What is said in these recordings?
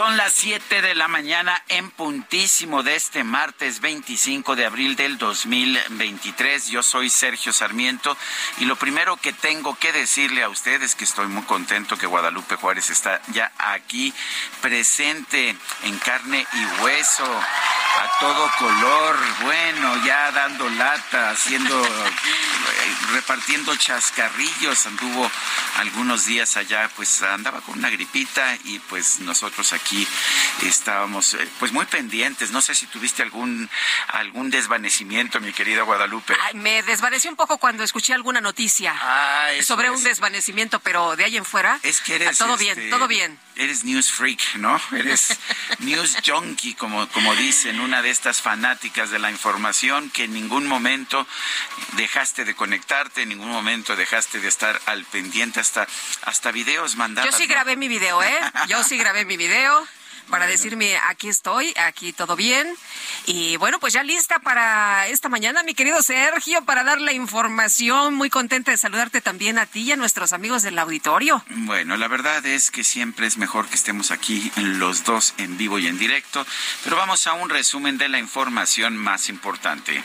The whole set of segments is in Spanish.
Son las 7 de la mañana en puntísimo de este martes 25 de abril del 2023. Yo soy Sergio Sarmiento y lo primero que tengo que decirle a ustedes es que estoy muy contento que Guadalupe Juárez está ya aquí presente en carne y hueso a todo color, bueno, ya dando lata, haciendo, repartiendo chascarrillos, anduvo algunos días allá, pues andaba con una gripita y pues nosotros aquí estábamos eh, pues muy pendientes. No sé si tuviste algún algún desvanecimiento, mi querida Guadalupe. Ay, me desvanecí un poco cuando escuché alguna noticia Ah, sobre es. un desvanecimiento, pero de ahí en fuera, Es que eres todo este, bien, todo bien. Eres news freak, ¿no? Eres news junkie, como, como dicen, una de estas fanáticas de la información que en ningún momento dejaste de en ningún momento dejaste de estar al pendiente, hasta, hasta videos mandados. Yo sí grabé mi video, ¿eh? Yo sí grabé mi video para decirme aquí estoy, aquí todo bien. Y bueno, pues ya lista para esta mañana, mi querido Sergio, para dar la información. Muy contenta de saludarte también a ti y a nuestros amigos del auditorio. Bueno, la verdad es que siempre es mejor que estemos aquí los dos en vivo y en directo, pero vamos a un resumen de la información más importante.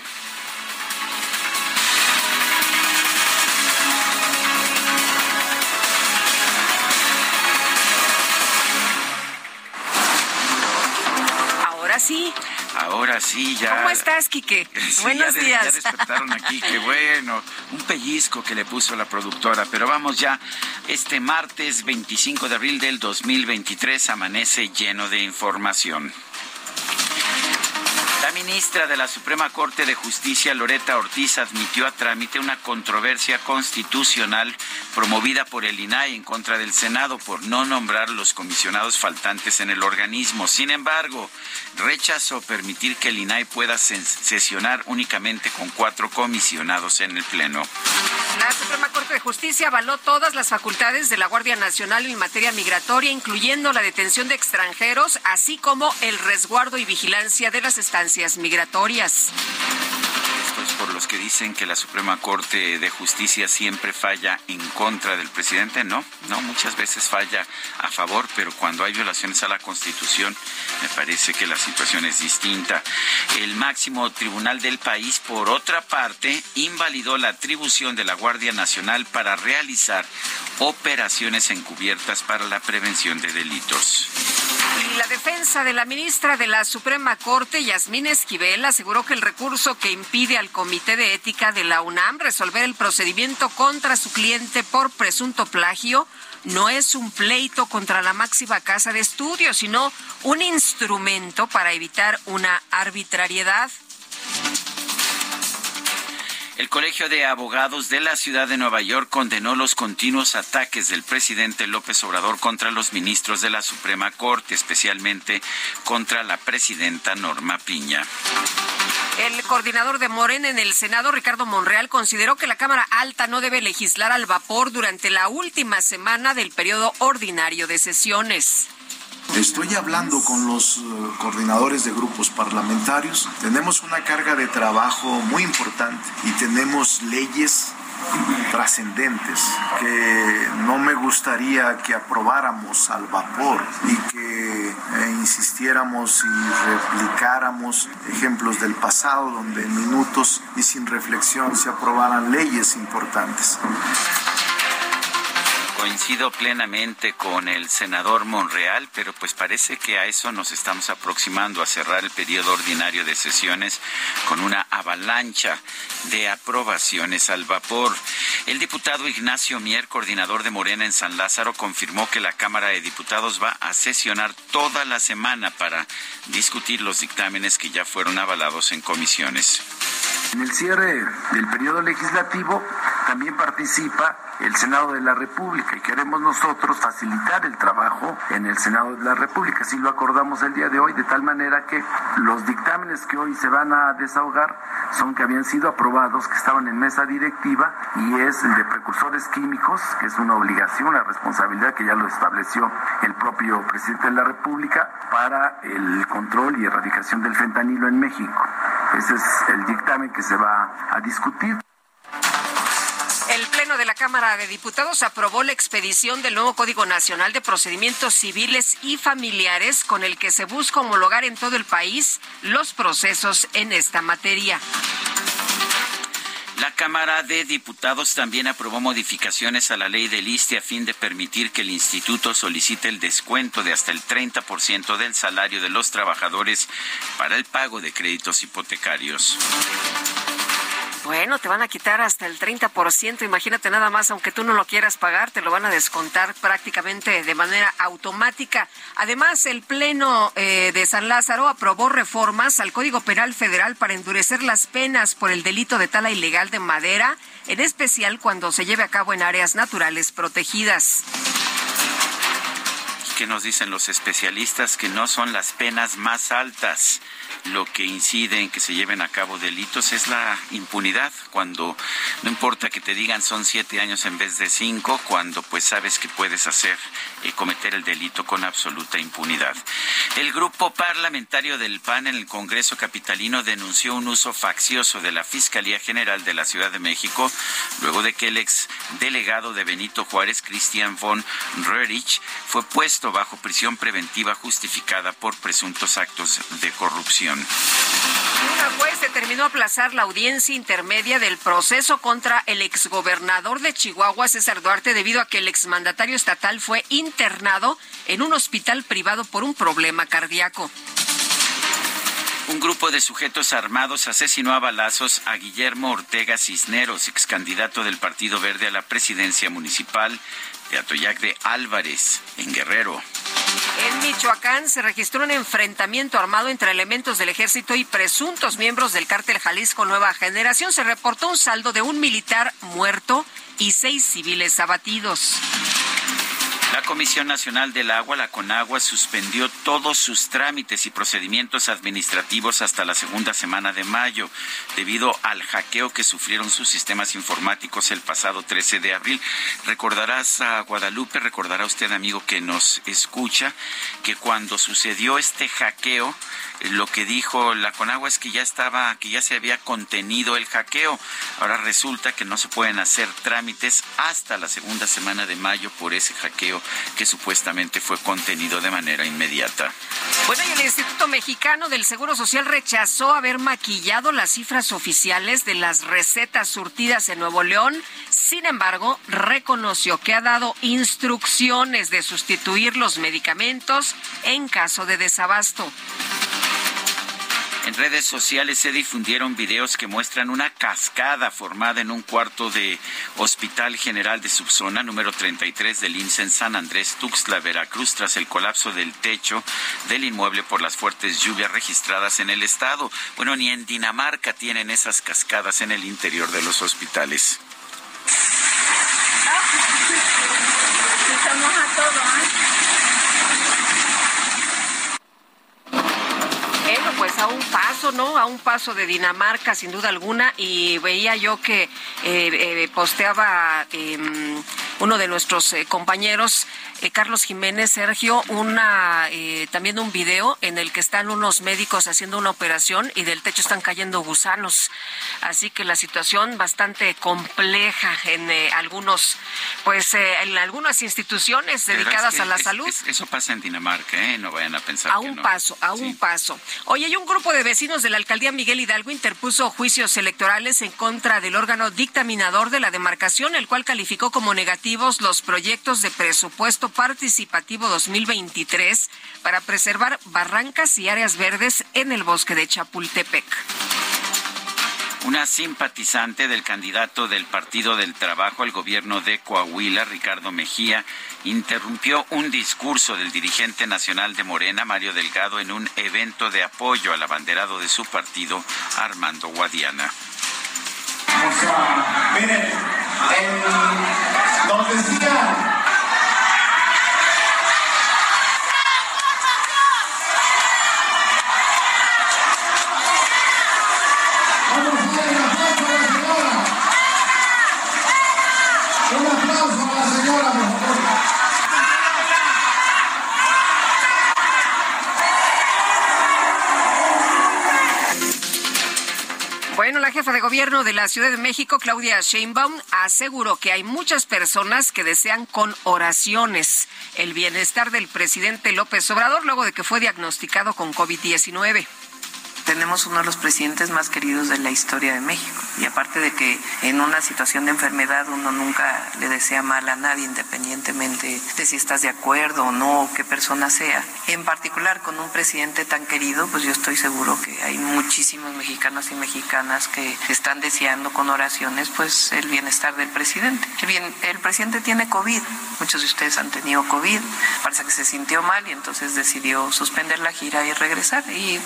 Ahora sí, ya. ¿cómo estás, Quique? Sí, Buenos ya de- días. Ya despertaron aquí, qué bueno. Un pellizco que le puso la productora. Pero vamos ya, este martes 25 de abril del 2023 amanece lleno de información. La ministra de la Suprema Corte de Justicia, Loreta Ortiz, admitió a trámite una controversia constitucional promovida por el INAI en contra del Senado por no nombrar los comisionados faltantes en el organismo. Sin embargo, rechazó permitir que el INAI pueda sesionar únicamente con cuatro comisionados en el Pleno. La Suprema Corte de Justicia avaló todas las facultades de la Guardia Nacional en materia migratoria, incluyendo la detención de extranjeros, así como el resguardo y vigilancia de las estancias migratorias. Estos por los que dicen que la Suprema Corte de Justicia siempre falla en contra del presidente. No, no, muchas veces falla a favor, pero cuando hay violaciones a la Constitución, me parece que la situación es distinta. El máximo tribunal del país, por otra parte, invalidó la atribución de la Guardia Nacional para realizar operaciones encubiertas para la prevención de delitos. Y la defensa de la ministra de la Suprema Corte, Yasmín Esquivel, aseguró que el recurso que impide al Comité de Ética de la UNAM resolver el procedimiento contra su cliente por presunto plagio no es un pleito contra la máxima casa de estudios, sino un instrumento para evitar una arbitrariedad. El Colegio de Abogados de la Ciudad de Nueva York condenó los continuos ataques del presidente López Obrador contra los ministros de la Suprema Corte, especialmente contra la presidenta Norma Piña. El coordinador de Morena en el Senado, Ricardo Monreal, consideró que la Cámara Alta no debe legislar al vapor durante la última semana del periodo ordinario de sesiones. Estoy hablando con los eh, coordinadores de grupos parlamentarios. Tenemos una carga de trabajo muy importante y tenemos leyes trascendentes que no me gustaría que aprobáramos al vapor y que eh, insistiéramos y replicáramos ejemplos del pasado donde en minutos y sin reflexión se aprobaran leyes importantes. Coincido plenamente con el senador Monreal, pero pues parece que a eso nos estamos aproximando a cerrar el periodo ordinario de sesiones con una avalancha de aprobaciones al vapor. El diputado Ignacio Mier, coordinador de Morena en San Lázaro, confirmó que la Cámara de Diputados va a sesionar toda la semana para discutir los dictámenes que ya fueron avalados en comisiones. En el cierre del periodo legislativo también participa el Senado de la República y queremos nosotros facilitar el trabajo en el Senado de la República. Así lo acordamos el día de hoy, de tal manera que los dictámenes que hoy se van a desahogar son que habían sido aprobados, que estaban en mesa directiva y es el de precursores químicos, que es una obligación, una responsabilidad que ya lo estableció el propio presidente de la República para el control y erradicación del fentanilo en México. Ese es el dictamen que se va a discutir. El Pleno de la Cámara de Diputados aprobó la expedición del nuevo Código Nacional de Procedimientos Civiles y Familiares con el que se busca homologar en todo el país los procesos en esta materia. La Cámara de Diputados también aprobó modificaciones a la ley del ISTE a fin de permitir que el instituto solicite el descuento de hasta el 30% del salario de los trabajadores para el pago de créditos hipotecarios. Bueno, te van a quitar hasta el 30%, imagínate nada más, aunque tú no lo quieras pagar, te lo van a descontar prácticamente de manera automática. Además, el Pleno eh, de San Lázaro aprobó reformas al Código Penal Federal para endurecer las penas por el delito de tala ilegal de madera, en especial cuando se lleve a cabo en áreas naturales protegidas. ¿Qué nos dicen los especialistas? Que no son las penas más altas lo que incide en que se lleven a cabo delitos es la impunidad, cuando no importa que te digan son siete años en vez de cinco, cuando pues sabes que puedes hacer, eh, cometer el delito con absoluta impunidad. El grupo parlamentario del PAN en el Congreso Capitalino denunció un uso faccioso de la Fiscalía General de la Ciudad de México, luego de que el ex delegado de Benito Juárez, Christian von Röhrich, fue puesto bajo prisión preventiva justificada por presuntos actos de corrupción. Una juez determinó aplazar la audiencia intermedia del proceso contra el exgobernador de Chihuahua, César Duarte, debido a que el exmandatario estatal fue internado en un hospital privado por un problema cardíaco. Un grupo de sujetos armados asesinó a balazos a Guillermo Ortega Cisneros, ex candidato del Partido Verde a la presidencia municipal de Atoyac de Álvarez, en Guerrero. En Michoacán se registró un enfrentamiento armado entre elementos del ejército y presuntos miembros del cártel Jalisco Nueva Generación. Se reportó un saldo de un militar muerto y seis civiles abatidos. La Comisión Nacional del Agua, la CONAGUA, suspendió todos sus trámites y procedimientos administrativos hasta la segunda semana de mayo, debido al hackeo que sufrieron sus sistemas informáticos el pasado 13 de abril. Recordarás a Guadalupe, recordará usted, amigo, que nos escucha, que cuando sucedió este hackeo, lo que dijo la Conagua es que ya estaba, que ya se había contenido el hackeo. Ahora resulta que no se pueden hacer trámites hasta la segunda semana de mayo por ese hackeo que supuestamente fue contenido de manera inmediata. Bueno, y el Instituto Mexicano del Seguro Social rechazó haber maquillado las cifras oficiales de las recetas surtidas en Nuevo León. Sin embargo, reconoció que ha dado instrucciones de sustituir los medicamentos en caso de desabasto. En redes sociales se difundieron videos que muestran una cascada formada en un cuarto de Hospital General de Subzona número 33 del IMSS en San Andrés, Tuxtla, Veracruz, tras el colapso del techo del inmueble por las fuertes lluvias registradas en el estado. Bueno, ni en Dinamarca tienen esas cascadas en el interior de los hospitales. pues a un ¿no? A un paso de Dinamarca, sin duda alguna, y veía yo que eh, eh, posteaba em, uno de nuestros eh, compañeros eh, Carlos Jiménez, Sergio, una eh, también un video en el que están unos médicos haciendo una operación y del techo están cayendo gusanos. Así que la situación bastante compleja en eh, algunos, pues en algunas instituciones dedicadas a la salud. eso pasa en Dinamarca, ¿eh? No vayan a pensar. A un paso, a un paso. Oye, hay un grupo de vecinos de la alcaldía Miguel Hidalgo interpuso juicios electorales en contra del órgano dictaminador de la demarcación, el cual calificó como negativos los proyectos de presupuesto participativo 2023 para preservar barrancas y áreas verdes en el bosque de Chapultepec. Una simpatizante del candidato del Partido del Trabajo al gobierno de Coahuila, Ricardo Mejía, interrumpió un discurso del dirigente nacional de Morena, Mario Delgado, en un evento de apoyo al abanderado de su partido, Armando Guadiana. miren, decía Bueno, la jefa de gobierno de la Ciudad de México, Claudia Sheinbaum, aseguró que hay muchas personas que desean con oraciones el bienestar del presidente López Obrador luego de que fue diagnosticado con COVID-19 tenemos uno de los presidentes más queridos de la historia de México. Y aparte de que en una situación de enfermedad uno nunca le desea mal a nadie, independientemente de si estás de acuerdo o no, qué persona sea. En particular con un presidente tan querido, pues yo estoy seguro que hay muchísimos mexicanos y mexicanas que están deseando con oraciones pues el bienestar del presidente. Bien, el presidente tiene COVID, muchos de ustedes han tenido COVID, parece que se sintió mal y entonces decidió suspender la gira y regresar. Y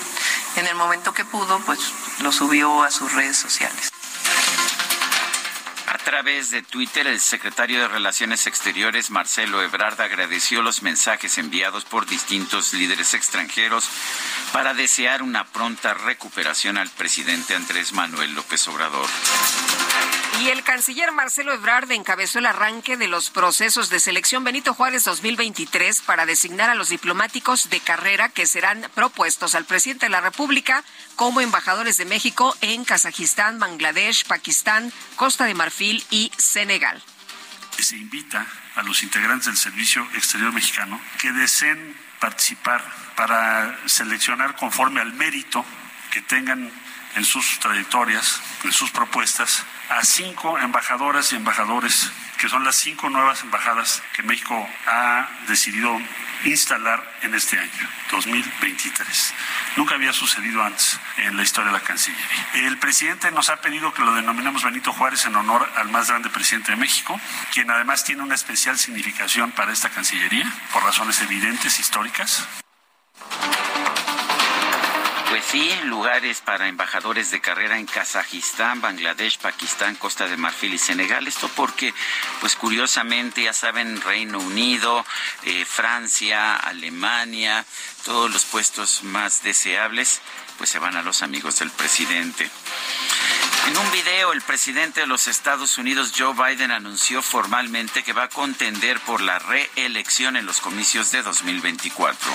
en el momento momento que pudo, pues lo subió a sus redes sociales. A través de Twitter, el secretario de Relaciones Exteriores, Marcelo Ebrard, agradeció los mensajes enviados por distintos líderes extranjeros para desear una pronta recuperación al presidente Andrés Manuel López Obrador. Y el canciller Marcelo Ebrard encabezó el arranque de los procesos de selección Benito Juárez 2023 para designar a los diplomáticos de carrera que serán propuestos al presidente de la República como embajadores de México en Kazajistán, Bangladesh, Pakistán, Costa de Marfil y Senegal. Se invita a los integrantes del Servicio Exterior Mexicano que deseen participar para seleccionar conforme al mérito que tengan en sus trayectorias, en sus propuestas, a cinco embajadoras y embajadores, que son las cinco nuevas embajadas que México ha decidido instalar en este año, 2023. Nunca había sucedido antes en la historia de la Cancillería. El presidente nos ha pedido que lo denominemos Benito Juárez en honor al más grande presidente de México, quien además tiene una especial significación para esta Cancillería, por razones evidentes, históricas. Pues sí, lugares para embajadores de carrera en Kazajistán, Bangladesh, Pakistán, Costa de Marfil y Senegal. Esto porque, pues curiosamente, ya saben, Reino Unido, eh, Francia, Alemania, todos los puestos más deseables, pues se van a los amigos del presidente. En un video, el presidente de los Estados Unidos, Joe Biden, anunció formalmente que va a contender por la reelección en los comicios de 2024.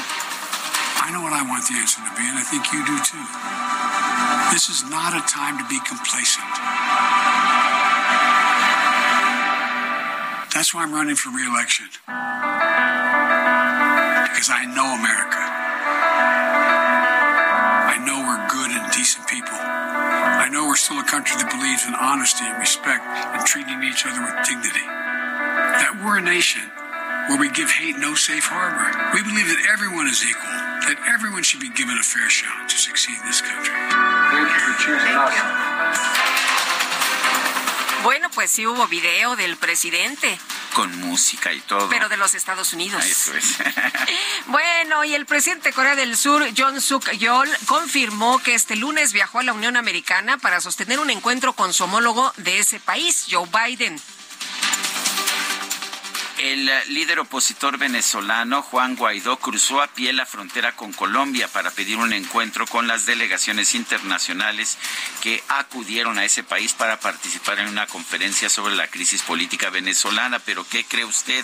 I know what I want the answer to be, and I think you do too. This is not a time to be complacent. That's why I'm running for reelection. Because I know America. I know we're good and decent people. I know we're still a country that believes in honesty and respect and treating each other with dignity. That we're a nation where we give hate no safe harbor. We believe that everyone is equal that everyone should be given a fair shot to succeed in this country. Thank you for choosing us. Bueno, pues sí hubo video del presidente. Con música y todo. Pero de los Estados Unidos. Eso es. bueno, y el presidente de Corea del Sur, John Suk Yeol, confirmó que este lunes viajó a la Unión Americana para sostener un encuentro con su homólogo de ese país, Joe Biden. El líder opositor venezolano Juan Guaidó cruzó a pie la frontera con Colombia para pedir un encuentro con las delegaciones internacionales que acudieron a ese país para participar en una conferencia sobre la crisis política venezolana. Pero ¿qué cree usted?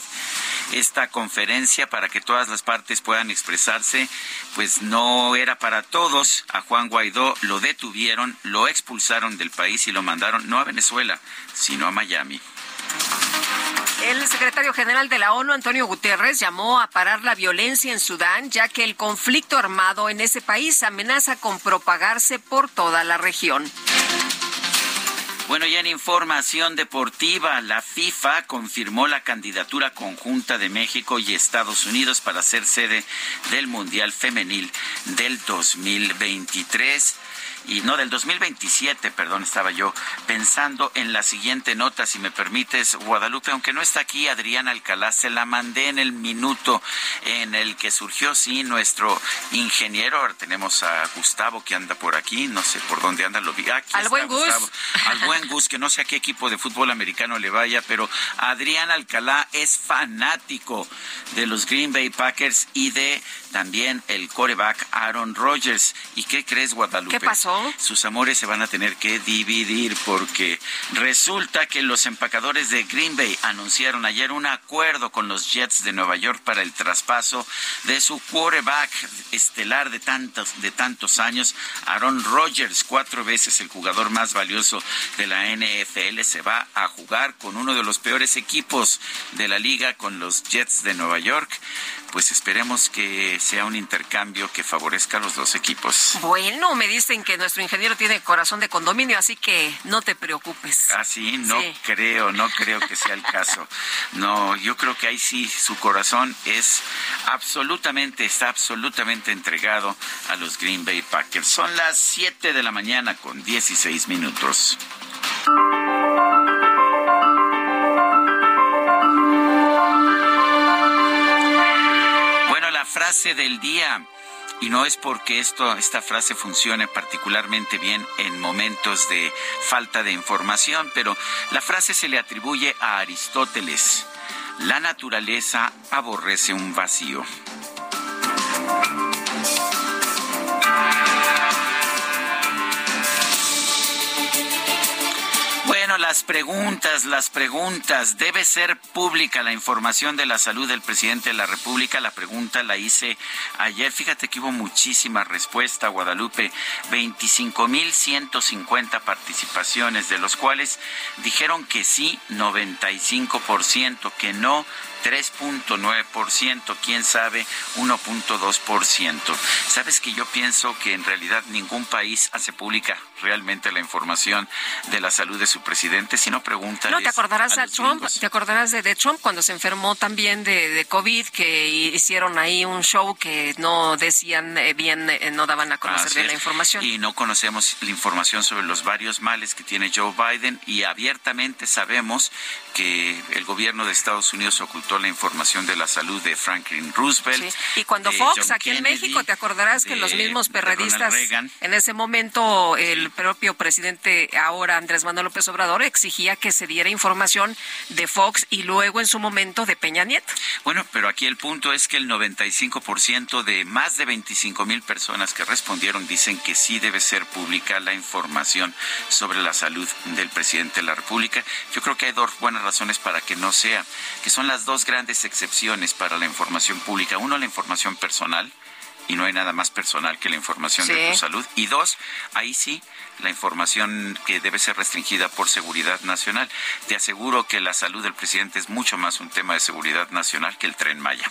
Esta conferencia para que todas las partes puedan expresarse, pues no era para todos. A Juan Guaidó lo detuvieron, lo expulsaron del país y lo mandaron no a Venezuela, sino a Miami. El secretario general de la ONU, Antonio Guterres, llamó a parar la violencia en Sudán, ya que el conflicto armado en ese país amenaza con propagarse por toda la región. Bueno, ya en información deportiva, la FIFA confirmó la candidatura conjunta de México y Estados Unidos para ser sede del Mundial Femenil del 2023 y no del 2027, perdón, estaba yo pensando en la siguiente nota, si me permites, Guadalupe, aunque no está aquí Adriana Alcalá, se la mandé en el minuto en el que surgió, sí, nuestro ingeniero, ahora tenemos a Gustavo que anda por aquí, no sé por dónde anda, lo vi, aquí al buen Gus. al buen Gus, que no sé a qué equipo de fútbol americano le vaya, pero Adrián Alcalá es fanático de los Green Bay Packers y de también el coreback Aaron Rodgers. ¿Y qué crees, Guadalupe? ¿Qué pasó? Sus amores se van a tener que dividir porque resulta que los empacadores de Green Bay anunciaron ayer un acuerdo con los Jets de Nueva York para el traspaso de su quarterback estelar de tantos, de tantos años, Aaron Rodgers, cuatro veces el jugador más valioso de la NFL, se va a jugar con uno de los peores equipos de la liga, con los Jets de Nueva York pues esperemos que sea un intercambio que favorezca a los dos equipos. Bueno, me dicen que nuestro ingeniero tiene corazón de condominio, así que no te preocupes. Ah, no creo, no creo que sea el caso. No, yo creo que ahí sí su corazón es absolutamente, está absolutamente entregado a los Green Bay Packers. Son las 7 de la mañana con 16 minutos. Frase del día. Y no es porque esto, esta frase funcione particularmente bien en momentos de falta de información, pero la frase se le atribuye a Aristóteles. La naturaleza aborrece un vacío. Bueno, las preguntas, las preguntas. ¿Debe ser pública la información de la salud del presidente de la República? La pregunta la hice ayer. Fíjate que hubo muchísima respuesta, Guadalupe. 25.150 participaciones, de los cuales dijeron que sí, 95%, que no, 3.9%, quién sabe, 1.2%. Sabes que yo pienso que en realidad ningún país hace pública realmente la información de la salud de su presidente, si no preguntan. No, te acordarás a, Trump, te acordarás de, Trump cuando se enfermó también de, COVID, que hicieron ahí un show que no decían eh, bien, eh, no daban a conocer bien la información. Y no conocemos la información sobre los varios males que tiene Joe Biden y abiertamente sabemos que el gobierno de Estados Unidos ocultó la información de la salud de Franklin Roosevelt. Y cuando Fox, aquí en México, te acordarás que los mismos perredistas, en ese momento, el propio presidente ahora, Andrés Manuel López Obrador, exigía que se diera información de Fox y luego en su momento de Peña Nieto. Bueno, pero aquí el punto es que el 95% de más de 25 mil personas que respondieron dicen que sí debe ser pública la información sobre la salud del presidente de la República. Yo creo que hay dos buenas razones para que no sea, que son las dos grandes excepciones para la información pública. Uno, la información personal, y no hay nada más personal que la información de tu salud. Y dos, ahí sí, la información que debe ser restringida por seguridad nacional. Te aseguro que la salud del presidente es mucho más un tema de seguridad nacional que el tren Maya.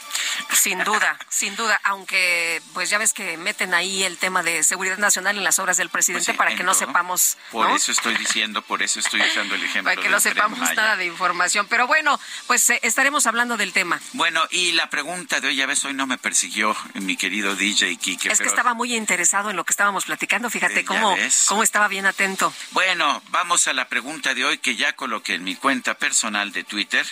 Sin duda, sin duda, aunque pues ya ves que meten ahí el tema de seguridad nacional en las obras del presidente pues para que no sepamos. Por eso estoy diciendo, por eso estoy usando el ejemplo. Para que no sepamos nada de información. Pero bueno, pues eh, estaremos hablando del tema. Bueno, y la pregunta de hoy, ya ves, hoy no me persiguió mi querido DJ Kike. Es que estaba muy interesado en lo que estábamos platicando. Fíjate cómo, cómo estaba bien atento. Bueno, vamos a la pregunta de hoy que ya coloqué en mi cuenta personal de Twitter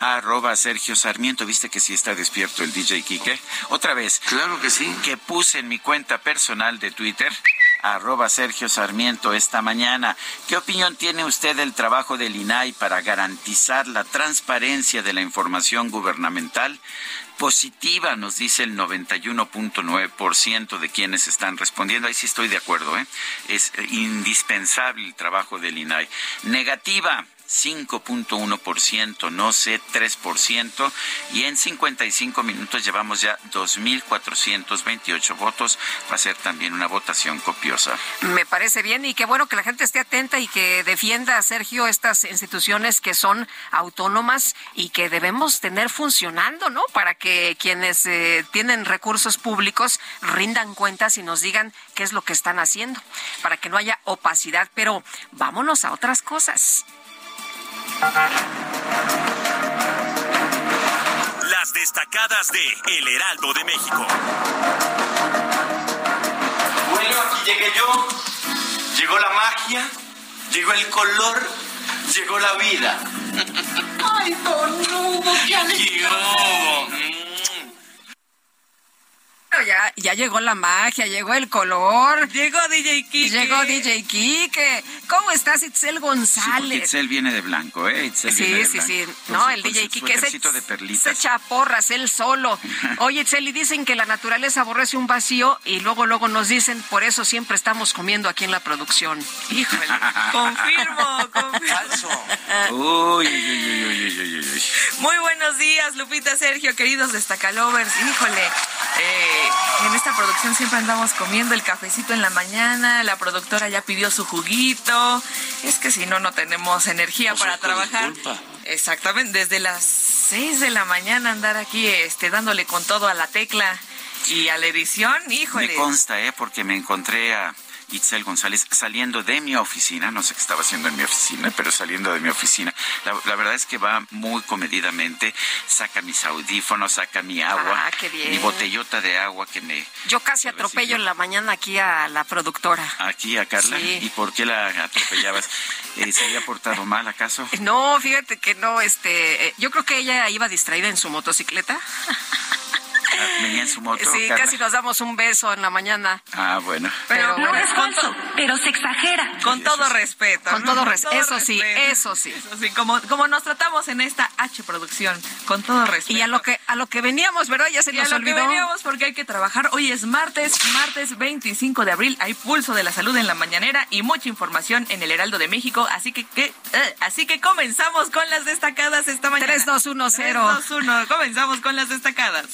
arroba Sergio Sarmiento. ¿Viste que sí está despierto el DJ Quique? Otra vez. Claro que sí. Que puse en mi cuenta personal de Twitter arroba Sergio Sarmiento esta mañana. ¿Qué opinión tiene usted del trabajo del INAI para garantizar la transparencia de la información gubernamental? Positiva, nos dice el 91.9% de quienes están respondiendo. Ahí sí estoy de acuerdo, ¿eh? Es indispensable el trabajo del INAI. Negativa, 5.1%, no sé, 3%, y en 55 minutos llevamos ya 2.428 votos. Va a ser también una votación copiosa. Me parece bien y qué bueno que la gente esté atenta y que defienda, Sergio, estas instituciones que son autónomas y que debemos tener funcionando, ¿no? Para que quienes eh, tienen recursos públicos rindan cuentas y nos digan qué es lo que están haciendo, para que no haya opacidad. Pero vámonos a otras cosas. Las destacadas de El Heraldo de México. Bueno, aquí llegué yo. Llegó la magia, llegó el color, llegó la vida. Ay, don Hugo, qué alegría ya, ya llegó la magia, llegó el color. Llegó DJ Kike. Llegó DJ Kike. ¿Cómo estás, Itzel González? Itzel viene de blanco, ¿eh? sí, sí, sí. No, el DJ Kike se, se echa porras él solo. Oye, Itzel, y dicen que la naturaleza aborrece un vacío y luego, luego nos dicen, por eso siempre estamos comiendo aquí en la producción. Híjole, confirmo, confirmo. Falso. Uy, uy, uy, uy, uy, Muy buenos días, Lupita, Sergio, queridos destacalovers. Híjole, eh, en esta producción siempre andamos comiendo el cafecito en la mañana, la productora ya pidió su juguito. Es que si no, no tenemos energía para trabajar. Exactamente, desde las 6 de la mañana andar aquí este, dándole con todo a la tecla y a la edición, híjole. Me consta, ¿eh? Porque me encontré a Itzel González saliendo de mi oficina, no sé qué estaba haciendo en mi oficina, pero saliendo de mi oficina. La, verdad es que va muy comedidamente, saca mis audífonos, saca mi agua, ah, mi botellota de agua que me... Yo casi atropello en la mañana aquí a la productora. ¿Aquí a Carla? ¿Y por qué la atropellabas? Eh, ¿Se había portado mal acaso? No, fíjate que no, este, eh, yo creo que ella iba distraída en su motocicleta. venía en su moto. Sí, casi nos damos un beso en la mañana. Ah, bueno. Pero, no es falso, pero se exagera. Con todo respeto. Con todo, respeto. eso sí, eso sí. Eso sí, como, como nos tratamos en esta H producción, con todo respeto. Y a lo que a lo que veníamos, ¿verdad? Ya se y nos a lo que veníamos porque hay que trabajar. Hoy es martes, martes 25 de abril. Hay pulso de la salud en la mañanera y mucha información en el Heraldo de México. Así que, que eh, así que comenzamos con las destacadas esta mañana. 3, 2, 1, 0. 3, 2, 1. Comenzamos con las destacadas.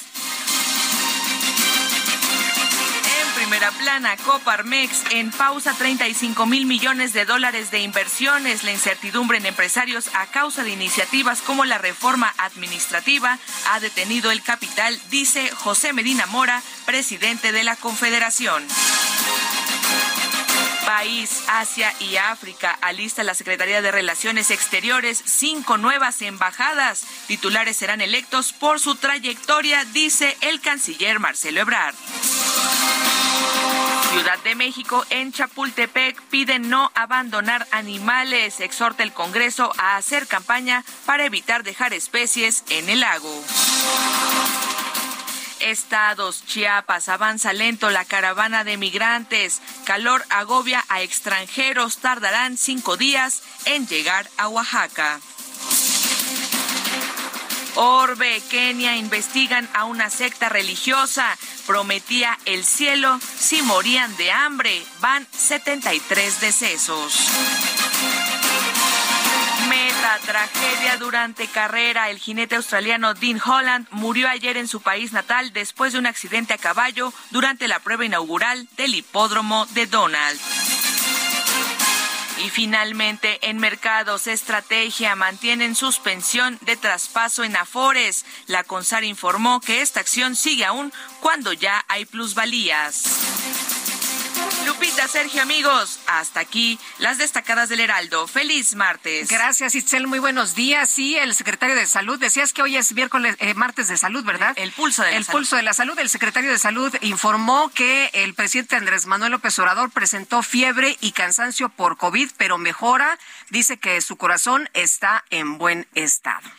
Primera plana, Coparmex en pausa 35 mil millones de dólares de inversiones. La incertidumbre en empresarios a causa de iniciativas como la reforma administrativa ha detenido el capital, dice José Medina Mora, presidente de la Confederación. País, Asia y África alista la Secretaría de Relaciones Exteriores cinco nuevas embajadas. Titulares serán electos por su trayectoria, dice el canciller Marcelo Ebrard. Ciudad de México en Chapultepec pide no abandonar animales. Exhorta el Congreso a hacer campaña para evitar dejar especies en el lago. Estados, Chiapas, avanza lento la caravana de migrantes. Calor agobia a extranjeros. Tardarán cinco días en llegar a Oaxaca. Orbe, Kenia investigan a una secta religiosa. Prometía el cielo si morían de hambre. Van 73 decesos. Meta, tragedia durante carrera. El jinete australiano Dean Holland murió ayer en su país natal después de un accidente a caballo durante la prueba inaugural del hipódromo de Donald. Y finalmente, en mercados, estrategia mantienen suspensión de traspaso en Afores. La CONSAR informó que esta acción sigue aún cuando ya hay plusvalías. Lupita, Sergio, amigos, hasta aquí las destacadas del Heraldo. Feliz martes. Gracias, Itzel. Muy buenos días. Sí, el secretario de Salud, decías que hoy es miércoles, eh, martes de salud, ¿verdad? El, pulso de la el pulso de la salud. El secretario de Salud informó que el presidente Andrés Manuel López Obrador presentó fiebre y cansancio por COVID, pero mejora. Dice que su corazón está en buen estado.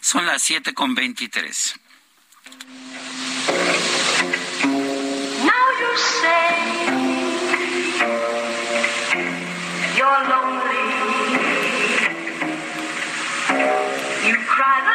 Son las siete con veintitrés. Now you say you're lonely. You cry.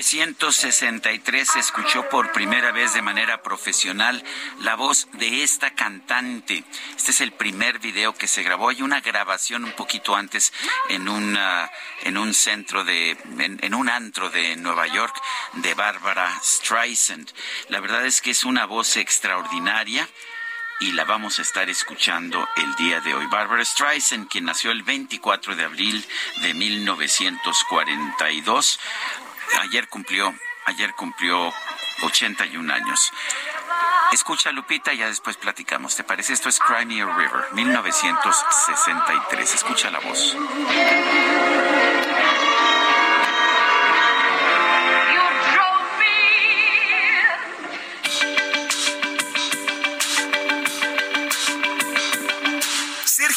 1963 se escuchó por primera vez de manera profesional la voz de esta cantante. Este es el primer video que se grabó. Hay una grabación un poquito antes en, una, en un centro de, en, un antro de Nueva York de Barbara Streisand. La verdad es que es una voz extraordinaria y la vamos a estar escuchando el día de hoy. Barbara Streisand, quien nació el 24 de abril de 1942, ayer cumplió, ayer cumplió 81 años. Escucha Lupita ya después platicamos. ¿Te parece? Esto es Crimea River, 1963. Escucha la voz.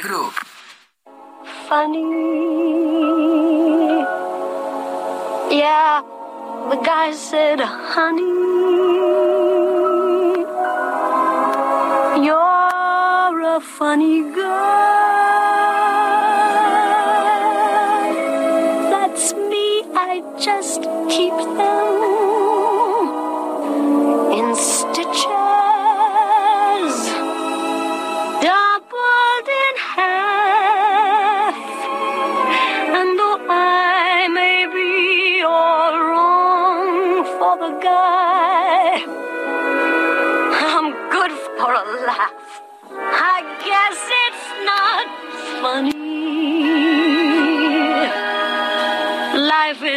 Group. funny. Yeah, the guy said, honey, you're a funny guy. That's me, I just keep them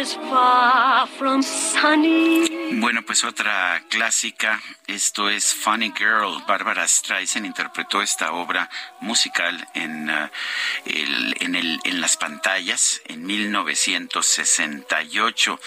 is far from sunny. Bueno, pues otra clásica, esto es Funny Girl. Barbara Streisand interpretó esta obra musical en, uh, el, en, el, en las pantallas en 1968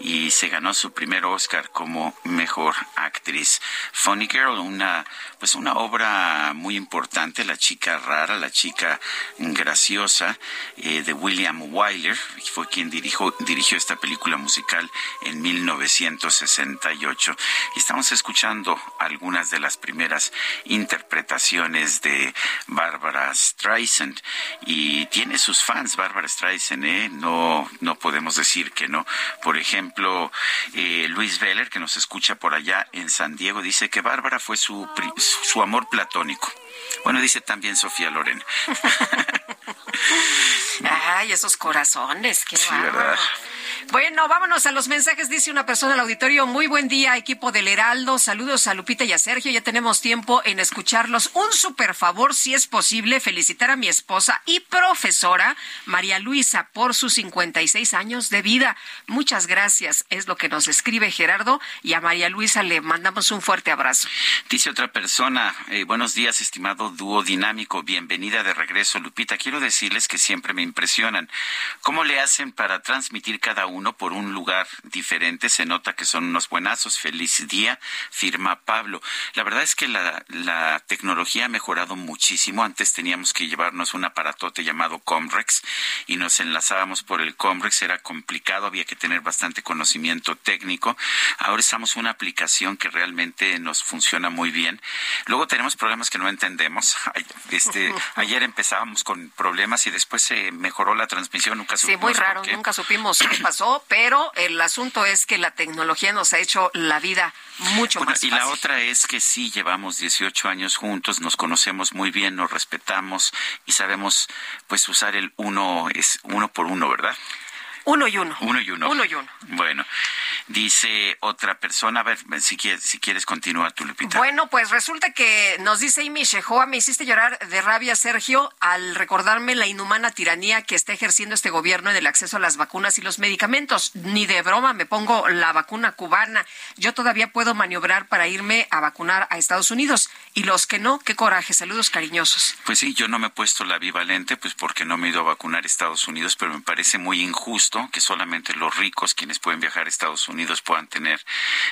y se ganó su primer Oscar como mejor actriz. Funny Girl, una pues una obra muy importante, La chica rara, la chica graciosa eh, de William Wyler, fue quien dirigió, dirigió esta película musical en 1968. Y estamos escuchando algunas de las primeras interpretaciones de Barbara Streisand y tiene sus fans Barbara Streisand, ¿eh? no no podemos decir que no. Por ejemplo, eh, Luis Veller que nos escucha por allá en San Diego dice que Bárbara fue su su amor platónico. Bueno, dice también Sofía Loren. Ay, esos corazones, qué Sí. Bueno, vámonos a los mensajes. Dice una persona al auditorio, muy buen día, equipo del Heraldo. Saludos a Lupita y a Sergio. Ya tenemos tiempo en escucharlos. Un super favor, si es posible, felicitar a mi esposa y profesora, María Luisa, por sus 56 años de vida. Muchas gracias. Es lo que nos escribe Gerardo y a María Luisa le mandamos un fuerte abrazo. Dice otra persona, eh, buenos días, estimado dúo dinámico, bienvenida de regreso, Lupita. Quiero decirles que siempre me impresionan. ¿Cómo le hacen para transmitir cada uno por un lugar diferente? Se nota que son unos buenazos. Feliz día, firma Pablo. La verdad es que la, la tecnología ha mejorado muchísimo. Antes teníamos que llevarnos un aparatote llamado Comrex y nos enlazábamos por el Comrex. Era complicado, había que tener bastante conocimiento técnico. Ahora estamos una aplicación que realmente nos funciona muy bien. Luego tenemos problemas que no entendemos. Este, ayer empezábamos con problemas y después se mejoró la transmisión. Nunca Sí, supimos muy por raro. Nunca supimos qué pasó. Pasó, pero el asunto es que la tecnología nos ha hecho la vida mucho Bueno, más y fácil. la otra es que sí llevamos 18 años juntos, nos conocemos muy bien, nos respetamos y sabemos pues usar el uno es uno por uno, ¿verdad? Uno y uno. Uno y uno. Uno y uno. Bueno, dice otra persona, a ver, si quieres, si quieres continúa tu Lupita. Bueno, pues resulta que nos dice Amy Shehoa, me hiciste llorar de rabia, Sergio, al recordarme la inhumana tiranía que está ejerciendo este gobierno en el acceso a las vacunas y los medicamentos. Ni de broma me pongo la vacuna cubana. Yo todavía puedo maniobrar para irme a vacunar a Estados Unidos. Y los que no, qué coraje. Saludos cariñosos. Pues sí, yo no me he puesto la bivalente, pues porque no me he ido a vacunar a Estados Unidos, pero me parece muy injusto que solamente los ricos, quienes pueden viajar a Estados Unidos, puedan tener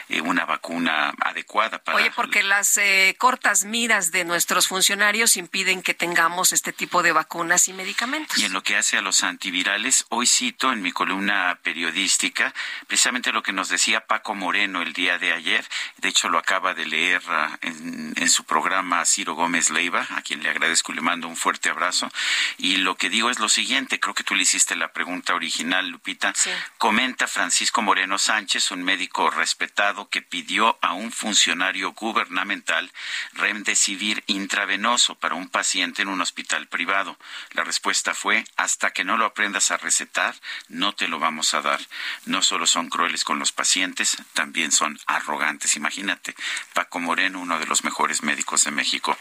eh, una vacuna adecuada para... Oye, porque las eh, cortas miras de nuestros funcionarios impiden que tengamos este tipo de vacunas y medicamentos. Y en lo que hace a los antivirales, hoy cito en mi columna periodística precisamente lo que nos decía Paco Moreno el día de ayer. De hecho, lo acaba de leer ah, en, en su programa Ciro Gómez Leiva, a quien le agradezco y le mando un fuerte abrazo. Y lo que digo es lo siguiente, creo que tú le hiciste la pregunta original, Lupita. Comenta Francisco Moreno Sánchez, un médico respetado que pidió a un funcionario gubernamental remdesivir intravenoso para un paciente en un hospital privado. La respuesta fue, hasta que no lo aprendas a recetar, no te lo vamos a dar. No solo son crueles con los pacientes, también son arrogantes. Imagínate, Paco Moreno, uno de los mejores médicos de México.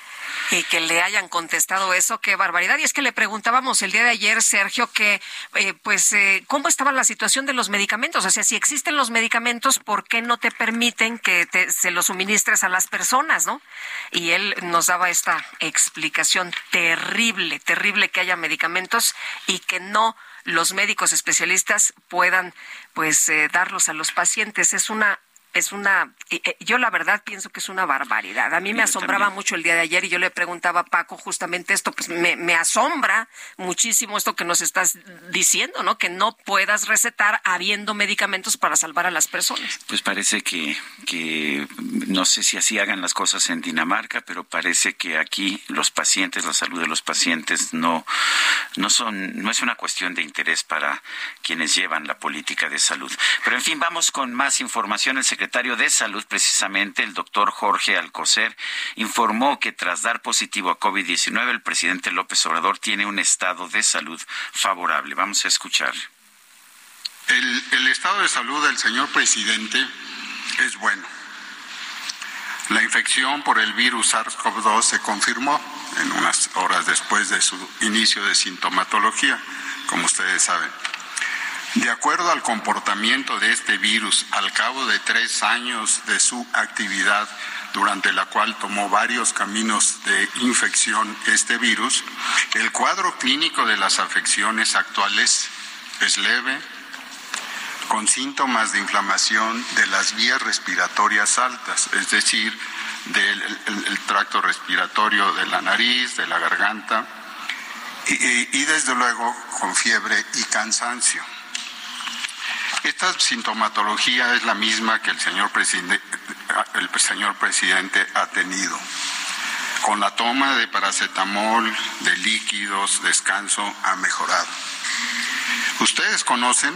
Y que le hayan contestado eso, qué barbaridad. Y es que le preguntábamos el día de ayer, Sergio, que eh, pues eh, cómo estaba la situación de los medicamentos. O sea, si existen los medicamentos, ¿por qué no te permiten que se los suministres a las personas, no? Y él nos daba esta explicación terrible, terrible que haya medicamentos y que no los médicos especialistas puedan pues eh, darlos a los pacientes. Es una es una, eh, eh, yo la verdad pienso que es una barbaridad. A mí me Yo asombraba también. mucho el día de ayer y yo le preguntaba a Paco justamente esto, pues me, me asombra muchísimo esto que nos estás diciendo, ¿no? Que no puedas recetar habiendo medicamentos para salvar a las personas. Pues parece que, que no sé si así hagan las cosas en Dinamarca, pero parece que aquí los pacientes, la salud de los pacientes no, no son, no es una cuestión de interés para quienes llevan la política de salud. Pero en fin, vamos con más información. El secretario de Salud, precisamente, el doctor Jorge Alcocer, informó que tras dar positivo a COVID-19, el presidente López Obrador tiene un estado de salud favorable. Vamos a escuchar. El, el estado de salud del señor presidente es bueno. La infección por el virus SARS-CoV-2 se confirmó en unas horas después de su inicio de sintomatología, como ustedes saben. De acuerdo al comportamiento de este virus al cabo de tres años de su actividad, durante la cual tomó varios caminos de infección este virus, el cuadro clínico de las afecciones actuales es leve, con síntomas de inflamación de las vías respiratorias altas, es decir, del el- el tracto respiratorio de la nariz, de la garganta, y desde luego con fiebre y cansancio. Esta sintomatología es la misma que el señor presidente, ha tenido. Con la toma de paracetamol, de líquidos, descanso, ha mejorado. Ustedes conocen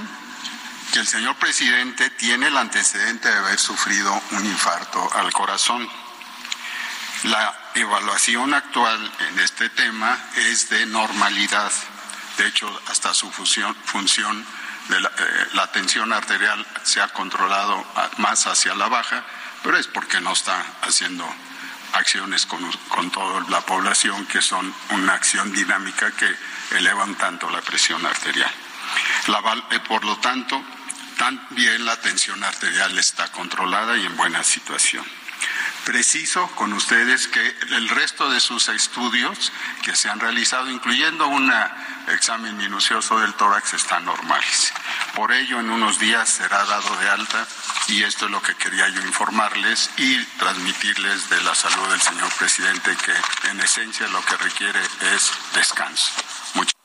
que el señor presidente tiene el antecedente de haber sufrido un infarto al corazón. La evaluación actual en este tema es de normalidad. De hecho, hasta su función de la, eh, la tensión arterial se ha controlado más hacia la baja, pero es porque no está haciendo acciones con, con toda la población que son una acción dinámica que elevan tanto la presión arterial. Eh, por lo tanto, también la tensión arterial está controlada y en buena situación. Preciso con ustedes que el resto de sus estudios que se han realizado, incluyendo un examen minucioso del tórax, están normales. Por ello, en unos días será dado de alta y esto es lo que quería yo informarles y transmitirles de la salud del señor presidente, que en esencia lo que requiere es descanso. Muchas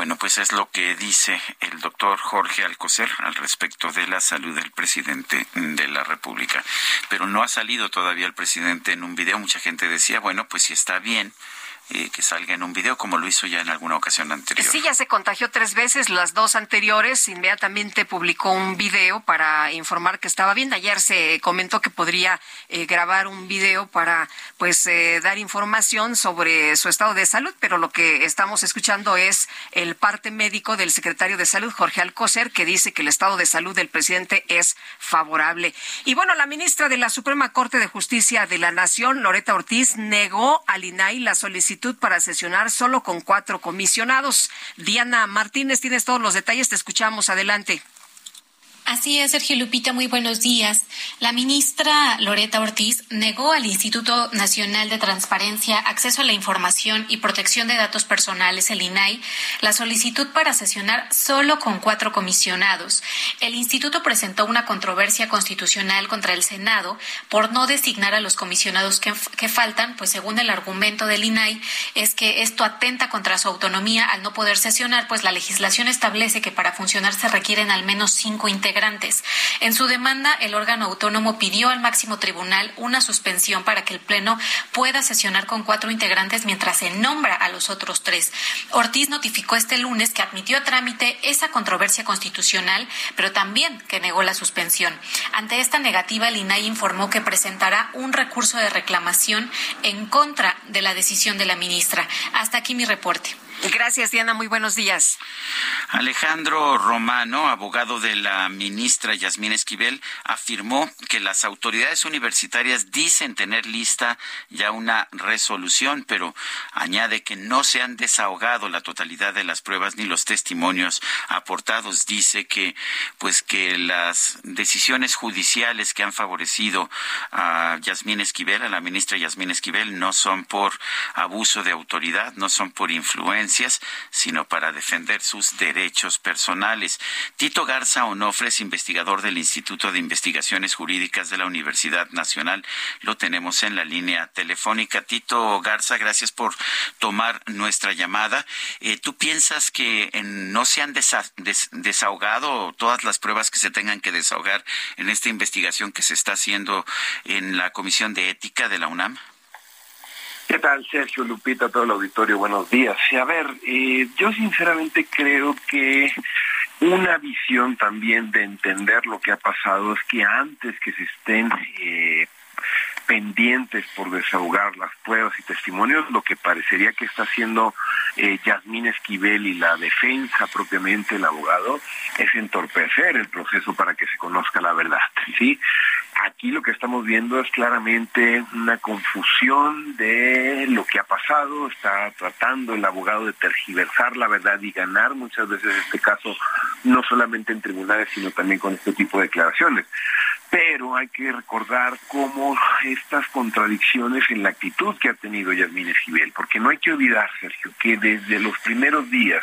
Bueno, pues es lo que dice el doctor Jorge Alcocer al respecto de la salud del presidente de la República. Pero no ha salido todavía el presidente en un video. Mucha gente decía, bueno, pues si está bien, que salga en un video como lo hizo ya en alguna ocasión anterior. Sí, ya se contagió tres veces, las dos anteriores inmediatamente publicó un video para informar que estaba bien. Ayer se comentó que podría eh, grabar un video para pues eh, dar información sobre su estado de salud, pero lo que estamos escuchando es el parte médico del secretario de Salud, Jorge Alcocer, que dice que el estado de salud del presidente es favorable. Y bueno, la ministra de la Suprema Corte de Justicia de la Nación, Loreta Ortiz, negó al INAI la solicitud para sesionar solo con cuatro comisionados. Diana Martínez, tienes todos los detalles, te escuchamos. Adelante. Así es, Sergio Lupita, muy buenos días. La ministra Loreta Ortiz negó al Instituto Nacional de Transparencia, Acceso a la Información y Protección de Datos Personales, el INAI, la solicitud para sesionar solo con cuatro comisionados. El instituto presentó una controversia constitucional contra el Senado por no designar a los comisionados que, que faltan, pues según el argumento del INAI, es que esto atenta contra su autonomía al no poder sesionar, pues la legislación establece que para funcionar se requieren al menos cinco integrantes en su demanda, el órgano autónomo pidió al máximo tribunal una suspensión para que el Pleno pueda sesionar con cuatro integrantes mientras se nombra a los otros tres. Ortiz notificó este lunes que admitió a trámite esa controversia constitucional, pero también que negó la suspensión. Ante esta negativa, el INAI informó que presentará un recurso de reclamación en contra de la decisión de la ministra. Hasta aquí mi reporte. Gracias, Diana. Muy buenos días. Alejandro Romano, abogado de la ministra Yasmín Esquivel, afirmó que las autoridades universitarias dicen tener lista ya una resolución, pero añade que no se han desahogado la totalidad de las pruebas ni los testimonios aportados. Dice que, pues, que las decisiones judiciales que han favorecido a Yasmín Esquivel, a la ministra Yasmín Esquivel, no son por abuso de autoridad, no son por influencia sino para defender sus derechos personales. Tito Garza Onofre es investigador del Instituto de Investigaciones Jurídicas de la Universidad Nacional. Lo tenemos en la línea telefónica. Tito Garza, gracias por tomar nuestra llamada. Eh, ¿Tú piensas que no se han desahogado todas las pruebas que se tengan que desahogar en esta investigación que se está haciendo en la Comisión de Ética de la UNAM? ¿Qué tal, Sergio Lupita, todo el auditorio? Buenos días. a ver, eh, yo sinceramente creo que una visión también de entender lo que ha pasado es que antes que se estén eh, pendientes por desahogar las pruebas y testimonios, lo que parecería que está haciendo eh, Yasmín Esquivel y la defensa propiamente, el abogado, es entorpecer el proceso para que se conozca la verdad. ¿sí? Aquí lo que estamos viendo es claramente una confusión de lo que ha pasado, está tratando el abogado de tergiversar la verdad y ganar muchas veces este caso, no solamente en tribunales, sino también con este tipo de declaraciones. Pero hay que recordar cómo estas contradicciones en la actitud que ha tenido Yasmín Esquivel, porque no hay que olvidar, Sergio, que desde los primeros días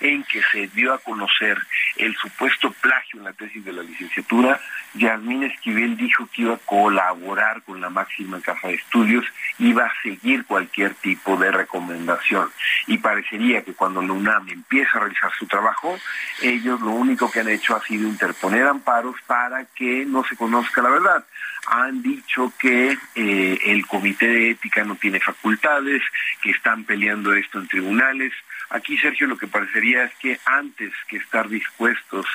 en que se dio a conocer el supuesto plagio en la tesis de la licenciatura, Yasmín Esquivel dijo que iba a colaborar con la máxima casa de estudios, iba a seguir cualquier tipo de recomendación. Y parecería que cuando la UNAM empieza a realizar su trabajo, ellos lo único que han hecho ha sido interponer amparos para que no se conozca la verdad. Han dicho que eh, el comité de ética no tiene facultades, que están peleando esto en tribunales. Aquí, Sergio, lo que parecería es que antes que estar dispuestos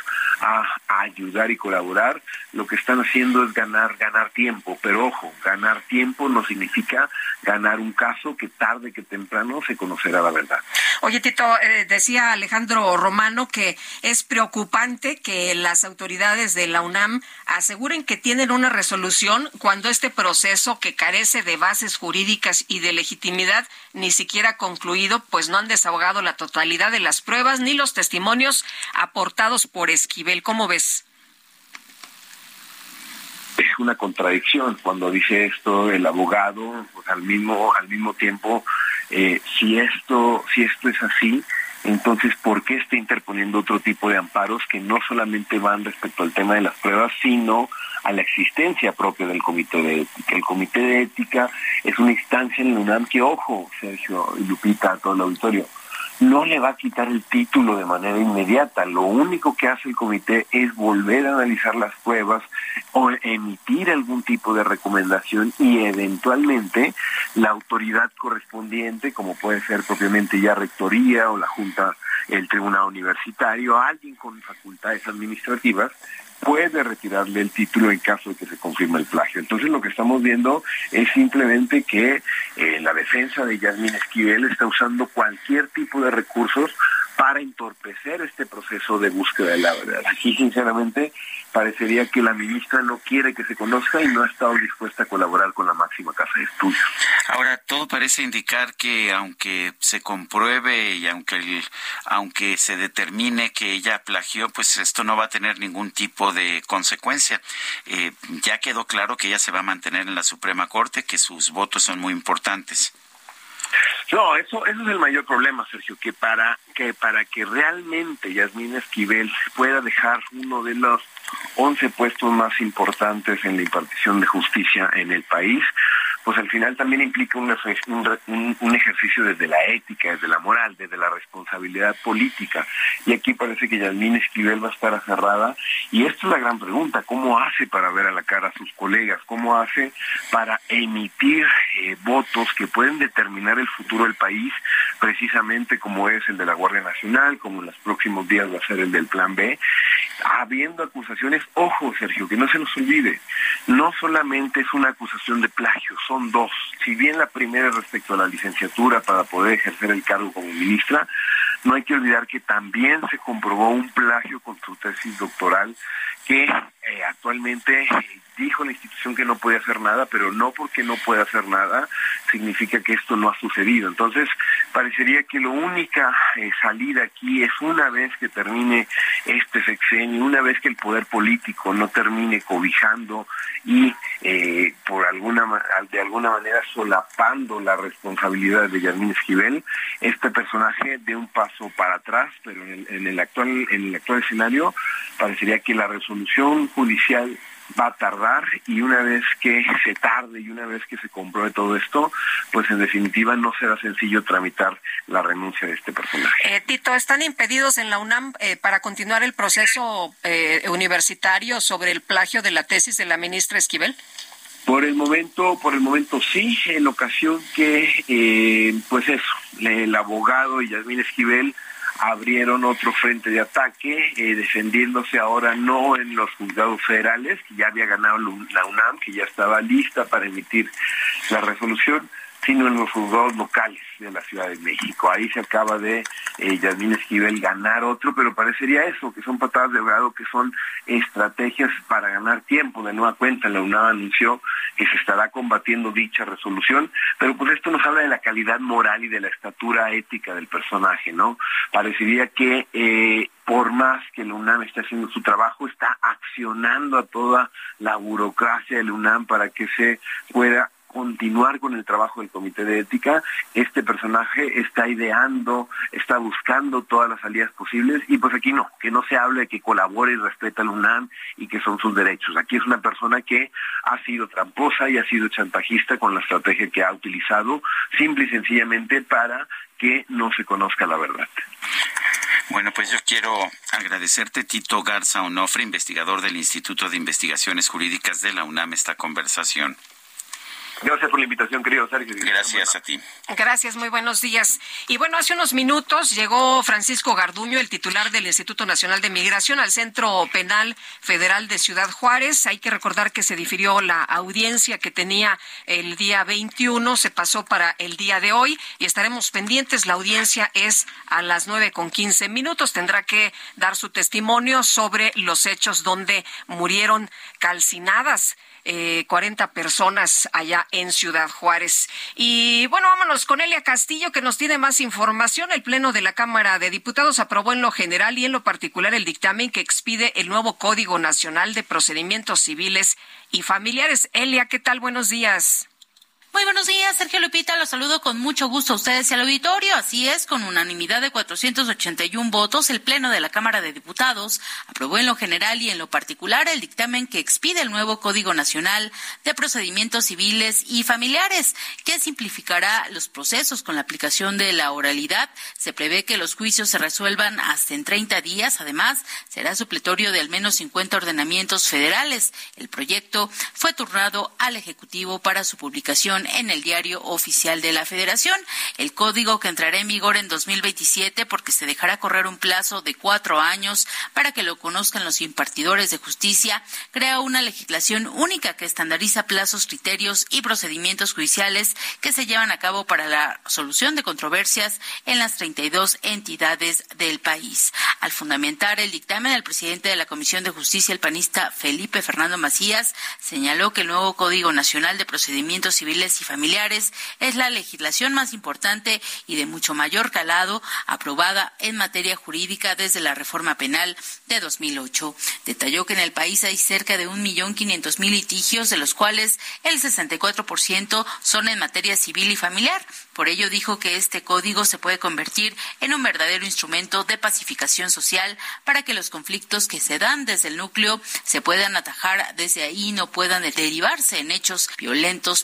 a, ayudar y colaborar, lo que están haciendo es ganar, ganar tiempo. Pero ojo, ganar tiempo no significa ganar un caso que tarde que temprano se conocerá la verdad. Oye, Tito, eh, decía Alejandro Romano que es preocupante que las autoridades de la UNAM aseguren que tienen una resolución cuando este proceso que carece de bases jurídicas y de legitimidad ni siquiera concluido, pues no han desahogado la totalidad de las pruebas ni los testimonios aportados por Esquivel. ¿Cómo ves? es una contradicción cuando dice esto el abogado pues, al mismo al mismo tiempo eh, si esto si esto es así entonces por qué está interponiendo otro tipo de amparos que no solamente van respecto al tema de las pruebas sino a la existencia propia del comité de ética el comité de ética es una instancia en la UNAM que ojo Sergio y Lupita todo el auditorio no le va a quitar el título de manera inmediata. Lo único que hace el comité es volver a analizar las pruebas o emitir algún tipo de recomendación y eventualmente la autoridad correspondiente, como puede ser propiamente ya rectoría o la Junta, el Tribunal Universitario, alguien con facultades administrativas, puede retirarle el título en caso de que se confirme el plagio. Entonces lo que estamos viendo es simplemente que eh, la defensa de Yasmin Esquivel está usando cualquier tipo de recursos para entorpecer este proceso de búsqueda de la verdad. Aquí, sinceramente, parecería que la ministra no quiere que se conozca y no ha estado dispuesta a colaborar con la máxima casa de estudios. Ahora, todo parece indicar que aunque se compruebe y aunque, aunque se determine que ella plagió, pues esto no va a tener ningún tipo de consecuencia. Eh, ya quedó claro que ella se va a mantener en la Suprema Corte, que sus votos son muy importantes. No, eso, es el mayor problema, Sergio, que para que para que realmente Yasmín Esquivel pueda dejar uno de los 11 puestos más importantes en la impartición de justicia en el país, pues al final también implica un, ejercicio desde la ética, desde la moral, desde la responsabilidad política. Y aquí parece que Yasmín Esquivel va a estar aferrada. Y esto es la gran pregunta, ¿cómo hace para ver a la cara a sus colegas? ¿Cómo hace para emitir eh, votos que pueden determinar el futuro del país, precisamente como es el de la Guardia Nacional, como en los próximos días va a ser el del Plan B? Habiendo acusaciones, ojo Sergio, que no se nos olvide, no solamente es una acusación de plagio, dos. Si bien la primera es respecto a la licenciatura para poder ejercer el cargo como ministra, no hay que olvidar que también se comprobó un plagio con su tesis doctoral que eh, actualmente dijo la institución que no puede hacer nada, pero no porque no pueda hacer nada significa que esto no ha sucedido. Entonces, parecería que la única eh, salida aquí es una vez que termine este sexenio, una vez que el poder político no termine cobijando y eh, por alguna de alguna manera solapando la responsabilidad de Yasmín Esquivel, este personaje de un paso para atrás, pero en el, en el actual en el actual escenario parecería que la resolución judicial va a tardar y una vez que se tarde y una vez que se compruebe todo esto, pues en definitiva no será sencillo tramitar la renuncia de este personaje. Eh, Tito, ¿están impedidos en la UNAM eh, para continuar el proceso eh, universitario sobre el plagio de la tesis de la ministra Esquivel? Por el momento, por el momento sí, en ocasión que, pues eso, el abogado y Yasmín Esquivel abrieron otro frente de ataque, eh, defendiéndose ahora no en los juzgados federales, que ya había ganado la UNAM, que ya estaba lista para emitir la resolución, sino en los juzgados locales de la Ciudad de México. Ahí se acaba de eh, Yasmín Esquivel ganar otro, pero parecería eso, que son patadas de grado, que son estrategias para ganar tiempo. De nueva cuenta, la UNAM anunció que se estará combatiendo dicha resolución, pero pues esto nos habla de la calidad moral y de la estatura ética del personaje, ¿no? Parecería que eh, por más que la UNAM esté haciendo su trabajo, está accionando a toda la burocracia de la UNAM para que se pueda continuar con el trabajo del comité de ética. Este personaje está ideando, está buscando todas las salidas posibles y pues aquí no, que no se hable de que colabore y respeta al UNAM y que son sus derechos. Aquí es una persona que ha sido tramposa y ha sido chantajista con la estrategia que ha utilizado, simple y sencillamente para que no se conozca la verdad. Bueno, pues yo quiero agradecerte, Tito Garza Onofre, investigador del Instituto de Investigaciones Jurídicas de la UNAM, esta conversación. Gracias por la invitación, querido Sergio. Gracias a ti. Gracias, muy buenos días. Y bueno, hace unos minutos llegó Francisco Garduño, el titular del Instituto Nacional de Migración, al Centro Penal Federal de Ciudad Juárez. Hay que recordar que se difirió la audiencia que tenía el día 21, se pasó para el día de hoy y estaremos pendientes. La audiencia es a las nueve con quince minutos. Tendrá que dar su testimonio sobre los hechos donde murieron calcinadas eh, 40 personas allá en Ciudad Juárez. Y bueno, vámonos con Elia Castillo, que nos tiene más información. El Pleno de la Cámara de Diputados aprobó en lo general y en lo particular el dictamen que expide el nuevo Código Nacional de Procedimientos Civiles y Familiares. Elia, ¿qué tal? Buenos días. Muy buenos días, Sergio Lupita. Los saludo con mucho gusto a ustedes y al auditorio. Así es, con unanimidad de 481 votos, el Pleno de la Cámara de Diputados aprobó en lo general y en lo particular el dictamen que expide el nuevo Código Nacional de Procedimientos Civiles y Familiares, que simplificará los procesos con la aplicación de la oralidad. Se prevé que los juicios se resuelvan hasta en 30 días. Además, será supletorio de al menos 50 ordenamientos federales. El proyecto fue turnado al Ejecutivo para su publicación en el diario oficial de la Federación. El código que entrará en vigor en 2027 porque se dejará correr un plazo de cuatro años para que lo conozcan los impartidores de justicia, crea una legislación única que estandariza plazos, criterios y procedimientos judiciales que se llevan a cabo para la solución de controversias en las 32 entidades del país. Al fundamentar el dictamen, el presidente de la Comisión de Justicia, el panista Felipe Fernando Macías, señaló que el nuevo Código Nacional de Procedimientos Civiles y familiares es la legislación más importante y de mucho mayor calado aprobada en materia jurídica desde la reforma penal de 2008. Detalló que en el país hay cerca de un millón quinientos mil litigios, de los cuales el 64% son en materia civil y familiar. Por ello dijo que este código se puede convertir en un verdadero instrumento de pacificación social para que los conflictos que se dan desde el núcleo se puedan atajar desde ahí y no puedan derivarse en hechos violentos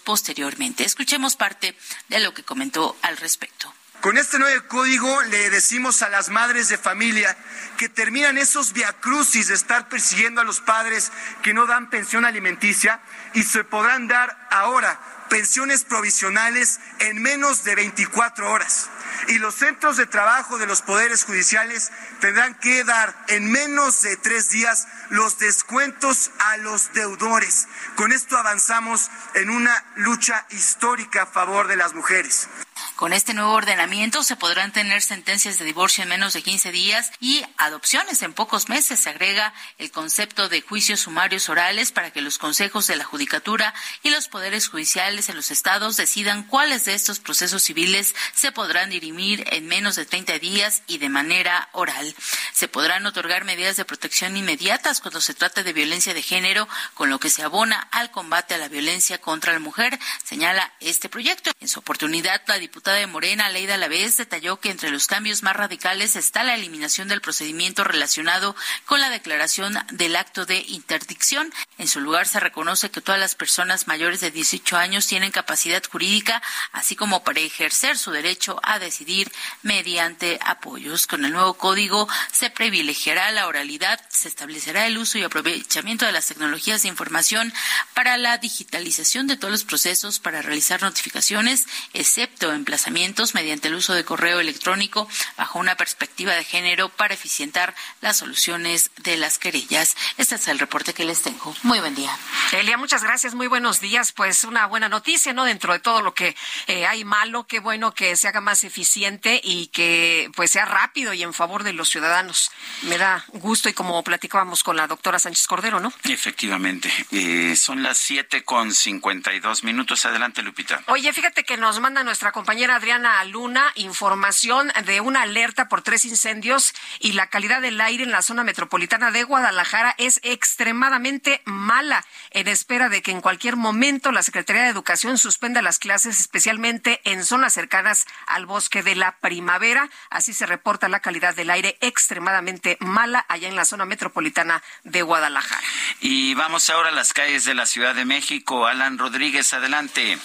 Escuchemos parte de lo que comentó al respecto. Con este nuevo código le decimos a las madres de familia que terminan esos viacrucis de estar persiguiendo a los padres que no dan pensión alimenticia y se podrán dar ahora pensiones provisionales en menos de 24 horas. Y los centros de trabajo de los poderes judiciales tendrán que dar en menos de tres días los descuentos a los deudores. Con esto avanzamos en una lucha histórica a favor de las mujeres. Con este nuevo ordenamiento se podrán tener sentencias de divorcio en menos de 15 días y adopciones en pocos meses. Se agrega el concepto de juicios sumarios orales para que los consejos de la judicatura y los poderes judiciales en los estados decidan cuáles de estos procesos civiles se podrán dirimir en menos de 30 días y de manera oral. Se podrán otorgar medidas de protección inmediatas cuando se trate de violencia de género, con lo que se abona al combate a la violencia contra la mujer, señala este proyecto. En su oportunidad, la diputada de Morena, Leida Lavés, detalló que entre los cambios más radicales está la eliminación del procedimiento relacionado con la declaración del acto de interdicción. En su lugar se reconoce que todas las personas mayores de 18 años tienen capacidad jurídica, así como para ejercer su derecho a decidir mediante apoyos. Con el nuevo código se privilegiará la oralidad, se establecerá el uso y aprovechamiento de las tecnologías de información para la digitalización de todos los procesos para realizar notificaciones, excepto emplazamientos mediante el uso de correo electrónico bajo una perspectiva de género para eficientar las soluciones de las querellas. Este es el reporte que les tengo. Muy buen día. Elia, muchas gracias. Muy buenos días. Pues una buena noticia, ¿no? Dentro de todo lo que eh, hay malo, qué bueno que se haga más eficiente y que pues sea rápido y en favor de los ciudadanos. Me da gusto y como platicábamos con la doctora Sánchez Cordero, ¿no? Efectivamente. Eh, son las siete con cincuenta y dos minutos. Adelante, Lupita. Oye, fíjate que nos manda nuestra compañera Adriana Luna información de una alerta por tres incendios y la calidad del aire en la zona metropolitana de Guadalajara es extremadamente mala, en espera de que en cualquier momento la Secretaría de Educación suspenda las clases, especialmente en zonas cercanas al bosque de la primavera. Así se reporta la calidad del aire extremadamente mala allá en la zona metropolitana de Guadalajara. Y vamos ahora a las calles de la Ciudad de México. Alan Rodríguez, adelante.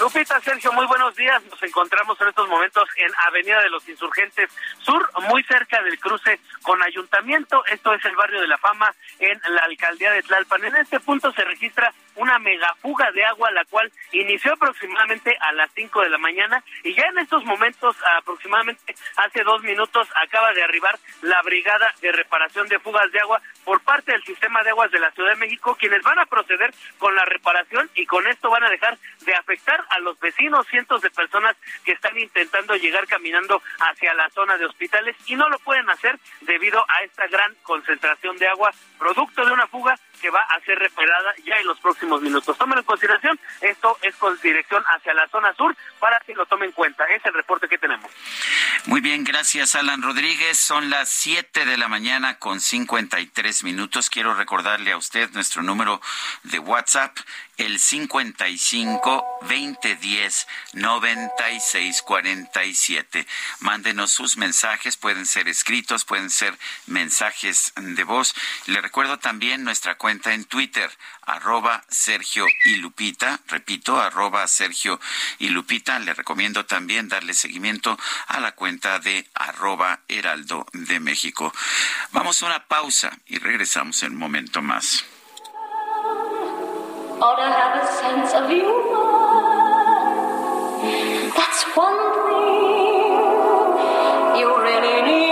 Lupita, Sergio, muy buenos días. Nos encontramos en estos momentos en Avenida de los Insurgentes Sur, muy cerca del cruce con Ayuntamiento. Esto es el barrio de la Fama en la alcaldía de Tlalpan. En este punto se registra una megafuga de agua, la cual inició aproximadamente a las 5 de la mañana y ya en estos momentos, aproximadamente hace dos minutos, acaba de arribar la brigada de reparación de fugas de agua por parte del sistema de aguas de la Ciudad de México, quienes van a proceder con la reparación y con esto van a dejar de afectar a los vecinos, cientos de personas que están intentando llegar caminando hacia la zona de hospitales y no lo pueden hacer debido a esta gran concentración de agua producto de una fuga que va a ser reparada ya en los próximos minutos. Tomen en consideración, esto es con dirección hacia la zona sur para que lo tomen en cuenta. Es el reporte que tenemos. Muy bien, gracias Alan Rodríguez. Son las 7 de la mañana con 53 minutos. Quiero recordarle a usted nuestro número de WhatsApp el 55 2010 96 47. Mándenos sus mensajes, pueden ser escritos, pueden ser mensajes de voz. Le recuerdo también nuestra cuenta en Twitter, arroba Sergio y Lupita, repito, arroba Sergio y Lupita. Le recomiendo también darle seguimiento a la cuenta de arroba Heraldo de México. Vamos a una pausa y regresamos en un momento más. Ought to have a sense of humor. That's one thing you really need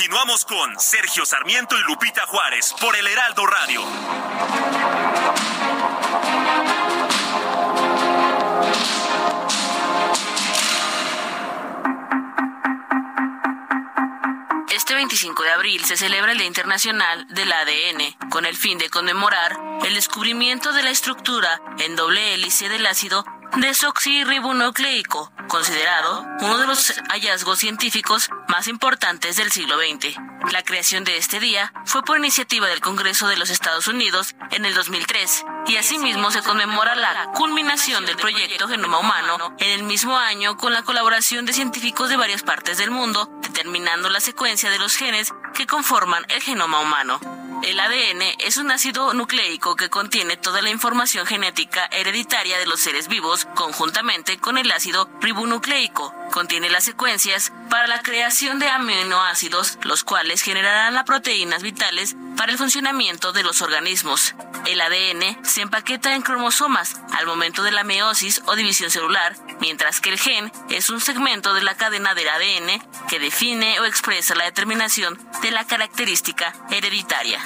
Continuamos con Sergio Sarmiento y Lupita Juárez por el Heraldo Radio. Este 25 de abril se celebra el Día Internacional del ADN, con el fin de conmemorar el descubrimiento de la estructura en doble hélice del ácido desoxirribonucleico, considerado uno de los hallazgos científicos más importantes del siglo XX. La creación de este día fue por iniciativa del Congreso de los Estados Unidos en el 2003 y asimismo se conmemora la culminación del proyecto Genoma Humano en el mismo año con la colaboración de científicos de varias partes del mundo, determinando la secuencia de los genes que conforman el genoma humano. El ADN es un ácido nucleico que contiene toda la información genética hereditaria de los seres vivos conjuntamente con el ácido ribonucleico. Contiene las secuencias para la creación de aminoácidos, los cuales generarán las proteínas vitales para el funcionamiento de los organismos. El ADN se empaqueta en cromosomas al momento de la meiosis o división celular, mientras que el gen es un segmento de la cadena del ADN que define o expresa la determinación de la característica hereditaria.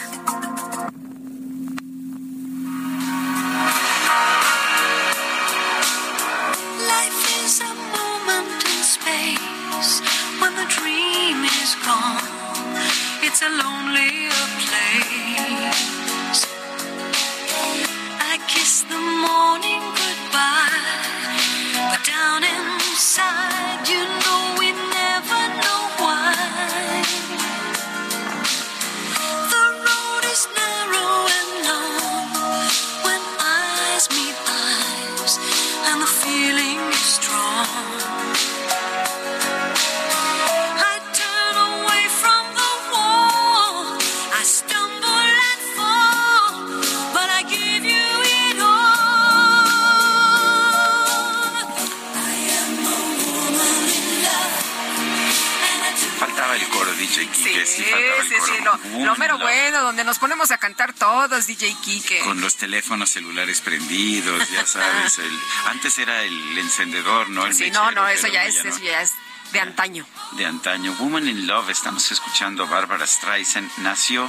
Con los teléfonos celulares prendidos, ya sabes. el- antes era el encendedor, ¿no? El Sí, no, mechero, no, eso ya no, es, eso ya es de antaño. de antaño. Woman in Love, estamos escuchando Bárbara Streisand. Nació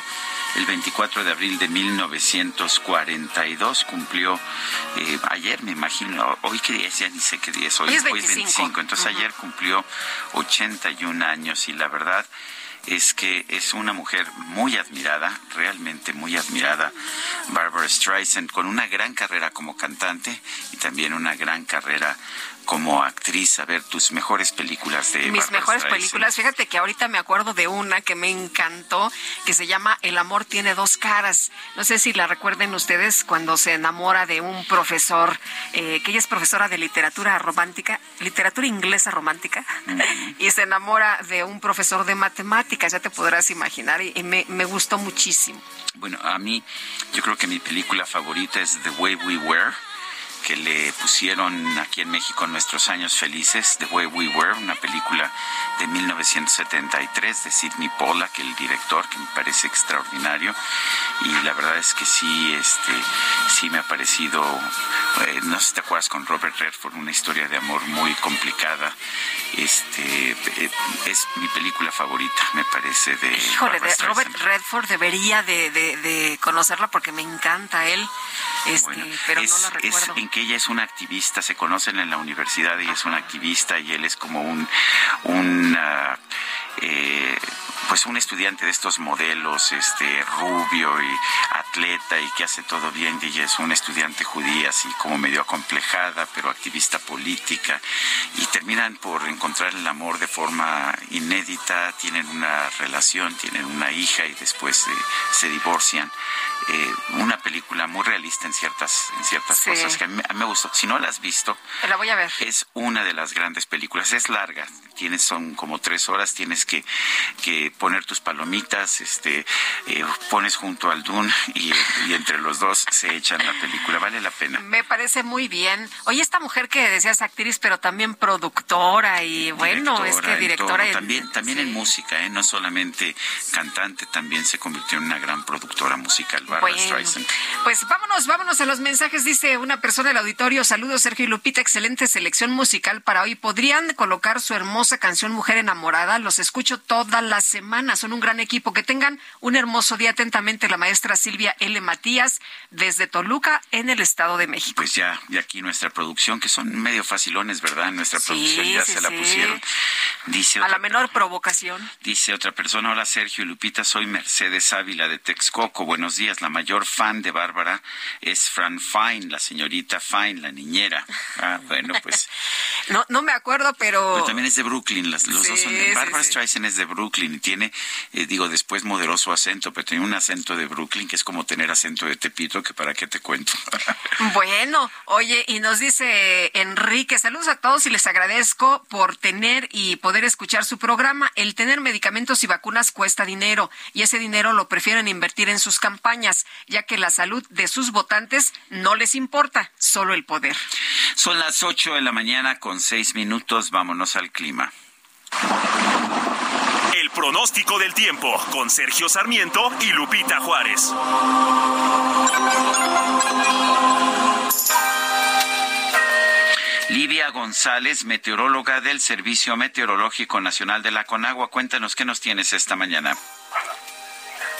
el 24 de abril de 1942, cumplió eh, ayer, me imagino, hoy qué día es, ya ni sé qué día es, hoy, Hoy es 25. entonces ayer cumplió 81 años y la verdad es que es una mujer muy admirada, realmente muy admirada, Barbara Streisand, con una gran carrera como cantante y también una gran carrera como actriz. A ver, tus mejores películas de Mis mejores Streisand. películas, fíjate que ahorita me acuerdo de una que me encantó, que se llama El amor tiene dos caras. No sé si la recuerden ustedes cuando se enamora de un profesor, eh, que ella es profesora de literatura romántica, literatura inglesa romántica, y se enamora de un profesor de matemáticas, ya te podrás imaginar, y, y me, me gustó muchísimo. Bueno, a mí, yo creo que mi película favorita es The Way We Were, que le pusieron aquí en México Nuestros Años Felices, The Way We Were, una película de 1973 de Sidney Pollack, el director, que me parece extraordinario. Y la verdad es que sí, este, sí me ha parecido, eh, no sé si te acuerdas con Robert Redford, una historia de amor muy complicada. Este, eh, es mi película favorita, me parece, de... Híjole, de. Robert Redford debería de, de- de conocerla porque me encanta él, este, Bueno, pero es, no la es recuerdo. en que ella es una activista, se conocen en la universidad, ella es una activista y él es como un, un ah, eh, pues un estudiante de estos modelos, este rubio y atleta y que hace todo bien, y ella es una estudiante judía así como medio acomplejada, pero activista política, y terminan por encontrar el amor de forma inédita, tienen una relación, tienen una hija y después eh, se divorcian. Eh, una película muy realista en ciertas, en ciertas Sí. cosas que a mí, a mí me gustó. Si no la has visto, La voy a ver. es una de las grandes películas. Es larga, tienes son como tres horas, tienes que, que poner tus palomitas, este, eh, pones junto al Dune y, y entre los dos se echan la película. Vale la pena. Me parece muy bien. Oye, esta mujer que decías actriz, pero también productora y bueno, es que en directora. todo. también también en música, ¿eh? no solamente cantante, también se convirtió en una gran productora musical, Barbara Bueno, Streisand. pues vámonos, vámonos a los mensajes. Dice una persona del auditorio, saludos Sergio y Lupita, excelente selección musical para hoy. ¿Podrían colocar su hermosa canción Mujer enamorada? Los escucho toda la semana, son un gran equipo. Que tengan un hermoso día atentamente la maestra Silvia L. Matías desde Toluca en el Estado de México. Pues ya, y aquí nuestra producción, que son medio facilones, ¿verdad? Nuestra Sí, producción ya sí, se la sí. pusieron. Dice A la menor provocación. Dice otra persona, hola Sergio y Lupita, soy Mercedes Ávila de Texcoco. Buenos días, la mayor fan de Bárbara es Fran Fine, la señorita Fine, la niñera. Ah, bueno, pues, No, no me acuerdo, pero... pero también es de Brooklyn, las, los dos son Sí, de... sí, Bárbara sí. Streisand es de Brooklyn y tiene, eh, digo, después moderó su acento, pero tiene un acento de Brooklyn que es como tener acento de Tepito, que para qué te cuento. Bueno, oye, y nos dice Enrique, saludos a todos y les agradezco por tener y poder escuchar su programa. El tener medicamentos y vacunas cuesta dinero y ese dinero lo prefieren invertir en sus campañas, ya que la salud de sus votantes no les importa, solo el poder. Son las 8 de la mañana con 6 minutos, vámonos al clima. El pronóstico del tiempo con Sergio Sarmiento y Lupita Juárez. Livia González, meteoróloga del Servicio Meteorológico Nacional de la Conagua. Cuéntanos qué nos tienes esta mañana.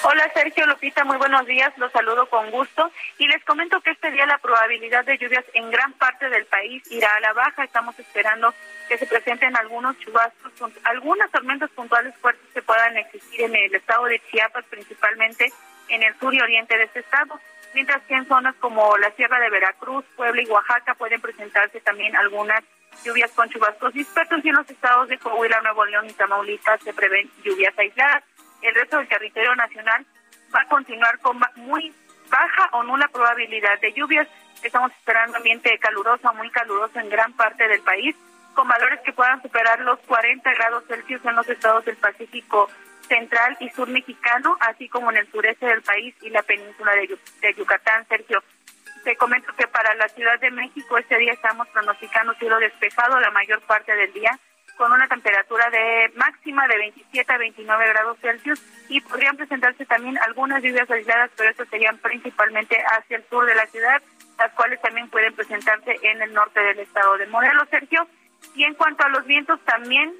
Hola Sergio Lupita, muy buenos días, los saludo con gusto. Y les comento que este día la probabilidad de lluvias en gran parte del país irá a la baja, estamos esperando que se presenten algunos chubascos, algunas tormentas puntuales fuertes que puedan existir en el estado de Chiapas, principalmente en el sur y oriente de este estado, mientras que en zonas como la Sierra de Veracruz, Puebla y Oaxaca pueden presentarse también algunas lluvias con chubascos dispersos. Y en los estados de Coahuila, Nuevo León y Tamaulipas se prevén lluvias aisladas el resto del territorio nacional va a continuar con muy baja o nula probabilidad de lluvias. Estamos esperando ambiente caluroso, muy caluroso en gran parte del país, con valores que puedan superar los 40 grados Celsius en los estados del Pacífico central y sur mexicano, así como en el sureste del país y la península de, Yu- de Yucatán, Sergio. Te comento que para la Ciudad de México este día estamos pronosticando cielo despejado la mayor parte del día, con una temperatura de máxima de 27 a 29 grados Celsius y podrían presentarse también algunas lluvias aisladas, pero estas serían principalmente hacia el sur de la ciudad, las cuales también pueden presentarse en el norte del estado de Morelos, Sergio. Y en cuanto a los vientos, también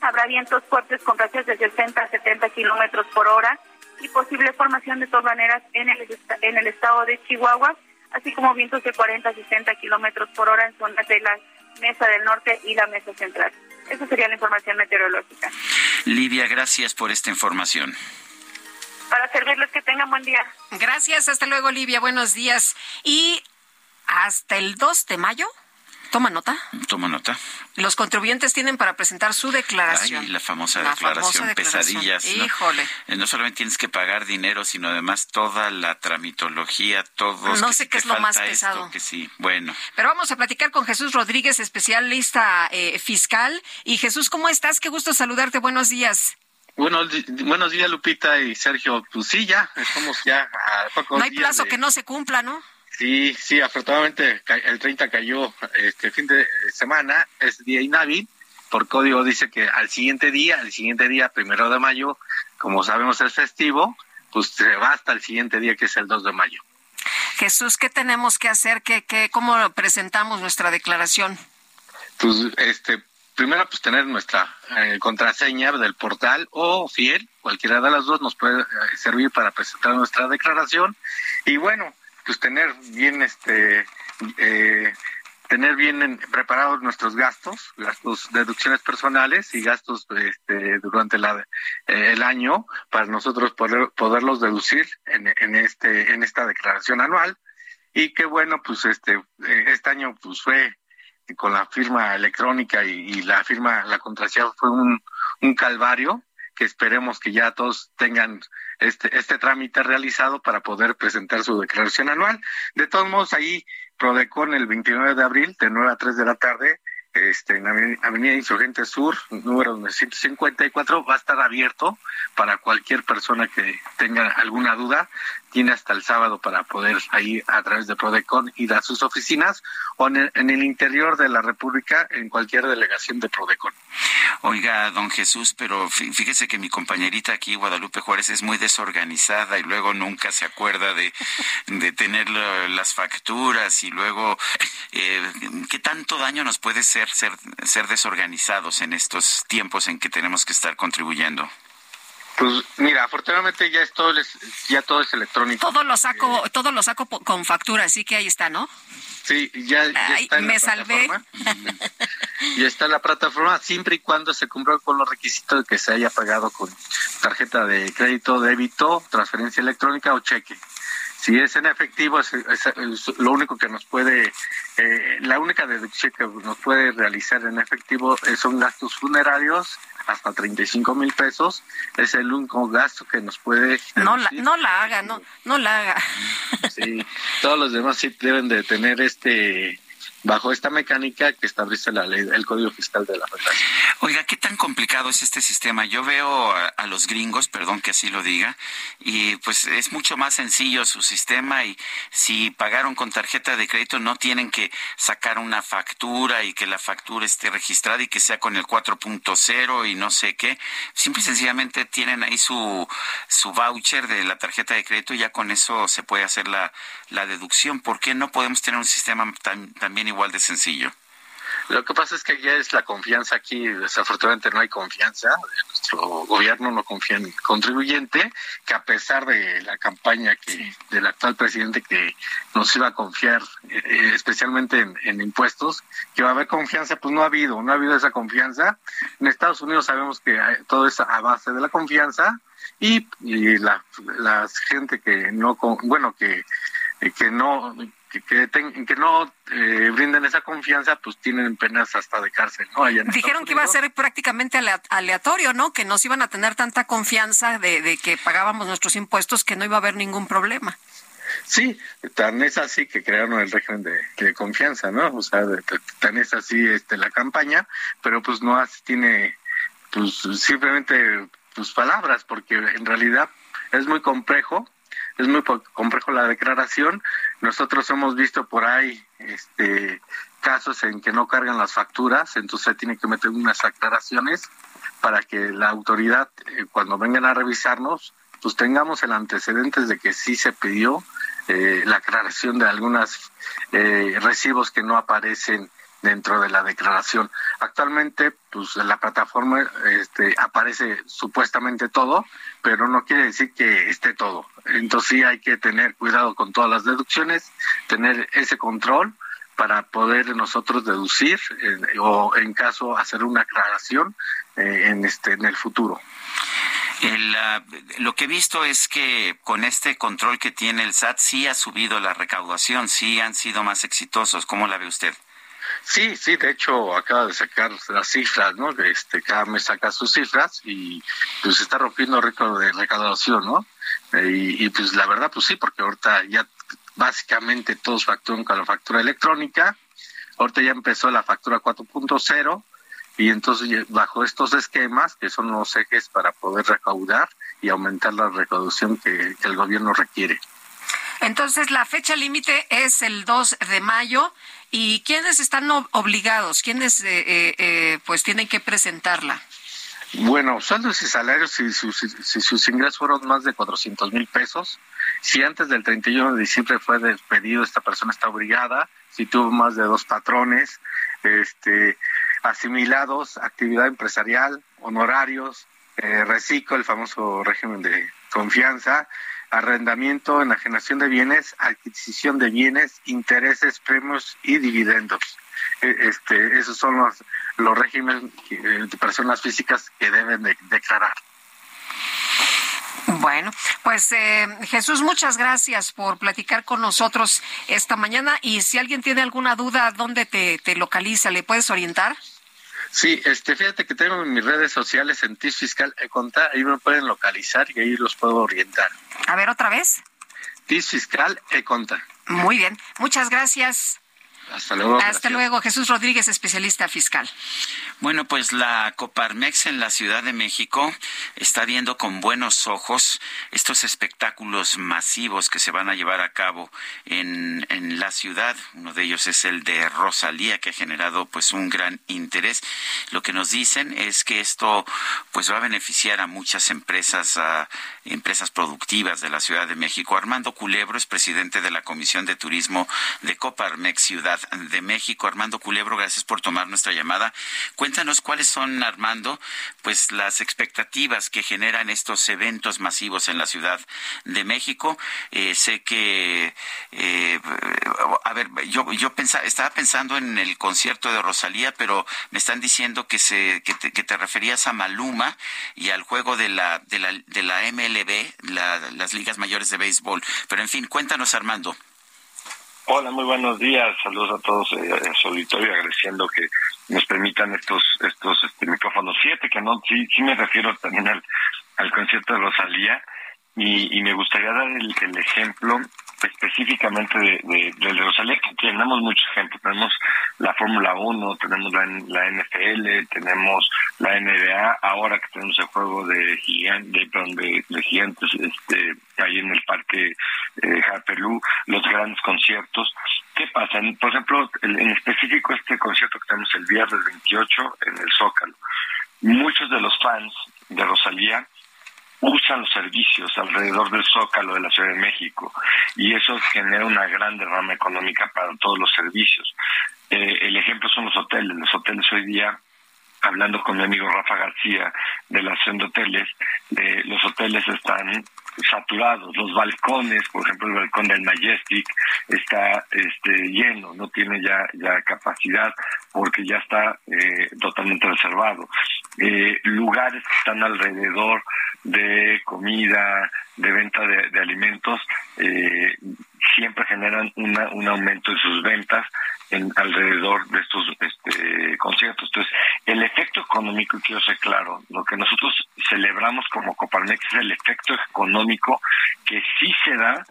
habrá vientos fuertes con rachas de 60 a 70 kilómetros por hora y posible formación de torbaneras en el, en el estado de Chihuahua, así como vientos de 40 a 60 kilómetros por hora en zonas de la mesa del norte y la mesa central. Esa sería la información meteorológica. Livia, gracias por esta información. Para servirles que tengan buen día. Gracias, hasta luego Olivia, buenos días. Y hasta el 2 de mayo, toma nota, Toma nota. los contribuyentes tienen para presentar su declaración. Ay, la famosa La declaración, famosa declaración. pesadillas. ¿no? Híjole. Eh, No solamente tienes que pagar dinero, sino además toda la tramitología, todos. No que sé si qué es lo más falta esto, pesado. que sí, bueno. Pero vamos a platicar con Jesús Rodríguez, especialista eh, fiscal. Y Jesús, ¿cómo estás? Qué gusto saludarte. Buenos días. Buenos, buenos días, Lupita y Sergio. Pues sí, ya, estamos ya a pocos No hay días plazo de- que no se cumpla, ¿no? Sí, sí, afortunadamente el 30 cayó este fin de semana, es día inhábil, por código dice que al siguiente día, al siguiente día, primero de mayo, como sabemos es festivo, pues se va hasta el siguiente día que es el 2 de mayo. Jesús, ¿qué tenemos que hacer? ¿Qué, qué, ¿Cómo presentamos nuestra declaración? Pues este, primero pues tener nuestra eh, contraseña del portal o fiel, cualquiera de las dos nos puede eh, servir para presentar nuestra declaración y bueno, pues tener bien este eh, tener bien en- preparados nuestros gastos, gastos, deducciones personales y gastos este, durante la, eh, el año para nosotros poder, poderlos deducir en, en este en esta declaración anual. Y que bueno pues este eh, este año pues fue con la firma electrónica y, y la firma la contraseña fue un, un calvario que esperemos que ya todos tengan este este trámite realizado para poder presentar su declaración anual. De todos modos, ahí Prodecon el 29 de abril, de 9 a 3 de la tarde, este, en Aveni- Avenida Insurgente Sur, número 954, va a estar abierto para cualquier persona que tenga alguna duda. Tiene hasta el sábado para poder ahí, a través de Prodecon, ir a sus oficinas o en el, en el interior de la República, en cualquier delegación de Prodecon. Oiga, don Jesús, pero fí- fíjese que mi compañerita aquí, Guadalupe Juárez, es muy desorganizada y luego nunca se acuerda de, tener la- las facturas y luego, eh, ¿qué tanto daño nos puede ser ser desorganizados en estos tiempos en que tenemos que estar contribuyendo? Pues mira, afortunadamente ya es todo, es- ya todo es electrónico. Todo lo saco, todo lo saco con factura, así que ahí está, ¿no? Sí, ya, ya Ay, está en la me salvé. Ya está en la plataforma siempre y cuando se cumpla con los requisitos de que se haya pagado con tarjeta de crédito, débito, transferencia electrónica o cheque. Si es en efectivo, es, es- es lo único que nos puede, eh, la única deducción que nos puede realizar en efectivo eh, son gastos funerarios hasta 35 mil pesos. Es el único gasto que nos puede No la, no la haga, no, no la haga. Sí, todos los demás sí deben de tener este bajo esta mecánica que establece la ley, el Código Fiscal de la Federación. Oiga, ¿qué tan complicado es este sistema? Yo veo a, los gringos, perdón que así lo diga, y pues es mucho más sencillo su sistema y si pagaron con tarjeta de crédito no tienen que sacar una factura y que la factura esté registrada y que sea con el 4.0 y no sé qué. Simple y sencillamente tienen ahí su, su voucher de la tarjeta de crédito y ya con eso se puede hacer la, la deducción. ¿Por qué no podemos tener un sistema tan- también igual de sencillo? Lo que pasa es que ya es la confianza aquí, desafortunadamente no hay confianza, nuestro gobierno no confía en el contribuyente, que a pesar de la campaña que del actual presidente que nos iba a confiar, eh, eh, especialmente en, en impuestos, que va a haber confianza, pues no ha habido, no ha habido esa confianza. En Estados Unidos sabemos que todo es a base de la confianza y, y la, la gente que no, con- bueno, que, que no que, que, ten- que no eh, brinden esa confianza, pues tienen penas hasta de cárcel, ¿no? Allá Dijeron que iba a ser prácticamente alea- aleatorio, ¿no? Que nos iban a tener tanta confianza de, de que pagábamos nuestros impuestos que no iba a haber ningún problema. Sí, tan es así que crearon el régimen de, de confianza, ¿no? O sea, de- tan es así este, la campaña, pero pues no así tiene, pues simplemente, pues palabras, porque en realidad es muy complejo, es muy complejo la declaración. Nosotros hemos visto por ahí, este, casos en que no cargan las facturas, entonces se tiene que meter unas aclaraciones para que la autoridad, eh, cuando vengan a revisarnos, pues tengamos el antecedente de que sí se pidió eh, la aclaración de algunos recibos que no aparecen dentro de la declaración. Actualmente, pues en la plataforma este, aparece supuestamente todo, pero no quiere decir que esté todo. Entonces sí hay que tener cuidado con todas las deducciones, tener ese control para poder nosotros deducir eh, o en caso hacer una aclaración eh, en este en el futuro. El, ah, lo que he visto es que con este control que tiene el SAT sí ha subido la recaudación, sí han sido más exitosos. ¿Cómo la ve usted? Sí, sí, de hecho acaba de sacar las cifras, ¿no? Este, cada mes saca sus cifras y pues está rompiendo récord de recaudación, ¿no? Eh, y, pues la verdad, pues sí, porque ahorita ya básicamente todos facturan con la factura electrónica, ahorita ya empezó la factura 4.0 y entonces bajo estos esquemas, que son los ejes para poder recaudar y aumentar la recaudación que, que el gobierno requiere. Entonces, la fecha límite es el 2 de mayo. ¿Y quiénes están obligados? ¿Quiénes eh, eh, eh, pues tienen que presentarla? Bueno, sueldos y salarios, si sus, si sus ingresos fueron más de 400 mil pesos, si antes del 31 de diciembre fue despedido, esta persona está obligada, si tuvo más de dos patrones, este, asimilados, actividad empresarial, honorarios, eh, reciclo, el famoso régimen de confianza, arrendamiento, enajenación de bienes, adquisición de bienes, intereses, premios y dividendos. E, este, esos son los, los regímenes de personas físicas que deben de declarar. Bueno, pues eh, Jesús, muchas gracias por platicar con nosotros esta mañana y si alguien tiene alguna duda, ¿dónde te, te localiza? ¿Le puedes orientar? Sí, este, fíjate que tengo en mis redes sociales en TIS Fiscal Econta, ahí me pueden localizar y ahí los puedo orientar. A ver, otra vez. TIS Fiscal Econta. Muy bien, muchas gracias. Hasta luego. Hasta luego, Jesús Rodríguez, especialista fiscal. Bueno, pues la Coparmex en la Ciudad de México está viendo con buenos ojos estos espectáculos masivos que se van a llevar a cabo en, en la ciudad. Uno de ellos es el de Rosalía, que ha generado pues un gran interés. Lo que nos dicen es que esto pues va a beneficiar a muchas empresas, a empresas productivas de la Ciudad de México. Armando Culebro es presidente de la Comisión de Turismo de Coparmex Ciudad de México. Armando Culebro, gracias por tomar nuestra llamada. Cuéntanos cuáles son, Armando, pues las expectativas que generan estos eventos masivos en la Ciudad de México. Eh, sé que, eh, a ver, yo, estaba pensando en el concierto de Rosalía, pero me están diciendo que, se, que te referías a Maluma y al juego de la, de la, de la MLB, la, las ligas mayores de béisbol. Pero en fin, cuéntanos, Armando. Hola, muy buenos días. Saludos a todos eh, a su auditorio, agradeciendo que nos permitan estos estos este, micrófonos. Fíjate que no, sí, sí me refiero también al, al concierto de Rosalía y, y me gustaría dar el, el ejemplo específicamente de, de, Rosalía, que tenemos muchos ejemplos. Tenemos la Fórmula 1, tenemos la, la NFL, tenemos la NBA, ahora que tenemos el juego de, gigantes, de, gigantes este, ahí en el parque eh, Harperloo, los grandes conciertos. ¿Qué pasa? Por ejemplo, en específico este concierto que tenemos el viernes 28 en el Zócalo. Muchos de los fans de Rosalía usan los servicios alrededor del Zócalo de la Ciudad de México y eso genera una gran derrama económica para todos los servicios. Eh, el ejemplo son los hoteles. Los hoteles hoy día, hablando con mi amigo Rafa García de la Asociación de Hoteles, eh, los hoteles están saturados, los balcones, por ejemplo el balcón del Majestic está este lleno, no tiene ya ya capacidad porque ya está eh, totalmente reservado. Eh, lugares que están alrededor de comida, de venta de, de alimentos, eh, siempre generan una, un aumento de sus ventas en alrededor de estos este, conciertos. Entonces, el efecto económico, quiero ser claro, lo que nosotros celebramos como Coparmex es el efecto económico que sí se da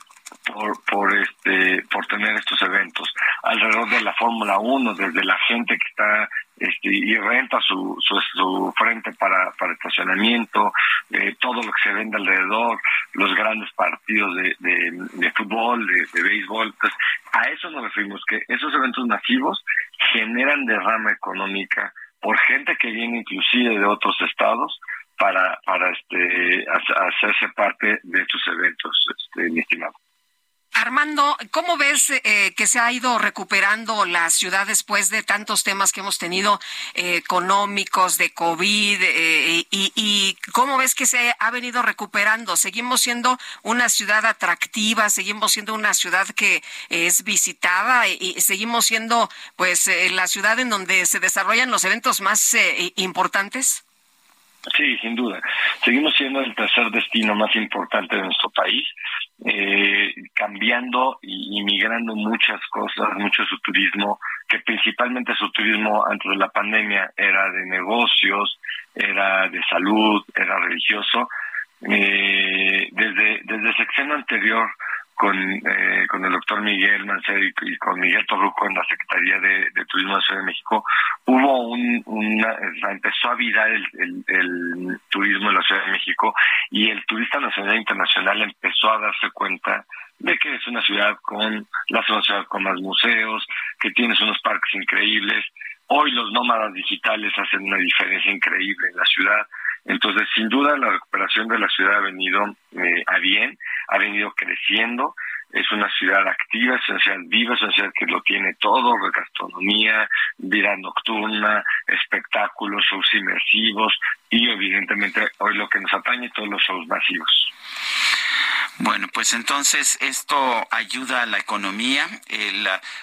por por este por tener estos eventos alrededor de la Fórmula 1 desde la gente que está este, y renta su, su, su frente para, para estacionamiento, eh, todo lo que se vende alrededor, los grandes partidos de, de, fútbol, de, béisbol. Entonces, a eso nos referimos, que esos eventos masivos generan derrama económica por gente que viene inclusive de otros estados para, para este, hacerse parte de estos eventos, este, mi estimado. Armando, ¿cómo ves eh, que se ha ido recuperando la ciudad después de tantos temas que hemos tenido eh, económicos, de COVID, eh, y, y, cómo ves que se ha venido recuperando? ¿Seguimos siendo una ciudad atractiva? ¿Seguimos siendo una ciudad que es visitada? ¿Y seguimos siendo pues la ciudad en donde se desarrollan los eventos más importantes? Sí, sin duda. Seguimos siendo el tercer destino más importante de nuestro país, eh, cambiando y, migrando muchas cosas, mucho su turismo, que principalmente su turismo antes de la pandemia era de negocios, era de salud, era religioso. Eh, desde, desde el sexenio anterior, con, eh, con el doctor Miguel Mancero y, con Miguel Torruco en la Secretaría de, Turismo de la Ciudad de México, hubo un, una, empezó a virar el, turismo en la Ciudad de México y el turista nacional e internacional empezó a darse cuenta de que es una ciudad con la ciudad con más museos, que tienes unos parques increíbles. Hoy los nómadas digitales hacen una diferencia increíble en la ciudad. Entonces, sin duda, la recuperación de la ciudad ha venido eh, a bien, ha venido creciendo es una ciudad activa, es una ciudad viva, es una ciudad que lo tiene todo, gastronomía, vida nocturna, espectáculos, shows inmersivos y evidentemente hoy lo que nos atañe, todos los shows masivos. Bueno, pues entonces esto ayuda a la economía.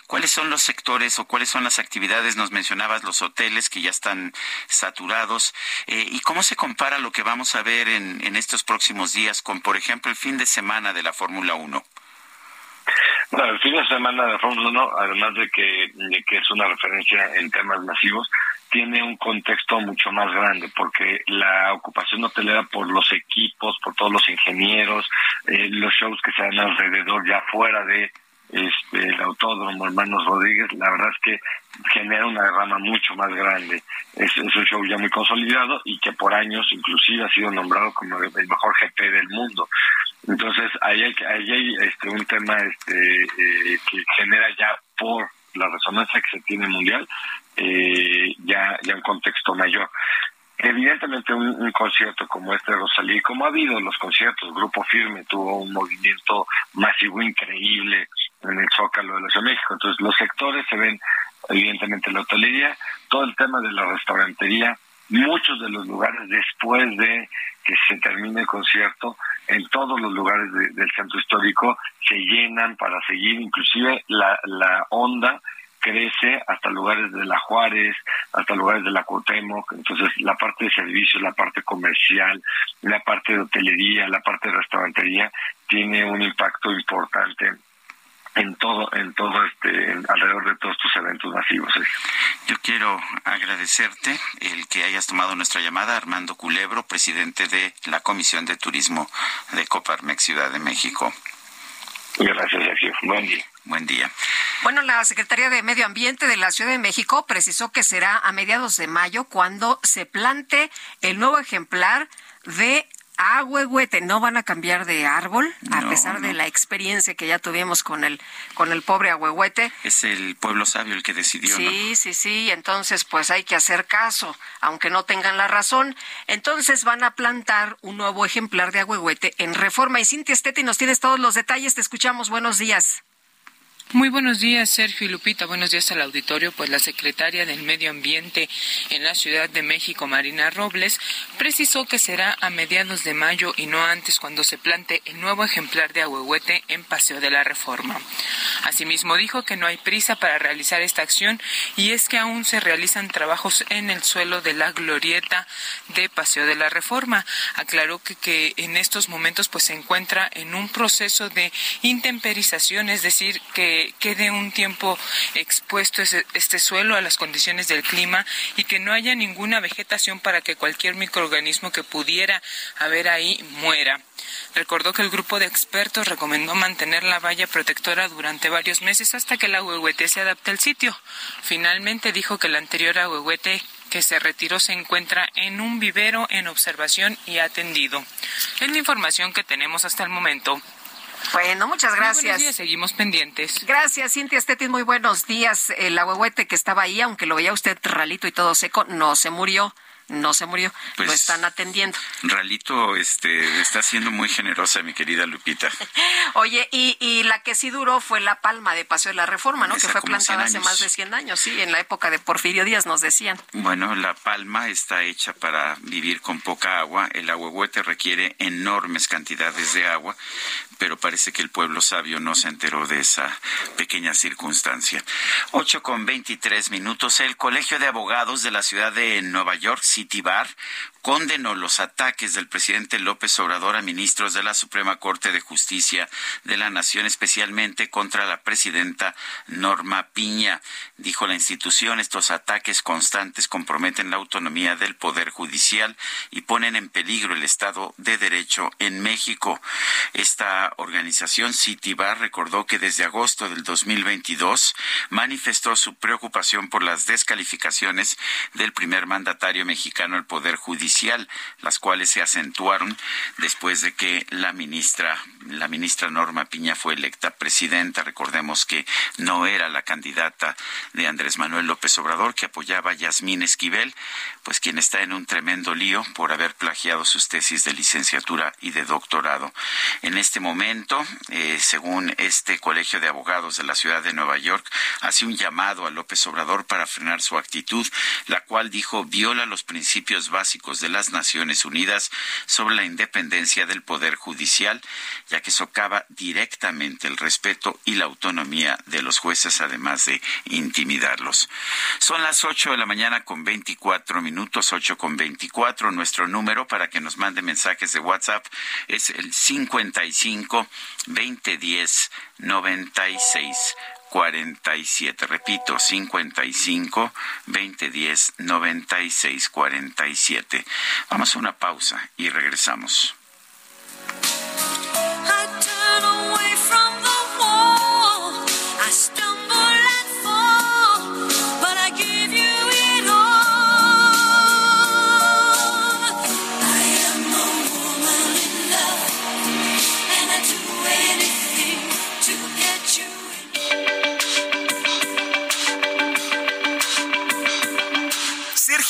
¿Cuáles son los sectores o cuáles son las actividades? Nos mencionabas los hoteles que ya están saturados. Eh, ¿Y cómo se compara lo que vamos a ver en, en estos próximos días con, por ejemplo, el fin de semana de la Fórmula 1? Bueno, el fin de semana de Fórmula 1, además de que, de que es una referencia en temas masivos, tiene un contexto mucho más grande, porque la ocupación hotelera por los equipos, por todos los ingenieros, eh, los shows que se dan alrededor, ya fuera de este, el autódromo Hermanos Rodríguez, la verdad es que genera una rama mucho más grande. Es, es, un show ya muy consolidado y que por años inclusive ha sido nombrado como el mejor GP del mundo. Entonces, ahí hay, ahí hay este, un tema este, eh, que genera ya por la resonancia que se tiene mundial, eh, ya, ya un contexto mayor. Evidentemente un, concierto como este de Rosalí, como ha habido los conciertos, Grupo Firme tuvo un movimiento masivo increíble en el Zócalo de la Ciudad de México, entonces los sectores se ven evidentemente la hotelería, todo el tema de la restaurantería, muchos de los lugares después de que se termine el concierto, en todos los lugares de, del centro histórico se llenan para seguir, inclusive la, la onda crece hasta lugares de la Juárez, hasta lugares de la Cuauhtémoc, entonces la parte de servicios, la parte comercial, la parte de hotelería, la parte de restaurantería tiene un impacto importante en todo en todo este en, alrededor de todos estos eventos masivos Sergio. yo quiero agradecerte el que hayas tomado nuestra llamada Armando Culebro presidente de la Comisión de Turismo de Coparmex Ciudad de México gracias Sergio buen día Buen día. Bueno, la Secretaría de Medio Ambiente de la Ciudad de México precisó que será a mediados de mayo cuando se plante el nuevo ejemplar de ahuehuete. No van a cambiar de árbol, a No, pesar no. de la experiencia que ya tuvimos con el, con el pobre ahuehuete. Es el pueblo sabio el que decidió, ¿no? Sí, sí, sí. Entonces, pues hay que hacer caso, aunque no tengan la razón. Entonces van a plantar un nuevo ejemplar de ahuehuete en reforma. Y Cintia Esteti nos tienes todos los detalles. Te escuchamos. Buenos días. Muy buenos días, Sergio y Lupita. Buenos días al auditorio. Pues la secretaria del Medio Ambiente en la Ciudad de México, Marina Robles, precisó que será a mediados de mayo y no antes cuando se plante el nuevo ejemplar de ahuehuete en Paseo de la Reforma. Asimismo, dijo que no hay prisa para realizar esta acción y es que aún se realizan trabajos en el suelo de la glorieta de Paseo de la Reforma. Aclaró que, que en estos momentos pues se encuentra en un proceso de intemperización, es decir, que quede un tiempo expuesto este suelo a las condiciones del clima y que no haya ninguna vegetación para que cualquier microorganismo que pudiera haber ahí muera. Recordó que el grupo de expertos recomendó mantener la valla protectora durante varios meses hasta que el ahuehuete se adapte al sitio. Finalmente dijo que el anterior ahuehuete que se retiró se encuentra en un vivero en observación y atendido. Es la información que tenemos hasta el momento. Bueno, muchas Muy gracias. buenos días, seguimos pendientes. Gracias, Cintia Estetis. Muy buenos días. El ahuehuete que estaba ahí, aunque lo veía usted ralito y todo seco, no se murió. No se murió. Pues- lo están atendiendo. Ralito este, está siendo muy generosa, mi querida Lupita. Oye, y, y la que sí duró fue la palma de Paseo de la Reforma, ¿no? Esa que fue como 100 plantada hace más de 100 años, sí, en la época de Porfirio Díaz nos decían. Bueno, la palma está hecha para vivir con poca agua. El ahuehuete requiere enormes cantidades de agua, pero parece que el pueblo sabio no se enteró de esa pequeña circunstancia. Ocho con veintitrés minutos. El Colegio de Abogados de la ciudad de Nueva York, City Bar, condenó los ataques del presidente López Obrador a ministros de la Suprema Corte de Justicia de la Nación, especialmente contra la presidenta Norma Piña. Dijo la institución, estos ataques constantes comprometen la autonomía del Poder Judicial y ponen en peligro el Estado de Derecho en México. Esta organización Citibar recordó que desde agosto del 2022 manifestó su preocupación por las descalificaciones del primer mandatario mexicano el Poder Judicial, las cuales se acentuaron después de que la ministra, la ministra Norma Piña fue electa presidenta. Recordemos que no era la candidata de Andrés Manuel López Obrador, que apoyaba a Yasmín Esquivel, pues quien está en un tremendo lío por haber plagiado sus tesis de licenciatura y de doctorado. En este momento, eh, según este Colegio de Abogados de la Ciudad de Nueva York, hace un llamado a López Obrador para frenar su actitud, la cual dijo viola los principios básicos de las Naciones Unidas sobre la independencia del Poder Judicial, ya que socava directamente el respeto y la autonomía de los jueces, además de intimidarlos. Son las ocho de la mañana con veinticuatro minutos, ocho con veinticuatro. Nuestro número para que nos mande mensajes de WhatsApp es el 55 2010 96 47. Repito, 55 2010 96 47. Vamos a una pausa y regresamos.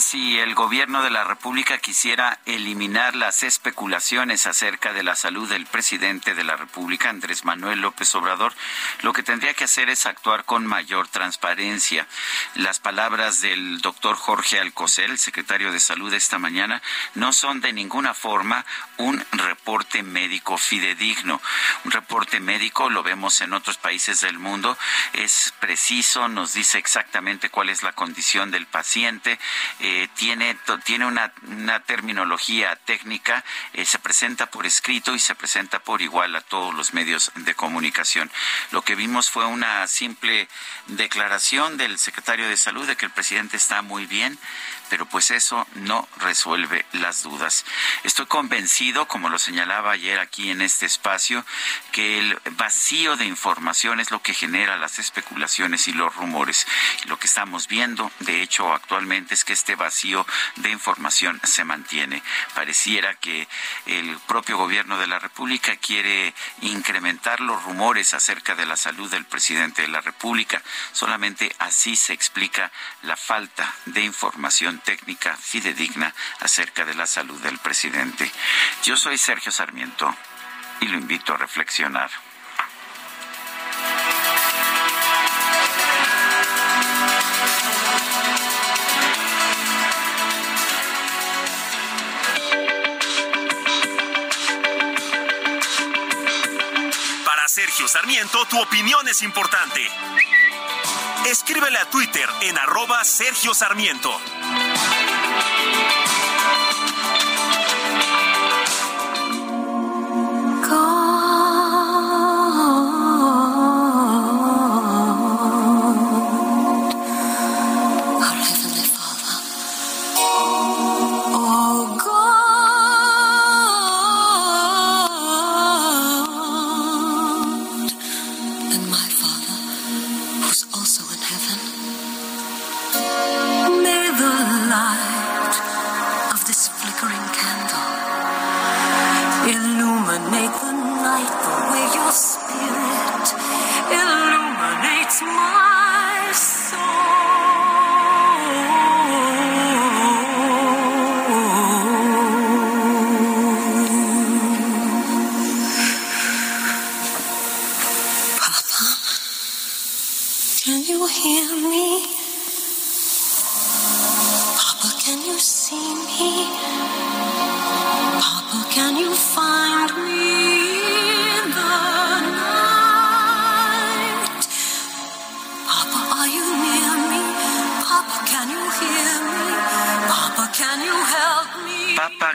Si el gobierno de la República quisiera eliminar las especulaciones acerca de la salud del presidente de la República, Andrés Manuel López Obrador, lo que tendría que hacer es actuar con mayor transparencia. Las palabras del doctor Jorge Alcocer, el secretario de Salud esta mañana, no son de ninguna forma un reporte médico fidedigno. Un reporte médico, lo vemos en otros países del mundo, es preciso, nos dice exactamente cuál es la condición del paciente, eh, tiene, tiene una, una terminología técnica, eh, se presenta por escrito y se presenta por igual a todos los medios de comunicación. Lo que vimos fue una simple declaración del secretario de Salud de que el presidente está muy bien, pero pues eso no resuelve las dudas. Estoy convencido, como lo señalaba ayer aquí en este espacio, que el vacío de información es lo que genera las especulaciones y los rumores. Lo que estamos viendo, de hecho, actualmente es que este vacío de información se mantiene. Pareciera que el propio gobierno de la República quiere incrementar los rumores acerca de la salud del presidente de la República. Solamente así se explica la falta de información técnica fidedigna acerca de la salud del presidente. Yo soy Sergio Sarmiento y lo invito a reflexionar. Para Sergio Sarmiento, tu opinión es importante. Escríbele a Twitter en arroba Sergio Sarmiento.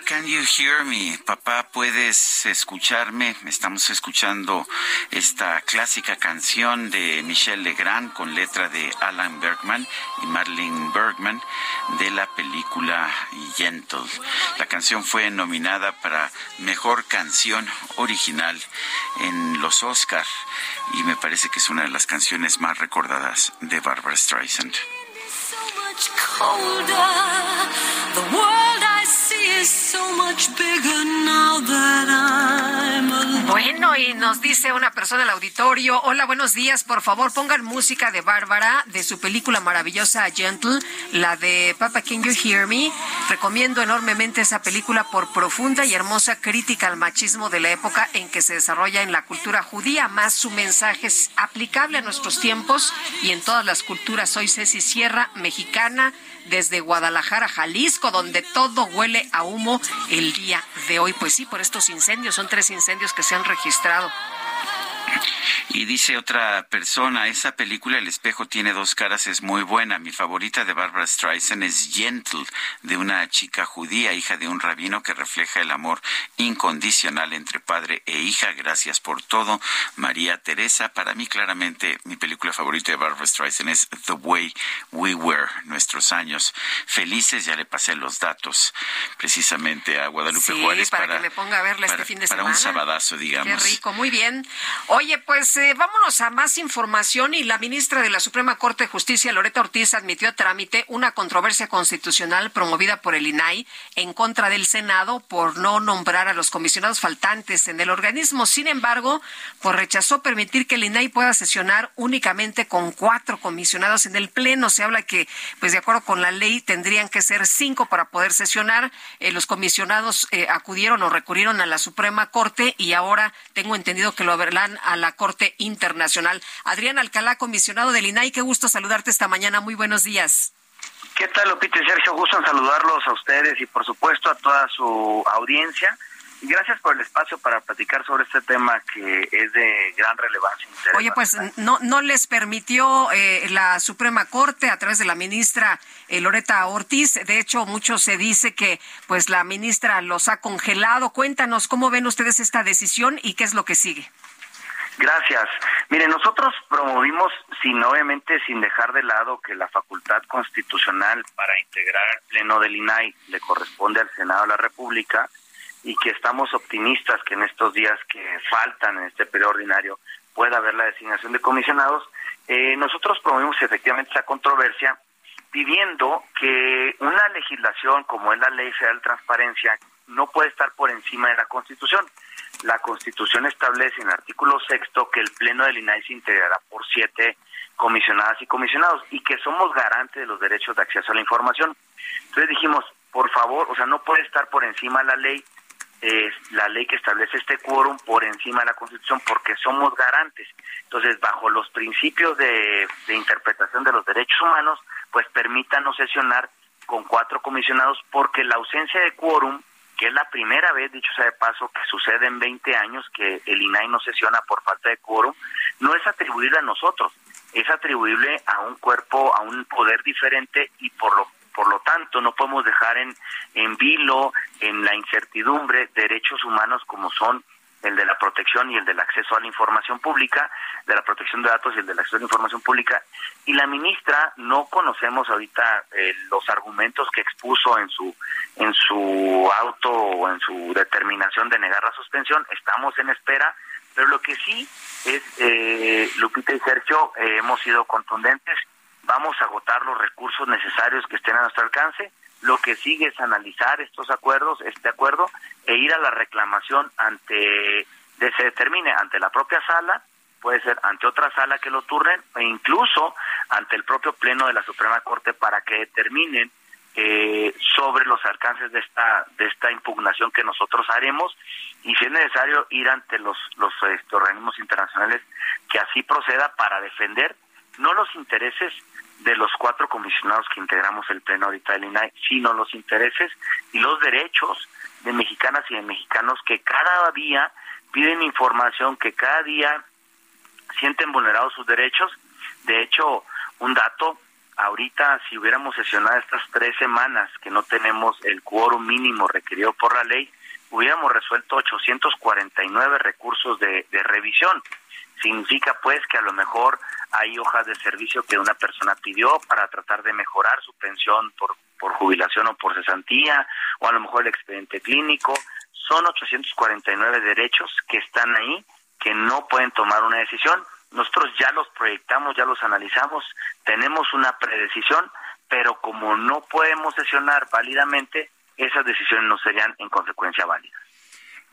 Can you hear me? Papá, ¿puedes escucharme? Estamos escuchando esta clásica canción de Michel Legrand con letra de Alan Bergman y Marlene Bergman de la película Gentle. La canción fue nominada para Mejor Canción Original en los Oscar y me parece que es una de las canciones más recordadas de Barbara Streisand. Bueno, y nos dice una persona al auditorio, hola, buenos días, por favor pongan música de Bárbara de su película maravillosa Gentle, la de Papa Can You Hear Me. Recomiendo enormemente esa película por profunda y hermosa crítica al machismo de la época en que se desarrolla en la cultura judía, más su mensaje es aplicable a nuestros tiempos y en todas las culturas. Soy Ceci Sierra, mexicana, desde Guadalajara, Jalisco, donde todo huele a humo el día de hoy. Pues sí, por estos incendios, son tres incendios que se han registrado. Y dice otra persona, esa película El espejo tiene dos caras es muy buena. Mi favorita de Barbara Streisand es Gentle, de una chica judía, hija de un rabino que refleja el amor incondicional entre padre e hija. Gracias por todo. María Teresa, para mí claramente mi película favorita de Barbara Streisand es The Way We Were, nuestros años felices. Ya le pasé los datos precisamente a Guadalupe Sí, Juárez para, que me ponga a verla este para- fin de para semana. un sabadazo, digamos. Qué rico, muy bien. Oye, pues eh, vámonos a más información y la ministra de la Suprema Corte de Justicia, Loreta Ortiz, admitió a trámite una controversia constitucional promovida por el INAI en contra del Senado por no nombrar a los comisionados faltantes en el organismo. Sin embargo, pues rechazó permitir que el INAI pueda sesionar únicamente con cuatro comisionados en el Pleno. Se habla que, pues de acuerdo con la ley, tendrían que ser cinco para poder sesionar. Eh, los comisionados eh, acudieron o recurrieron a la Suprema Corte y ahora tengo entendido que lo verán a la Corte Internacional. Adrián Alcalá, comisionado del INAI, qué gusto saludarte esta mañana. Muy buenos días. ¿Qué tal, Lupita y Sergio? Gusto en saludarlos a ustedes y, por supuesto, a toda su audiencia. Y gracias por el espacio para platicar sobre este tema que es de gran relevancia. e. Oye, pues no, no les permitió eh, la Suprema Corte a través de la ministra eh, Loreta Ortiz. De hecho, mucho se dice que pues la ministra los ha congelado. Cuéntanos cómo ven ustedes esta decisión y qué es lo que sigue. Gracias. Mire, nosotros promovimos, sin obviamente sin dejar de lado que la facultad constitucional para integrar al Pleno del INAI le corresponde al Senado de la República y que estamos optimistas que en estos días que faltan en este periodo ordinario pueda haber la designación de comisionados. Eh, nosotros promovimos efectivamente esa controversia pidiendo que una legislación como es la Ley Federal de Transparencia no puede estar por encima de la Constitución. La Constitución establece en el artículo sexto que el Pleno del INAI se integrará por siete comisionadas y comisionados y que somos garantes de los derechos de acceso a la información. Entonces dijimos, por favor, o sea, no puede estar por encima la ley, eh, la ley que establece este quórum por encima de la Constitución porque somos garantes. Entonces, bajo los principios de, de interpretación de los derechos humanos, pues permítanos sesionar con cuatro comisionados porque la ausencia de quórum que es la primera vez, dicho sea de paso, que sucede en 20 años que el INAI no sesiona por falta de quórum, no es atribuible a nosotros, es atribuible a un cuerpo, a un poder diferente y por lo por lo tanto no podemos dejar en en vilo, en la incertidumbre derechos humanos como son el de la protección y el del acceso a la información pública, de la protección de datos y el del acceso a la información pública. Y la ministra no conocemos ahorita eh, los argumentos que expuso en su en su auto o en su determinación de negar la suspensión. Estamos en espera, pero lo que sí es, eh, Lupita y Sergio, eh, hemos sido contundentes. Vamos a agotar los recursos necesarios que estén a nuestro alcance. Lo que sigue es analizar estos acuerdos, este acuerdo, e ir a la reclamación ante, de, se determine ante la propia sala, puede ser ante otra sala que lo turnen, e incluso ante el propio Pleno de la Suprema Corte para que determinen eh, sobre los alcances de esta de esta impugnación que nosotros haremos y si es necesario ir ante los los este, organismos internacionales que así proceda para defender no los intereses de los cuatro comisionados que integramos el pleno ahorita del INAI, sino los intereses y los derechos de mexicanas y de mexicanos que cada día piden información, que cada día sienten vulnerados sus derechos. De hecho, un dato, ahorita si hubiéramos sesionado estas tres semanas que no tenemos el quórum mínimo requerido por la ley, hubiéramos resuelto 849 recursos de, de revisión. Significa pues que a lo mejor hay hojas de servicio que una persona pidió para tratar de mejorar su pensión por, por jubilación o por cesantía, o a lo mejor el expediente clínico. Son 849 derechos que están ahí, que no pueden tomar una decisión. Nosotros ya los proyectamos, ya los analizamos, tenemos una predecisión, pero como no podemos sesionar válidamente, esas decisiones no serían en consecuencia válidas.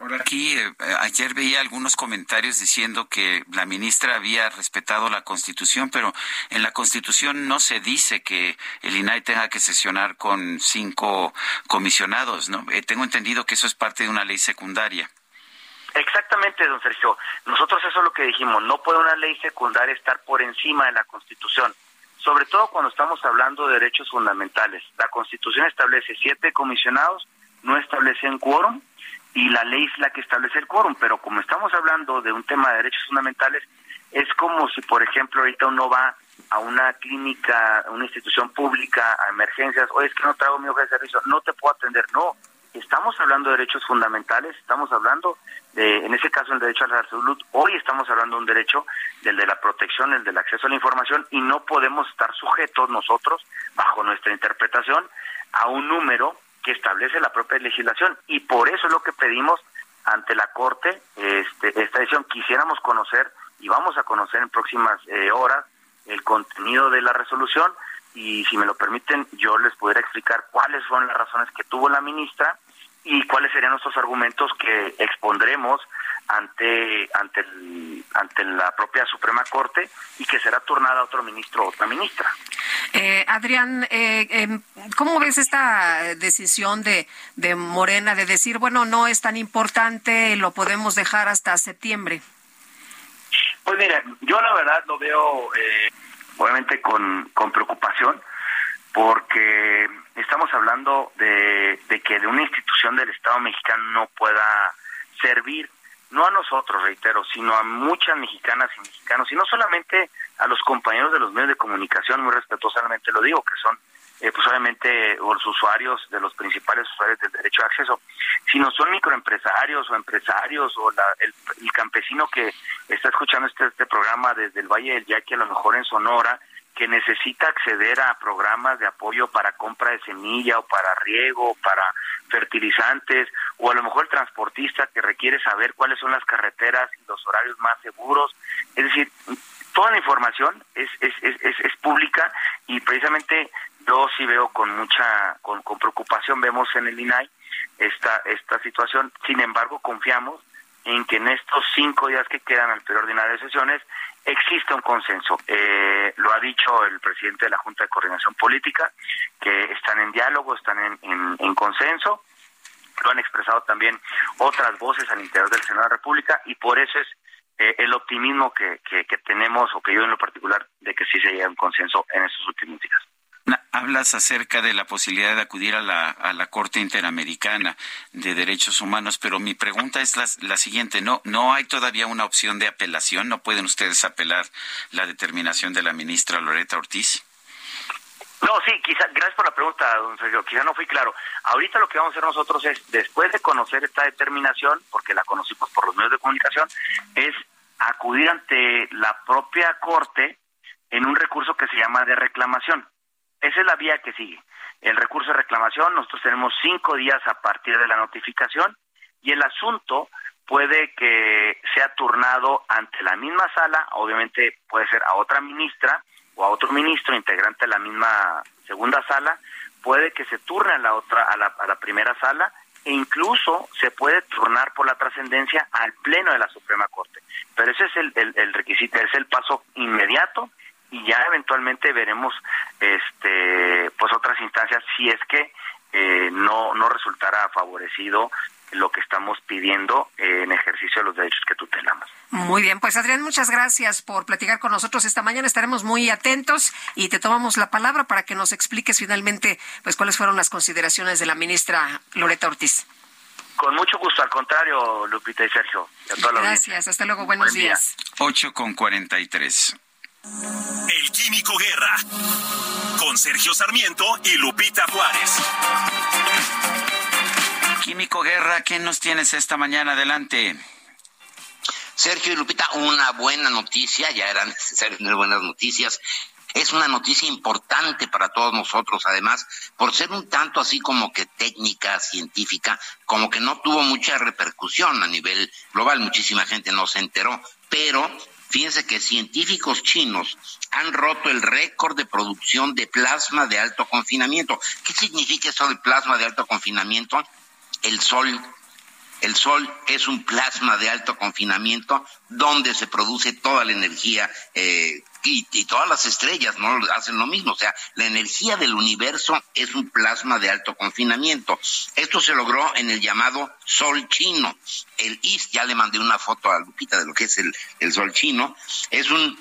Por aquí, eh, ayer veía algunos comentarios diciendo que la ministra había respetado la Constitución, pero en la Constitución no se dice que el INAI tenga que sesionar con cinco comisionados, ¿no? Eh, tengo entendido que eso es parte de una ley secundaria. Exactamente, don Sergio. Nosotros eso es lo que dijimos. No puede una ley secundaria estar por encima de la Constitución, sobre todo cuando estamos hablando de derechos fundamentales. La Constitución establece siete comisionados, no establece en quórum y la ley es la que establece el quórum, pero como estamos hablando de un tema de derechos fundamentales, es como si, por ejemplo, ahorita uno va a una clínica, a una institución pública, a emergencias, oye, es que no traigo mi hoja de servicio, no te puedo atender. No, estamos hablando de derechos fundamentales, estamos hablando de, en ese caso, el derecho a la salud. Hoy estamos hablando de un derecho, del de la protección, el del acceso a la información, y no podemos estar sujetos nosotros, bajo nuestra interpretación, a un número que establece la propia legislación y por eso es lo que pedimos ante la Corte este, esta decisión. Quisiéramos conocer y vamos a conocer en próximas eh, horas el contenido de la resolución y si me lo permiten yo les pudiera explicar cuáles son las razones que tuvo la ministra y cuáles serían nuestros argumentos que expondremos ante ante el, ante la propia Suprema Corte y que será turnada a otro ministro o otra ministra. Eh, Adrián, eh, eh, ¿cómo ves esta decisión de, de Morena de decir, bueno, no es tan importante, lo podemos dejar hasta septiembre? Pues mira, yo la verdad lo veo eh, obviamente con, con preocupación porque estamos hablando de, de que de una institución del Estado mexicano no pueda servir no a nosotros, reitero, sino a muchas mexicanas y mexicanos, y no solamente a los compañeros de los medios de comunicación, muy respetuosamente lo digo, que son eh, pues obviamente los usuarios de los principales usuarios del derecho de acceso, sino son microempresarios o empresarios o la, el, el, campesino que está escuchando este, este programa desde el Valle del Yaqui, a lo mejor en Sonora, que necesita acceder a programas de apoyo para compra de semilla o para riego, para fertilizantes, o a lo mejor el transportista que requiere saber cuáles son las carreteras y los horarios más seguros. Es decir, toda la información es, es, es, es, es pública y precisamente yo sí veo con mucha, con, con preocupación, vemos en el INAI esta, esta situación. Sin embargo, confiamos en que en estos cinco días que quedan al periodo ordinario de sesiones existe un consenso. Eh, lo ha dicho el presidente de la Junta de Coordinación Política, que están en diálogo, están en, en, en consenso. Lo han expresado también otras voces al interior del Senado de la República y por eso es eh, el optimismo que, que, que tenemos, o que yo en lo particular, de que sí se llegue a un consenso en estos últimos días. Hablas acerca de la posibilidad de acudir a la, Corte Interamericana de Derechos Humanos, pero mi pregunta es la, la, siguiente. ¿No, ¿No hay todavía una opción de apelación? ¿No pueden ustedes apelar la determinación de la ministra Loreta Ortiz? No, sí, quizá, gracias por la pregunta, don Sergio. Quizá no fui claro. Ahorita lo que vamos a hacer nosotros es, después de conocer esta determinación, porque la conocimos por los medios de comunicación, es acudir ante la propia Corte en un recurso que se llama de reclamación. Esa es la vía que sigue. El recurso de reclamación, nosotros tenemos cinco días a partir de la notificación y el asunto puede que sea turnado ante la misma sala, obviamente puede ser a otra ministra o a otro ministro integrante de la misma segunda sala, puede que se turne a la otra, a la, primera sala e incluso se puede turnar por la trascendencia al pleno de la Suprema Corte. Pero ese es el, el, el requisito, es el paso inmediato y ya eventualmente veremos este pues otras instancias si es que eh, no no resultará favorecido lo que estamos pidiendo en ejercicio de los derechos que tutelamos. Muy bien, pues Adrián, muchas gracias por platicar con nosotros esta mañana. Estaremos muy atentos y te tomamos la palabra para que nos expliques finalmente pues cuáles fueron las consideraciones de la ministra Loreta Ortiz. Con mucho gusto, al contrario, Lupita y Sergio. y a toda la audiencia. Gracias, hasta luego, buenos Buen día. días. 8 con 43. El Químico Guerra. Con Sergio Sarmiento y Lupita Juárez. Químico Guerra, ¿qué nos tienes esta mañana? Adelante. Sergio y Lupita, una buena noticia, ya eran necesarias tener buenas noticias. Es una noticia importante para todos nosotros, además, por ser un tanto así como que técnica, científica, como que no tuvo mucha repercusión a nivel global, muchísima gente no se enteró, pero fíjense que científicos chinos han roto el récord de producción de plasma de alto confinamiento. ¿Qué significa eso de plasma de alto confinamiento? El sol el Sol es un plasma de alto confinamiento donde se produce toda la energía eh, y, todas las estrellas no hacen lo mismo. O sea, la energía del universo es un plasma de alto confinamiento. Esto se logró en el llamado Sol chino. El IS, ya le mandé una foto a Lupita de lo que es el, el Sol chino. Es un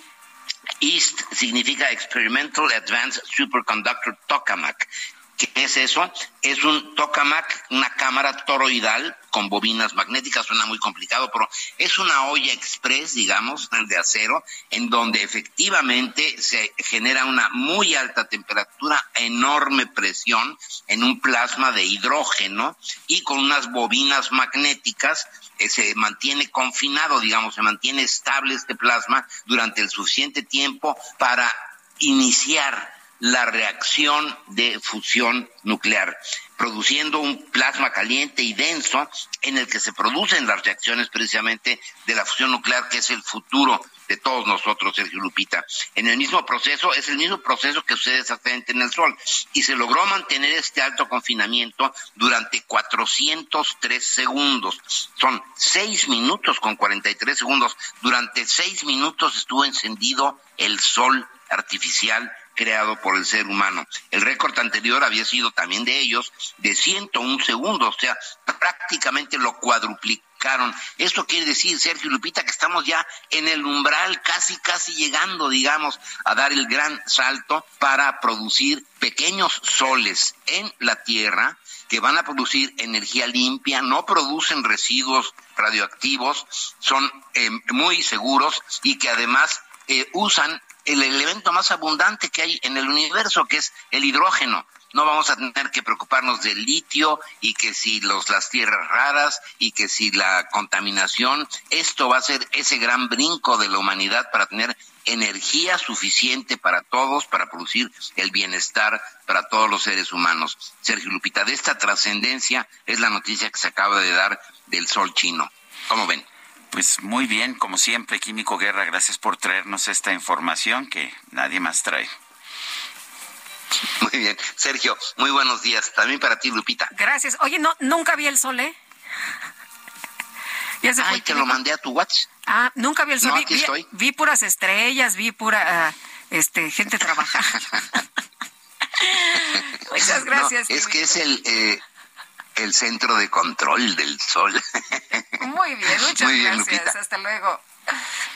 EAST significa Experimental Advanced Superconductor Tokamak. ¿Qué es eso? Es un tokamak, una cámara toroidal con bobinas magnéticas, suena muy complicado, pero es una olla express, digamos, de acero, en donde efectivamente se genera una muy alta temperatura, enorme presión en un plasma de hidrógeno y con unas bobinas magnéticas eh, se mantiene confinado, digamos, se mantiene estable este plasma durante el suficiente tiempo para iniciar la reacción de fusión nuclear, produciendo un plasma caliente y denso en el que se producen las reacciones precisamente de la fusión nuclear, que es el futuro de todos nosotros, Sergio Lupita. En el mismo proceso, es el mismo proceso que sucede exactamente en el Sol, y se logró mantener este alto confinamiento durante 403 segundos. Son 6 minutos con 43 segundos. Durante 6 minutos estuvo encendido el Sol artificial creado por el ser humano. El récord anterior había sido también de ellos de 101 segundos, o sea, prácticamente lo cuadruplicaron. Esto quiere decir, Sergio Lupita, que estamos ya en el umbral, casi, casi llegando, digamos, a dar el gran salto para producir pequeños soles en la Tierra que van a producir energía limpia, no producen residuos radioactivos, son eh, muy seguros y que además eh, usan el elemento más abundante que hay en el universo, que es el hidrógeno. No vamos a tener que preocuparnos del litio y que si los, las tierras raras y que si la contaminación, esto va a ser ese gran brinco de la humanidad para tener energía suficiente para todos, para producir el bienestar para todos los seres humanos. Sergio Lupita, de esta trascendencia es la noticia que se acaba de dar del sol chino. ¿Cómo ven? Pues muy bien, como siempre, Químico Guerra, gracias por traernos esta información que nadie más trae. Muy bien. Sergio, muy buenos días. También para ti, Lupita. Gracias. Oye, no, nunca vi el sol, ¿eh? Ya se fue Ay, el te lo mandé a tu WhatsApp. Ah, nunca vi el sol. No, vi, aquí vi- estoy. vi puras estrellas, vi pura ah, este gente trabajando. Muchas gracias. No, es que es el, eh, el centro de control del sol. Muy bien, muchas Muy bien, gracias. Lupita. Hasta luego.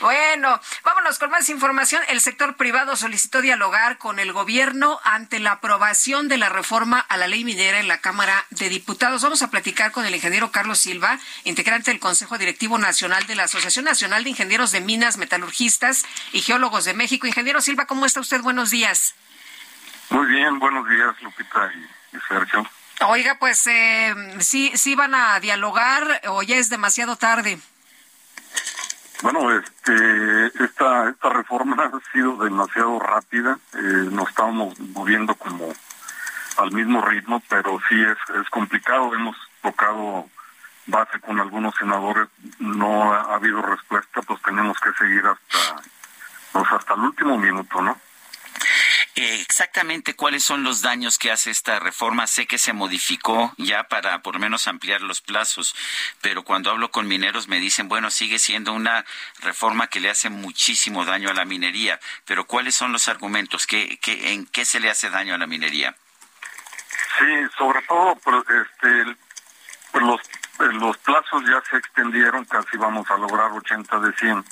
Bueno, vámonos con más información. El sector privado solicitó dialogar con el gobierno ante la aprobación de la reforma a la ley minera en la Cámara de Diputados. Vamos a platicar con el ingeniero Carlos Silva, integrante del Consejo Directivo Nacional de la Asociación Nacional de Ingenieros de Minas, Metalurgistas y Geólogos de México. Ingeniero Silva, ¿cómo está usted? Buenos días. Muy bien, buenos días, Lupita y, y Sergio. Oiga, pues eh, sí, sí van a dialogar o ya es demasiado tarde. Bueno, este, esta, esta reforma ha sido demasiado rápida, eh, nos estamos moviendo como al mismo ritmo, pero sí es, es complicado, hemos tocado base con algunos senadores, no ha habido respuesta, pues tenemos que seguir hasta, pues hasta el último minuto, ¿no? Eh, exactamente cuáles son los daños que hace esta reforma. Sé que se modificó ya para por lo menos ampliar los plazos, pero cuando hablo con mineros me dicen, bueno, sigue siendo una reforma que le hace muchísimo daño a la minería. Pero ¿cuáles son los argumentos? ¿Qué, qué, ¿En qué se le hace daño a la minería? Sí, sobre todo, pues, este, pues, los eh, los plazos ya se extendieron, casi vamos a lograr 80 de 100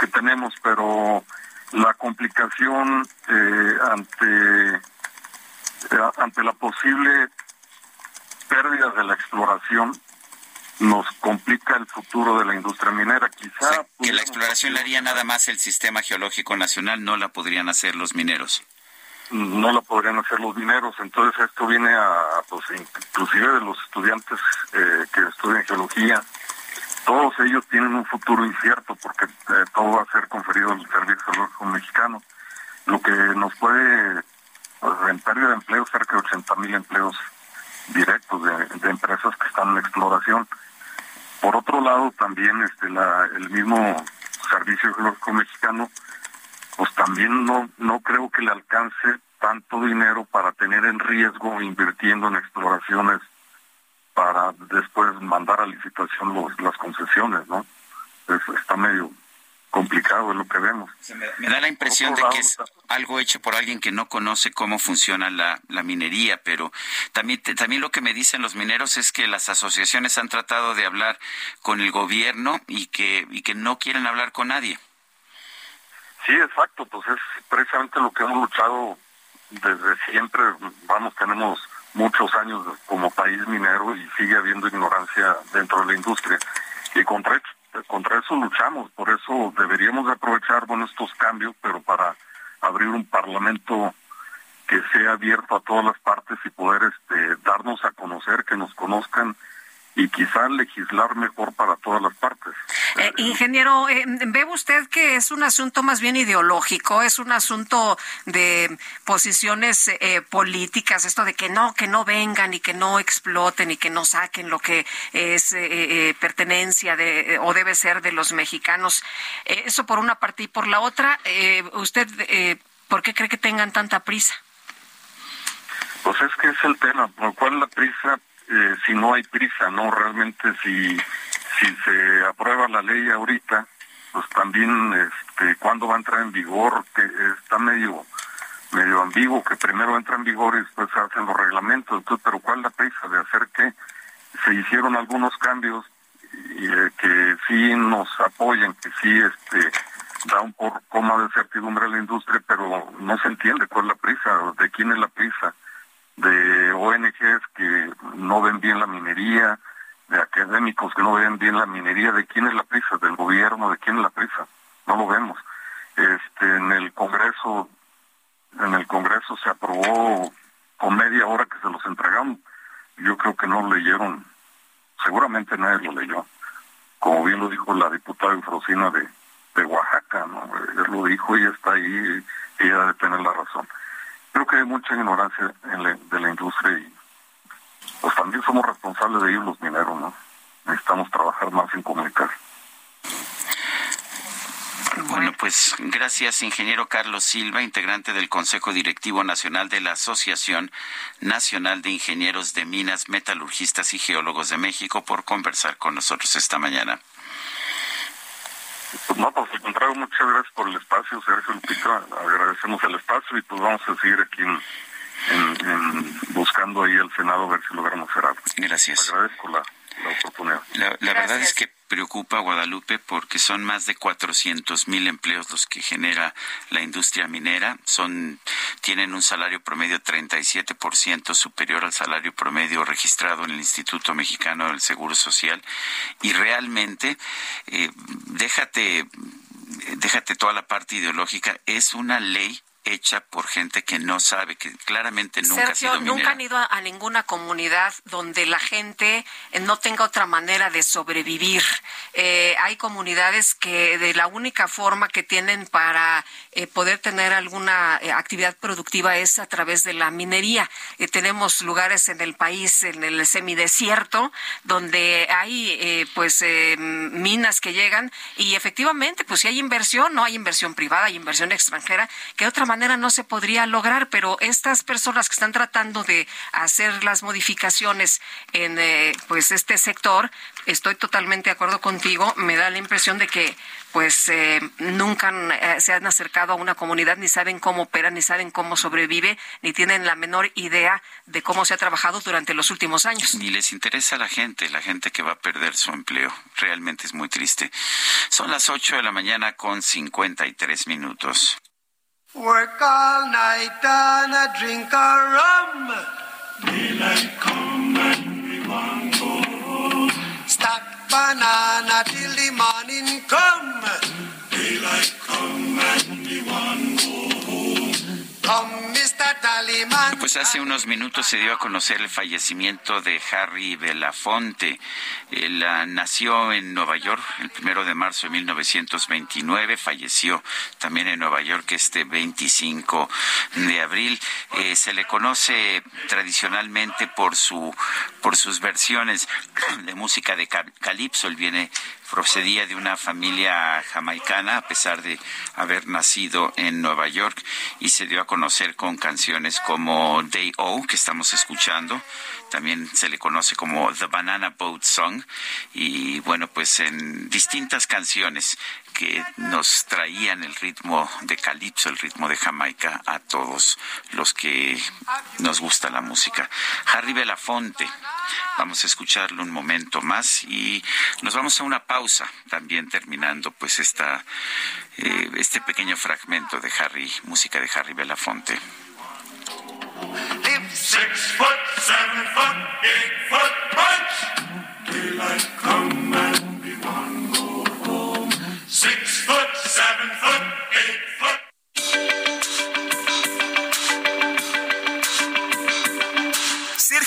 que tenemos, pero la complicación eh, ante eh, ante la posible pérdida de la exploración nos complica el futuro de la industria minera. Quizá que la exploración la haría nada más el Sistema Geológico Nacional, no la podrían hacer los mineros. no la podrían hacer los mineros, entonces esto viene a, pues, inclusive de los estudiantes eh, que estudian geología, todos ellos tienen un futuro incierto porque eh, todo va a ser conferido al Servicio Geológico Mexicano, lo que nos puede, pues, en pérdida de empleo, cerca de 80 mil empleos directos de, empresas que están en exploración. Por otro lado, también este el mismo Servicio Geológico Mexicano, pues también no, no creo que le alcance tanto dinero para tener en riesgo invirtiendo en exploraciones para después mandar a licitación los, las concesiones, ¿no? Es- está medio complicado, es lo que vemos. Me da la impresión de que es algo hecho por alguien que no conoce cómo funciona la, la minería, pero también, te- también lo que me dicen los mineros es que las asociaciones han tratado de hablar con el gobierno y que, y que no quieren hablar con nadie. Sí, exacto, pues es precisamente lo que hemos luchado desde siempre. Vamos, tenemos muchos años como país minero y sigue habiendo ignorancia dentro de la industria. Y contra, eso luchamos, por eso deberíamos de aprovechar bueno, estos cambios, pero para abrir un parlamento que sea abierto a todas las partes y poder este, darnos a conocer, que nos conozcan y quizá legislar mejor para todas las partes. Eh, ingeniero, eh, ¿ve usted que es un asunto más bien ideológico? ¿Es un asunto de posiciones eh, políticas? Esto de que no, que no vengan y que no exploten y que no saquen lo que es eh, eh, pertenencia de, o debe ser de los mexicanos. Eh, eso por una parte. Y por la otra, eh, ¿usted eh, por qué cree que tengan tanta prisa? Pues es que es el tema, por cuál la prisa, eh, si no hay prisa, ¿no? Realmente si, si se aprueba la ley ahorita, pues también, este, ¿cuándo va a entrar en vigor? Que está medio, medio ambiguo, que primero entra en vigor y después se hacen los reglamentos, entonces, pero ¿cuál la prisa de hacer qué? Se hicieron algunos cambios y, eh, que sí nos apoyan, que sí, este, da un poco coma de certidumbre a la industria, pero no se entiende cuál es la prisa, de quién es la prisa de ONGs que no ven bien la minería, de académicos que no ven bien la minería, ¿de quién es la prisa? ¿Del gobierno? ¿De quién es la prisa? No lo vemos. Este, en el Congreso, en el Congreso se aprobó con media hora que se los entregaron. Yo creo que no leyeron, seguramente nadie lo leyó. Como bien lo dijo la diputada Eufrosina de, de Oaxaca, ¿no? Él lo dijo y está ahí, ella debe tener la razón creo que hay mucha ignorancia en la- de la industria y pues también somos responsables de ellos los mineros, ¿no? Necesitamos trabajar más en comunicar. Bueno, pues gracias, ingeniero Carlos Silva, integrante del Consejo Directivo Nacional de la Asociación Nacional de Ingenieros de Minas, Metalurgistas y Geólogos de México, por conversar con nosotros esta mañana. Pues no, pues al contrario, muchas gracias por el espacio, Sergio Lupita, agradecemos el espacio y pues vamos a seguir aquí en, en- en buscando ahí el Senado a ver si logramos hacer algo. Gracias. Agradezco la, la oportunidad. La, la verdad es que preocupa Guadalupe porque son más de 400 mil empleos los que genera la industria minera. Son, tienen un salario promedio 37% superior al salario promedio registrado en el Instituto Mexicano del Seguro Social. Y realmente, eh, déjate, déjate toda la parte ideológica, es una ley hecha por gente que no sabe, que claramente nunca ha Sergio, sido minera. nunca han ido a, ninguna comunidad donde la gente no tenga otra manera de sobrevivir. Eh, hay comunidades que de la única forma que tienen para eh, poder tener alguna eh, actividad productiva es a través de la minería. Eh, tenemos lugares en el país, en el semidesierto, donde hay eh, pues eh, minas que llegan y efectivamente, pues si hay inversión, no hay inversión privada, hay inversión extranjera, que de otra manera manera no se podría lograr, pero estas personas que están tratando de hacer las modificaciones en eh, pues este sector, estoy totalmente de acuerdo contigo, me da la impresión de que pues eh, nunca eh, se han acercado a una comunidad, ni saben cómo opera, ni saben cómo sobrevive, ni tienen la menor idea de cómo se ha trabajado durante los últimos años. Ni les interesa a la gente, la gente que va a perder su empleo. Realmente es muy triste. Son las 8 de la mañana con 53 minutos. Work all night and a drink a rum. Daylight come and we want go home. Stack banana till the morning come. Pues hace unos minutos se dio a conocer el fallecimiento de Harry Belafonte. Él ah, nació en Nueva York el primero de marzo de 1929, falleció también en Nueva York este 25 de abril. Eh, se le conoce tradicionalmente por su por sus versiones de música de ca- calipso. Él viene procedía de una familia jamaicana a pesar de haber nacido en Nueva York y se dio a conocer con canciones como Day O que estamos escuchando también se le conoce como The Banana Boat Song y bueno pues en distintas canciones que nos traían el ritmo de calipso, el ritmo de Jamaica a todos los que nos gusta la música. Harry Belafonte, vamos a escucharlo un momento más y nos vamos a una pausa también terminando pues esta eh, este pequeño fragmento de Harry, música de Harry Belafonte.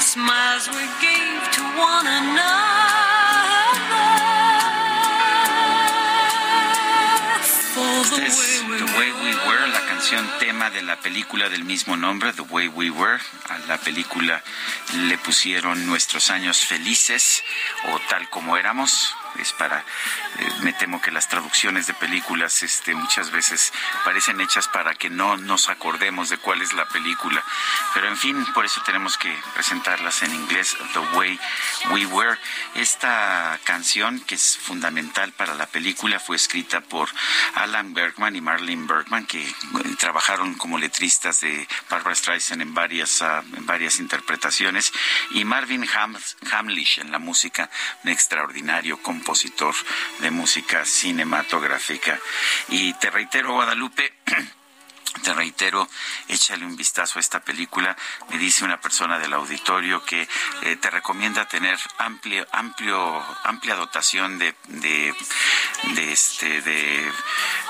Smiles we gave to one another. For the way we Way We Were, la canción tema de la película del mismo nombre, The Way We Were. A la película le pusieron Nuestros años felices o Tal como éramos. Es para, eh, me temo que las traducciones de películas este, muchas veces parecen hechas para que no nos acordemos de cuál es la película. Pero en fin, por eso tenemos que presentarlas en inglés, The Way We Were. Esta canción, que es fundamental para la película, fue escrita por Alan Bergman y Marlene Bergman, que eh, trabajaron como letristas de Barbara Streisand en varias, ah, en varias interpretaciones, y Marvin Ham- Hamlish en la música, un extraordinario compositor de música cinematográfica. Y te reitero, Guadalupe, te reitero, échale un vistazo a esta película. Me dice una persona del auditorio que eh, te recomienda tener amplio, amplio, amplia dotación de, de, de, este, de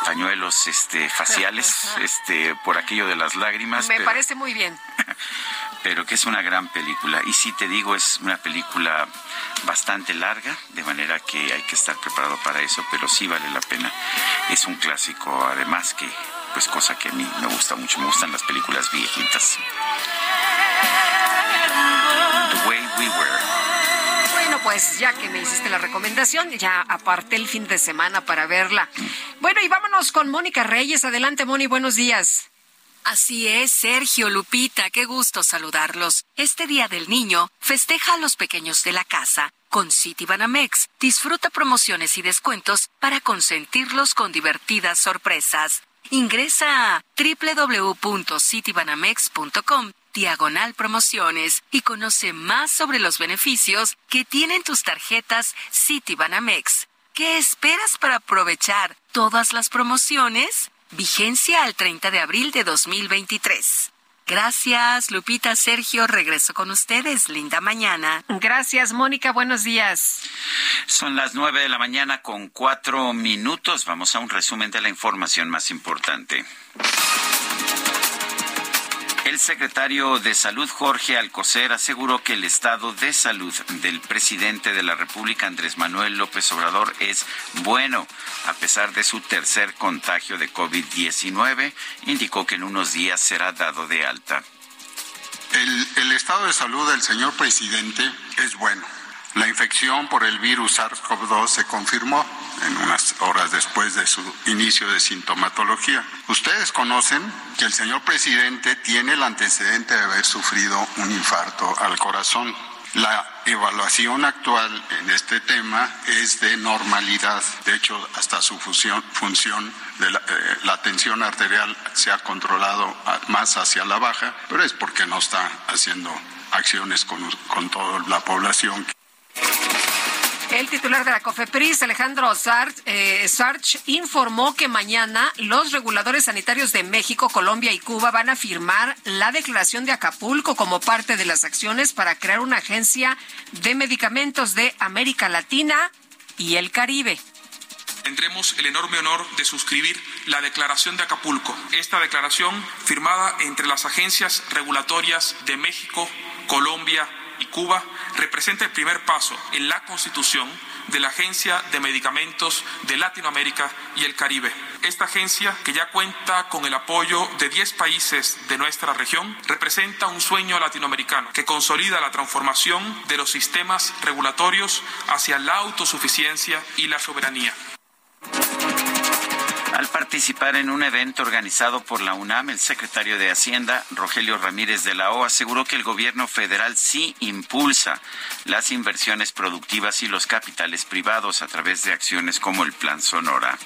pañuelos, este, faciales, este, por aquello de las lágrimas. Me pero- parece muy bien. pero que es una gran película. Y sí te digo, es una película bastante larga, de manera que hay que estar preparado para eso, pero sí vale la pena. Es un clásico, además que, pues cosa que a mí me gusta mucho, me gustan las películas viejitas. The Way We Were. Bueno, pues ya que me hiciste la recomendación, ya aparté el fin de semana para verla. Bueno, y vámonos con Mónica Reyes. Adelante, Moni, buenos días. Así es, Sergio, Lupita, qué gusto saludarlos. Este Día del Niño festeja a los pequeños de la casa. Con Citibanamex, disfruta promociones y descuentos para consentirlos con divertidas sorpresas. Ingresa a www.citibanamex.com diagonal promociones y conoce más sobre los beneficios que tienen tus tarjetas Citibanamex. ¿Qué esperas para aprovechar todas las promociones? Vigencia al 30 de abril de 2023. Gracias, Lupita, Sergio. Regreso con ustedes. Linda mañana. Gracias, Mónica. Buenos días. Son las nueve de la mañana con cuatro minutos. Vamos a un resumen de la información más importante. El secretario de Salud, Jorge Alcocer, aseguró que el estado de salud del presidente de la República, Andrés Manuel López Obrador, es bueno, a pesar de su tercer contagio de COVID-19. Indicó que en unos días será dado de alta. El, estado de salud del señor presidente es bueno. La infección por el virus SARS-CoV-2 se confirmó en unas horas después de su inicio de sintomatología. Ustedes conocen que el señor presidente tiene el antecedente de haber sufrido un infarto al corazón. La evaluación actual en este tema es de normalidad. De hecho, hasta su función, de la, eh, la, tensión arterial se ha controlado más hacia la baja, pero es porque no está haciendo acciones con, con toda la población. El titular de la COFEPRIS, Alejandro Sarch, eh, Sarch, informó que mañana los reguladores sanitarios de México, Colombia y Cuba van a firmar la declaración de Acapulco como parte de las acciones para crear una agencia de medicamentos de América Latina y el Caribe tendremos el enorme honor de suscribir la Declaración de Acapulco. Esta declaración, firmada entre las agencias regulatorias de México, Colombia y Cuba, representa el primer paso en la constitución de la Agencia de Medicamentos de Latinoamérica y el Caribe. Esta agencia, que ya cuenta con el apoyo de 10 países de nuestra región, representa un sueño latinoamericano que consolida la transformación de los sistemas regulatorios hacia la autosuficiencia y la soberanía. Al participar en un evento organizado por la UNAM, el secretario de Hacienda, Rogelio Ramírez de la O, aseguró que el gobierno federal sí impulsa las inversiones productivas y los capitales privados a través de acciones como el Plan Sonora.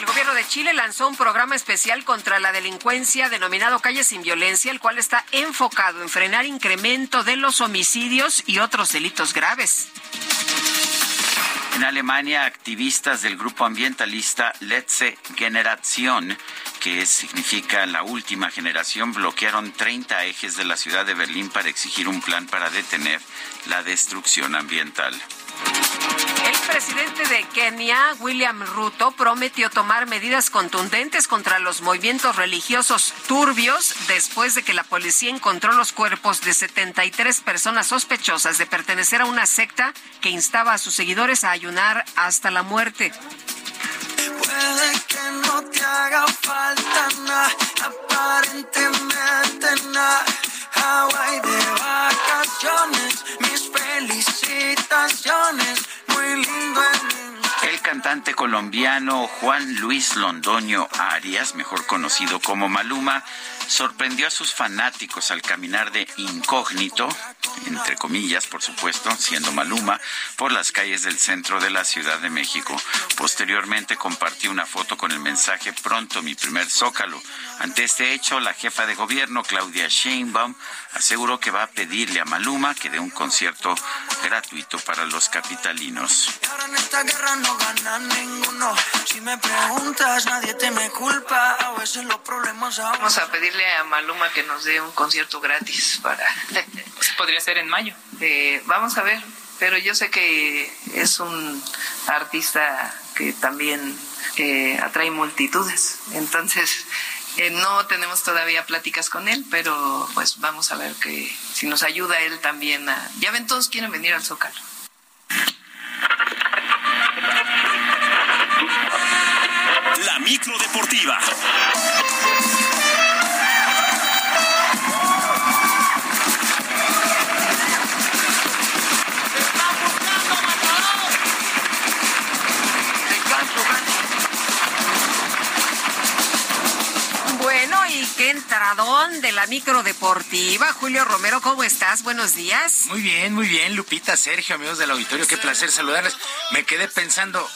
El gobierno de Chile lanzó un programa especial contra la delincuencia denominado Calle sin Violencia, el cual está enfocado en frenar incremento de los homicidios y otros delitos graves. En Alemania, activistas del grupo ambientalista Letzte Generation, que significa la última generación, bloquearon 30 ejes de la ciudad de Berlín para exigir un plan para detener la destrucción ambiental. El presidente de Kenia, William Ruto, prometió tomar medidas contundentes contra los movimientos religiosos turbios después de que la policía encontró los cuerpos de 73 personas sospechosas de pertenecer a una secta que instaba a sus seguidores a ayunar hasta la muerte. Puede que no te haga falta nada, aparentemente nada. De mis felicitaciones, muy lindo El cantante colombiano Juan Luis Londoño Arias, mejor conocido como Maluma, sorprendió a sus fanáticos al caminar de incógnito, entre comillas, por supuesto, siendo Maluma, por las calles del centro de la Ciudad de México. Posteriormente compartió una foto con el mensaje Pronto mi primer zócalo. Ante este hecho, la jefa de gobierno, Claudia Sheinbaum, aseguró que va a pedirle a Maluma que dé un concierto gratuito para los capitalinos. Gana ninguno. Si me preguntas, nadie te me culpa. A veces los problemas a Vamos a pedirle a Maluma que nos dé un concierto gratis para. Podría ser en mayo. Eh, vamos a ver, pero yo sé que es un artista que también eh, atrae multitudes. Entonces, eh, no tenemos todavía pláticas con él, pero pues vamos a ver que si nos ayuda él también a... Ya ven, todos quieren venir al Zócalo. La micro deportiva. Bueno, y qué entradón de la micro deportiva. Julio Romero, ¿cómo estás? Buenos días. Muy bien, muy bien, Lupita, Sergio, amigos del auditorio, qué placer saludarles. Me quedé pensando,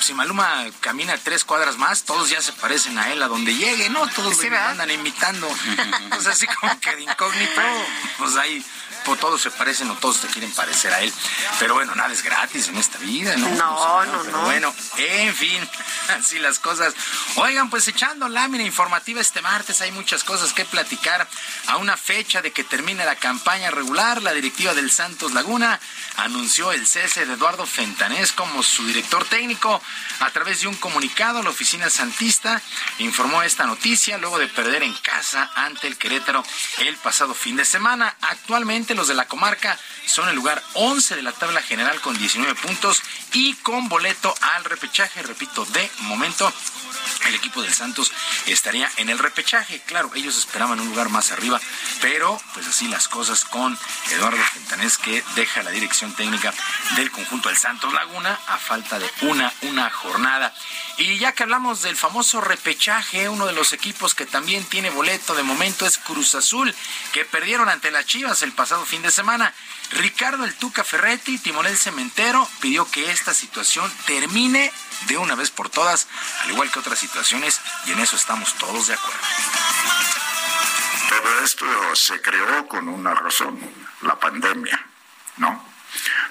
si Maluma camina tres cuadras más, todos ya se parecen a él a donde llegue, ¿no? Todos lo andan imitando. pues así como que de incógnito, pues ahí todos se parecen o todos te quieren parecer a él. Pero bueno, nada es gratis en esta vida, ¿no? No, Pues, no, pero no. Bueno, en fin, así las cosas. Oigan, pues echando lámina informativa este martes, hay muchas cosas que platicar. A una fecha de que termine la campaña regular, la directiva del Santos Laguna anunció el cese de Eduardo Fentanés como su director técnico. A través de un comunicado, la oficina santista informó esta noticia luego de perder en casa ante el Querétaro el pasado fin de semana. Actualmente los de la comarca son el lugar 11 de la tabla general con 19 puntos y con boleto al repechaje. Repito, de momento el equipo del Santos estaría en el repechaje. Claro, ellos esperaban un lugar más arriba, pero pues así las cosas con Eduardo Fentanés que deja la dirección técnica del conjunto del Santos Laguna a falta de una, una jornada. Y ya que hablamos del famoso repechaje, uno de los equipos que también tiene boleto de momento es Cruz Azul, que perdieron ante las Chivas el pasado fin de semana. Ricardo El Tuca Ferretti, timonel cementero, pidió que esta situación termine de una vez por todas, al igual que otras situaciones, y en eso estamos todos de acuerdo. Todo esto se creó con una razón, la pandemia, ¿no?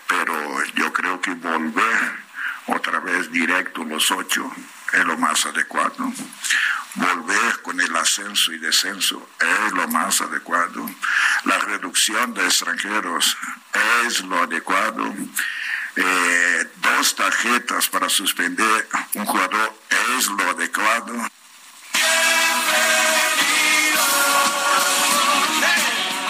Pero yo creo que volver otra vez directo los ocho es lo más adecuado. Volver con el ascenso y descenso es lo más adecuado. La reducción de extranjeros es lo adecuado. Eh, dos tarjetas para suspender un jugador es lo adecuado.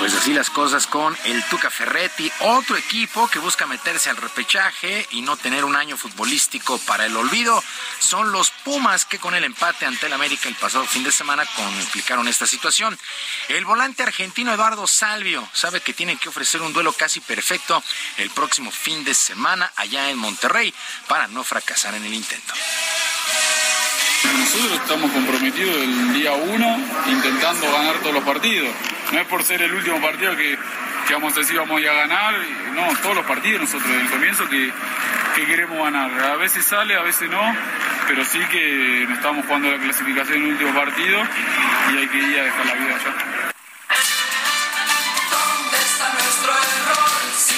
Pues así las cosas con el Tuca Ferretti, otro equipo que busca meterse al repechaje y no tener un año futbolístico para el olvido, son los Pumas que con el empate ante el América el pasado fin de semana complicaron esta situación. El volante argentino Eduardo Salvio sabe que tienen que ofrecer un duelo casi perfecto el próximo fin de semana allá en Monterrey para no fracasar en el intento. Nosotros estamos comprometidos el día uno intentando ganar todos los partidos. No es por ser el último partido que, que vamos a decir vamos a ir a ganar. No, todos los partidos nosotros desde el comienzo que, que queremos ganar. A veces sale, a veces no, pero sí que nos estamos jugando la clasificación en el último partido y hay que ir a dejar la vida allá.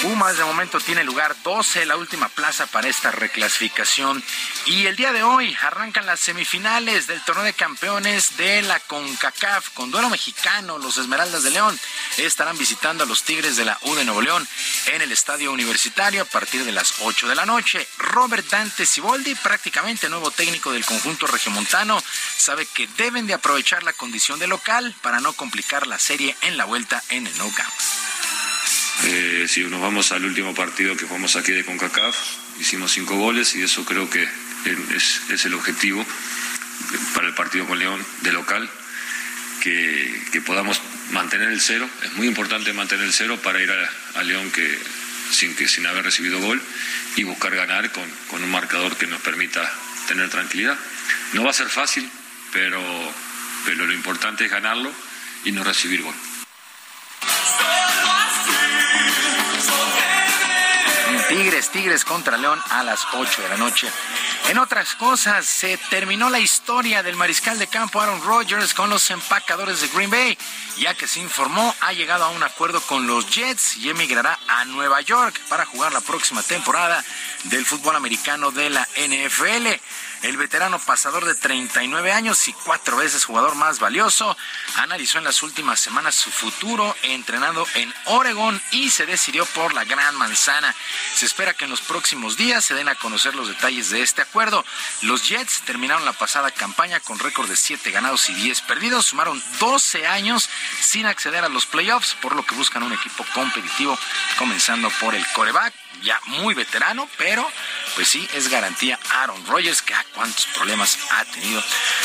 Pumas de momento tiene lugar 12, la última plaza para esta reclasificación. Y el día de hoy arrancan las semifinales del torneo de campeones de la CONCACAF con duelo mexicano. Los Esmeraldas de León estarán visitando a los Tigres de la U de Nuevo León en el estadio universitario a partir de las 8 de la noche. Robert Dante Siboldi, prácticamente nuevo técnico del conjunto regiomontano, sabe que deben de aprovechar la condición de local para no complicar la serie en la vuelta en el No Camp. Eh, si nos vamos al último partido que jugamos aquí de CONCACAF, hicimos cinco goles y eso creo que es, el objetivo para el partido con León de local, que, que podamos mantener el cero. Es muy importante mantener el cero para ir a, a León que, sin, que, sin haber recibido gol y buscar ganar con, con un marcador que nos permita tener tranquilidad. No va a ser fácil, pero, pero lo importante es ganarlo y no recibir gol. Tigres, Tigres contra León a las 8 de la noche. En otras cosas, se terminó la historia del mariscal de campo Aaron Rodgers con los empacadores de Green Bay, ya que se informó ha llegado a un acuerdo con los Jets y emigrará a Nueva York para jugar la próxima temporada del fútbol americano de la NFL. El veterano pasador de 39 años y cuatro veces jugador más valioso analizó en las últimas semanas su futuro entrenando en Oregon y se decidió por la Gran Manzana. Se espera que en los próximos días se den a conocer los detalles de este acuerdo. Los Jets terminaron la pasada campaña con récord de 7 ganados y 10 perdidos. Sumaron 12 años sin acceder a los playoffs, por lo que buscan un equipo competitivo, comenzando por el coreback, ya muy veterano, pero pues sí, es garantía Aaron Rodgers, que a cuántos problemas ha tenido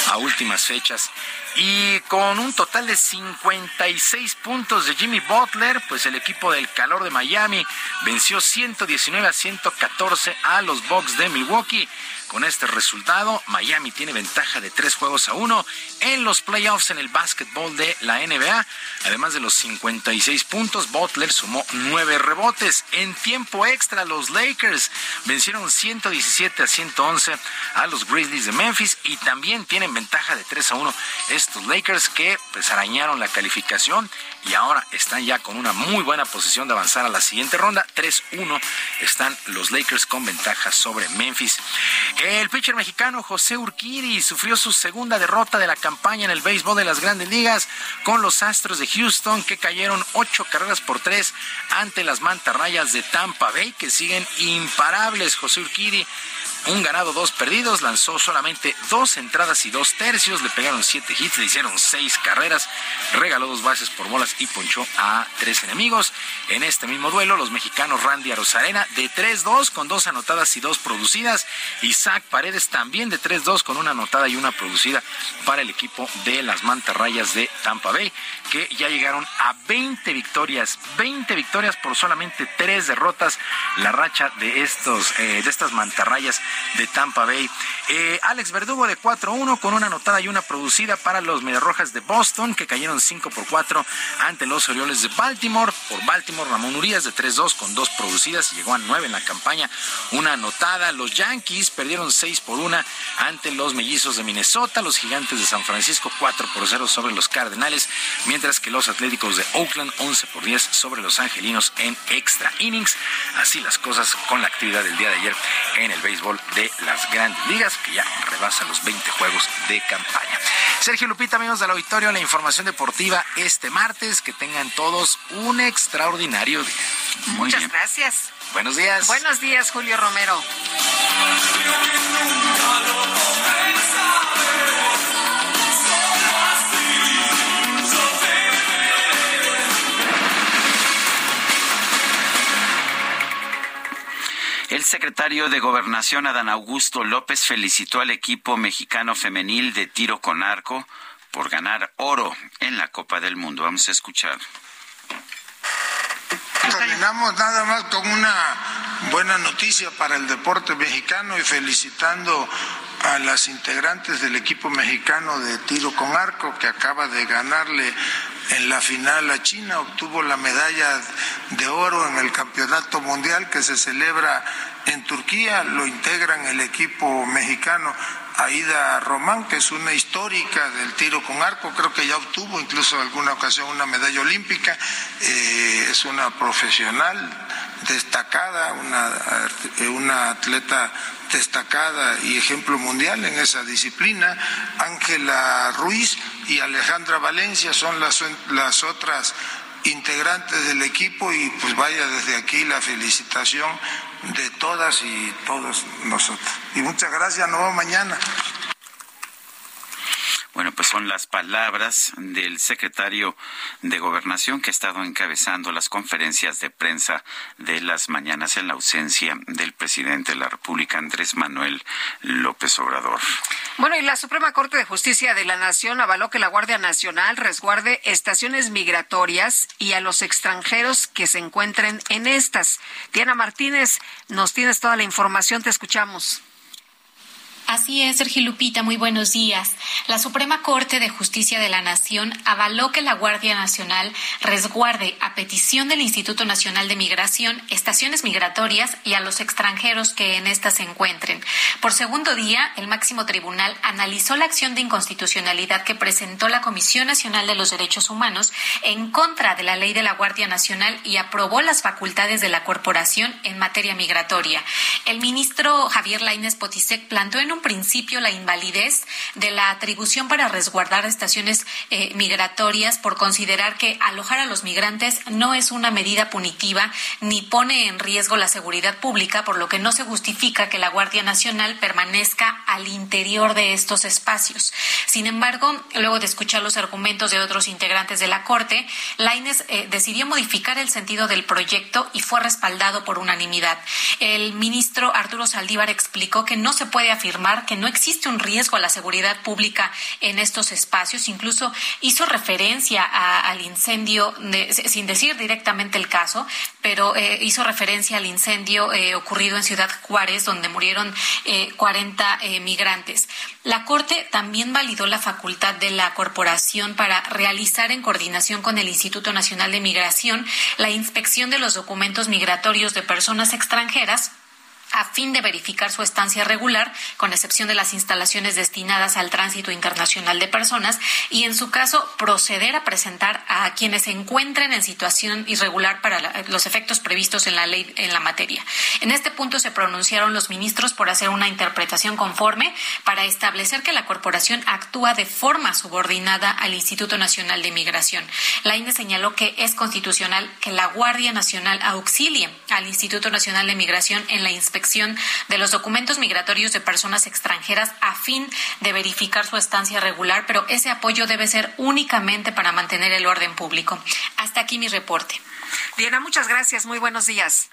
a últimas fechas. Y con un total de 56 puntos de Jimmy Butler, pues el equipo del calor de Miami venció 119 a 114 a los Bucks de Milwaukee Con este resultado, Miami tiene ventaja de tres juegos a uno en los playoffs en el básquetbol de la NBA. Además de los 56 puntos, Butler sumó nueve rebotes. En tiempo extra, los Lakers vencieron 117 a 111 a los Grizzlies de Memphis y también tienen ventaja de 3 a 1 estos Lakers que pues arañaron la calificación y ahora están ya con una muy buena posición de avanzar a la siguiente ronda. 3-1 están los Lakers con ventaja sobre Memphis. El pitcher mexicano José Urquiri sufrió su segunda derrota de la campaña en el béisbol de las grandes ligas con los Astros de Houston que cayeron ocho carreras por tres ante las mantarrayas de Tampa Bay que siguen imparables. José Urquiri un ganado, dos perdidos, lanzó solamente dos entradas y dos tercios, le pegaron siete hits, le hicieron seis carreras, regaló dos bases por bolas y ponchó a tres enemigos. En este mismo duelo, los mexicanos Randy Arozarena de 3-2 con dos anotadas y dos producidas, Isaac Paredes también de 3-2 con una anotada y una producida para el equipo de las mantarrayas de Tampa Bay, que ya llegaron a 20 victorias, 20 victorias por solamente tres derrotas, la racha de estos, eh, de estas mantarrayas de Tampa Bay. Eh, Alex Verdugo de 4-1 con una anotada y una producida para los Mediarrojas de Boston que cayeron 5 por 4 ante los Orioles de Baltimore. Por Baltimore, Ramón Urias de 3-2 con dos producidas y llegó a 9 en la campaña, una anotada. Los Yankees perdieron 6 por 1 ante los Mellizos de Minnesota. Los Gigantes de San Francisco 4 por 0 sobre los Cardenales, mientras que los Atléticos de Oakland 11 por 10 sobre los Angelinos en extra innings. Así las cosas con la actividad del día de ayer en el béisbol de las grandes ligas, que ya rebasa los 20 juegos de campaña. Sergio Lupita, amigos del auditorio, la información deportiva este martes. Que tengan todos un extraordinario día. Muchas gracias. Buenos días. Buenos días, Julio Romero. El secretario de Gobernación, Adán Augusto López, felicitó al equipo mexicano femenil de tiro con arco por ganar oro en la Copa del Mundo. Vamos a escuchar. Terminamos nada más con una buena noticia para el deporte mexicano y felicitando a las integrantes del equipo mexicano de tiro con arco que acaba de ganarle en la final a China, obtuvo la medalla de oro en el campeonato mundial que se celebra en Turquía, lo integran el equipo mexicano. Aida Román, que es una histórica del tiro con arco, creo que ya obtuvo incluso en alguna ocasión una medalla olímpica, eh, es una profesional destacada, una, una atleta destacada y ejemplo mundial en esa disciplina. Ángela Ruiz y Alejandra Valencia son las, las otras integrantes del equipo y pues vaya desde aquí la felicitación de todas y todos nosotros. Y muchas gracias, nos vemos mañana. Bueno, pues son las palabras del secretario de Gobernación que ha estado encabezando las conferencias de prensa de las mañanas en la ausencia del presidente de la República, Andrés Manuel López Obrador. Bueno, y la Suprema Corte de Justicia de la Nación avaló que la Guardia Nacional resguarde estaciones migratorias y a los extranjeros que se encuentren en estas. Diana Martínez, nos tienes toda la información, te escuchamos. Así es, Sergio Lupita, muy buenos días. La Suprema Corte de Justicia de la Nación avaló que la Guardia Nacional resguarde, a petición del Instituto Nacional de Migración, estaciones migratorias y a los extranjeros que en estas se encuentren. Por segundo día, el máximo tribunal analizó la acción de inconstitucionalidad que presentó la Comisión Nacional de los Derechos Humanos en contra de la ley de la Guardia Nacional y aprobó las facultades de la corporación en materia migratoria. El ministro Javier Lainez Potisek planteó en un principio la invalidez de la atribución para resguardar estaciones eh, migratorias por considerar que alojar a los migrantes no es una medida punitiva ni pone en riesgo la seguridad pública, por lo que no se justifica que la Guardia Nacional permanezca al interior de estos espacios. Sin embargo, luego de escuchar los argumentos de otros integrantes de la Corte, Laines eh, decidió modificar el sentido del proyecto y fue respaldado por unanimidad. El ministro Arturo Saldívar explicó que no se puede afirmar que no existe un riesgo a la seguridad pública en estos espacios. Incluso hizo referencia al incendio, sin decir directamente el caso, pero eh, hizo referencia al incendio eh, ocurrido en Ciudad Juárez, donde murieron 40 migrantes. La Corte también validó la facultad de la corporación para realizar en coordinación con el Instituto Nacional de Migración la inspección de los documentos migratorios de personas extranjeras a fin de verificar su estancia regular, con excepción de las instalaciones destinadas al tránsito internacional de personas, y en su caso proceder a presentar a quienes se encuentren en situación irregular para los efectos previstos en la ley en la materia. En este punto se pronunciaron los ministros por hacer una interpretación conforme para establecer que la corporación actúa de forma subordinada al Instituto Nacional de Migración. La INE señaló que es constitucional que la Guardia Nacional auxilie al Instituto Nacional de Migración en la inspección de los documentos migratorios de personas extranjeras a fin de verificar su estancia regular, pero ese apoyo debe ser únicamente para mantener el orden público. Hasta aquí mi reporte. Diana, muchas gracias. Muy buenos días.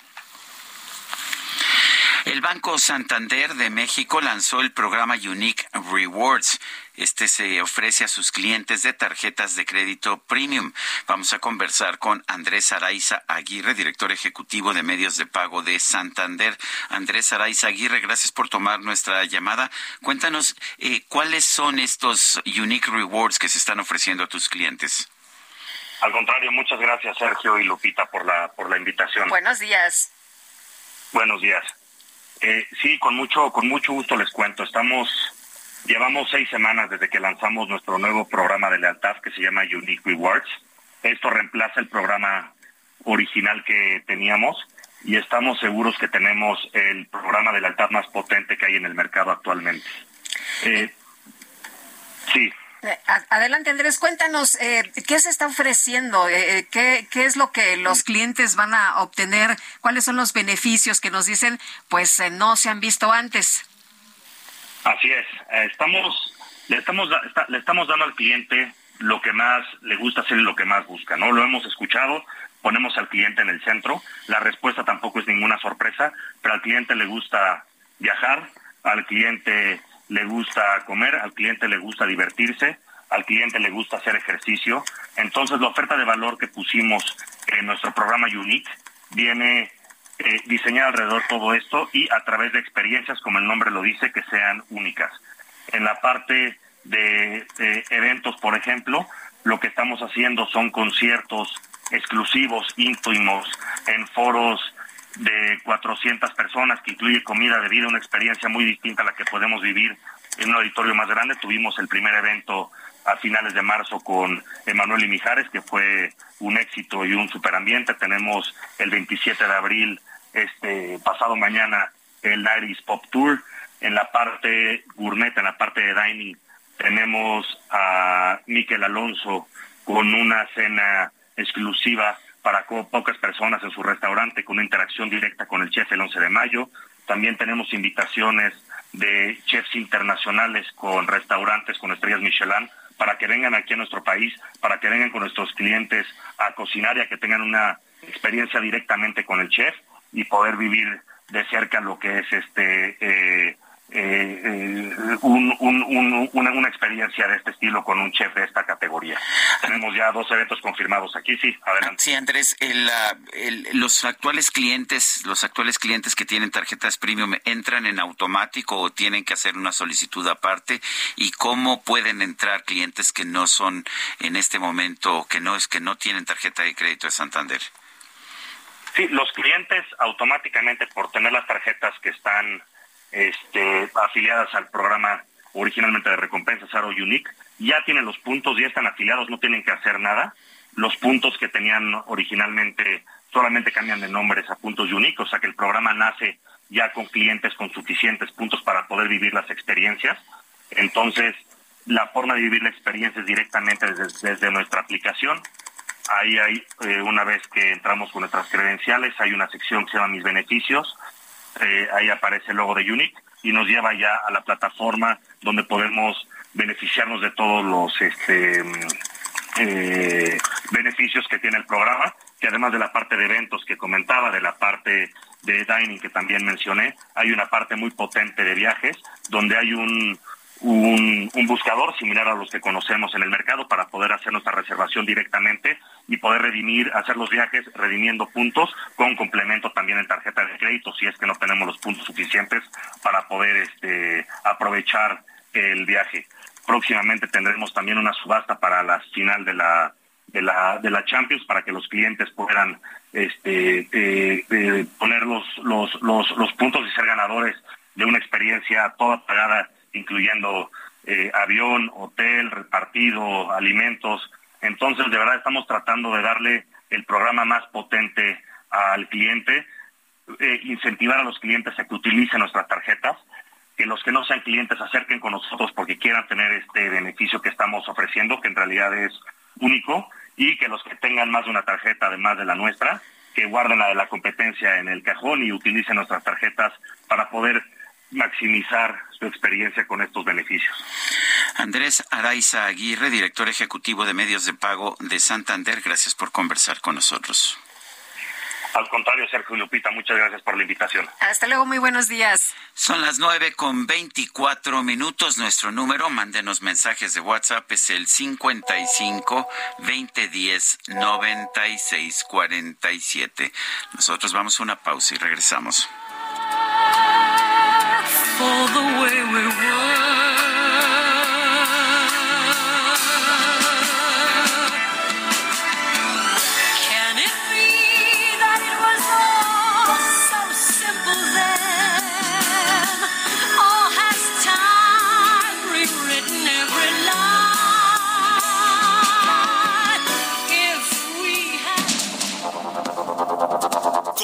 El Banco Santander de México lanzó el programa Unique Rewards. Este se ofrece a sus clientes de tarjetas de crédito premium. Vamos a conversar con Andrés Araiza Aguirre, director ejecutivo de medios de pago de Santander. Andrés Araiza Aguirre, gracias por tomar nuestra llamada. Cuéntanos eh, cuáles son estos Unique Rewards que se están ofreciendo a tus clientes. Al contrario, muchas gracias Sergio y Lupita por la por la invitación. Buenos días. Buenos días. Eh, sí, con mucho, con mucho gusto les cuento. Estamos, llevamos seis semanas desde que lanzamos nuestro nuevo programa de lealtad que se llama Unique Rewards. Esto reemplaza el programa original que teníamos y estamos seguros que tenemos el programa de lealtad más potente que hay en el mercado actualmente. Eh, sí. Eh, adelante, Andrés, cuéntanos eh, qué se está ofreciendo, eh, qué, qué es lo que los clientes van a obtener, cuáles son los beneficios que nos dicen, pues no se han visto antes. Así es, estamos le estamos le estamos dando al cliente lo que más le gusta hacer y lo que más busca, ¿no? Lo hemos escuchado, ponemos al cliente en el centro, la respuesta tampoco es ninguna sorpresa, pero al cliente le gusta viajar, al cliente le gusta comer, al cliente le gusta divertirse, al cliente le gusta hacer ejercicio. Entonces la oferta de valor que pusimos en nuestro programa Unique viene eh, diseñada alrededor de todo esto y a través de experiencias, como el nombre lo dice, que sean únicas. En la parte de eventos, por ejemplo, lo que estamos haciendo son conciertos exclusivos, íntimos, en foros de 400 personas que incluye comida, bebida, una experiencia muy distinta a la que podemos vivir en un auditorio más grande. Tuvimos el primer evento a finales de marzo con Emanuel y Mijares, que fue un éxito y un superambiente. Tenemos el 27 de abril, este pasado mañana, el Nairis Pop Tour. En la parte gourmet, en la parte de dining, tenemos a Miquel Alonso con una cena exclusiva para pocas personas en su restaurante con una interacción directa con el chef el 11 de mayo. También tenemos invitaciones de chefs internacionales con restaurantes con estrellas Michelin para que vengan aquí a nuestro país, para que vengan con nuestros clientes a cocinar y a que tengan una experiencia directamente con el chef y poder vivir de cerca lo que es este eh, eh, eh, una, experiencia de este estilo con un chef de esta categoría. Tenemos ya dos eventos confirmados aquí, sí, adelante. Sí, Andrés, los actuales clientes, los actuales clientes que tienen tarjetas premium entran en automático o tienen que hacer una solicitud aparte y cómo pueden entrar clientes que no son en este momento que no es que no tienen tarjeta de crédito de Santander. Sí, los clientes automáticamente por tener las tarjetas que están este, afiliadas al programa originalmente de recompensas Aro Unique, ya tienen los puntos, ya están afiliados, no tienen que hacer nada. Los puntos que tenían originalmente solamente cambian de nombres a puntos Unique, o sea que el programa nace ya con clientes con suficientes puntos para poder vivir las experiencias. Entonces, la forma de vivir la experiencia es directamente desde, nuestra aplicación. Ahí hay, eh, una vez que entramos con nuestras credenciales, hay una sección que se llama Mis Beneficios, eh, ahí aparece el logo de Unique y nos lleva ya a la plataforma donde podemos beneficiarnos de todos los este, mm, eh, beneficios que tiene el programa, que además de la parte de eventos que comentaba, de la parte de dining que también mencioné, hay una parte muy potente de viajes donde hay un, buscador similar a los que conocemos en el mercado para poder hacer nuestra reservación directamente y poder redimir, hacer los viajes redimiendo puntos con complemento también en tarjeta de crédito si es que no tenemos los puntos suficientes para poder este, aprovechar el viaje. Próximamente tendremos también una subasta para la final de la de la de la Champions para que los clientes puedan este eh, eh, poner los, los los los puntos y ser ganadores de una experiencia toda pagada incluyendo eh, avión, hotel, repartido, alimentos. Entonces, de verdad estamos tratando de darle el programa más potente al cliente, eh, incentivar a los clientes a que utilicen nuestras tarjetas, que los que no sean clientes acerquen con nosotros porque quieran tener este beneficio que estamos ofreciendo, que en realidad es único, y que los que tengan más de una tarjeta además de la nuestra, que guarden la de la competencia en el cajón y utilicen nuestras tarjetas para poder maximizar su experiencia con estos beneficios. Andrés Araiza Aguirre, director ejecutivo de medios de pago de Santander, gracias por conversar con nosotros. Al contrario, Sergio Lupita, muchas gracias por la invitación. Hasta luego, muy buenos días. Son las nueve con veinticuatro minutos. Nuestro número, mándenos mensajes de WhatsApp, es el 55 2010 96 47. Nosotros vamos a una pausa y regresamos. For the way we were.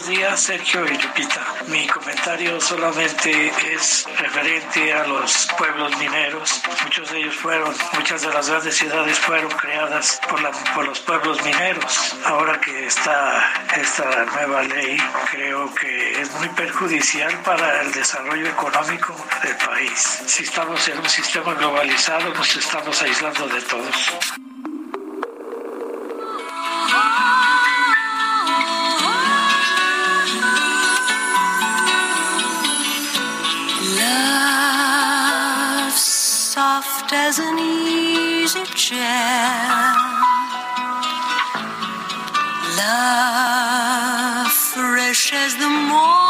Buenos días, Sergio y Lupita. Mi comentario solamente es referente a los pueblos mineros. Muchos de ellos fueron, muchas de las grandes ciudades fueron creadas por, la, por los pueblos mineros. Ahora que está esta nueva ley, creo que es muy perjudicial para el desarrollo económico del país. Si estamos en un sistema globalizado, nos estamos aislando de todos. As an easy chair. Love fresh as the morning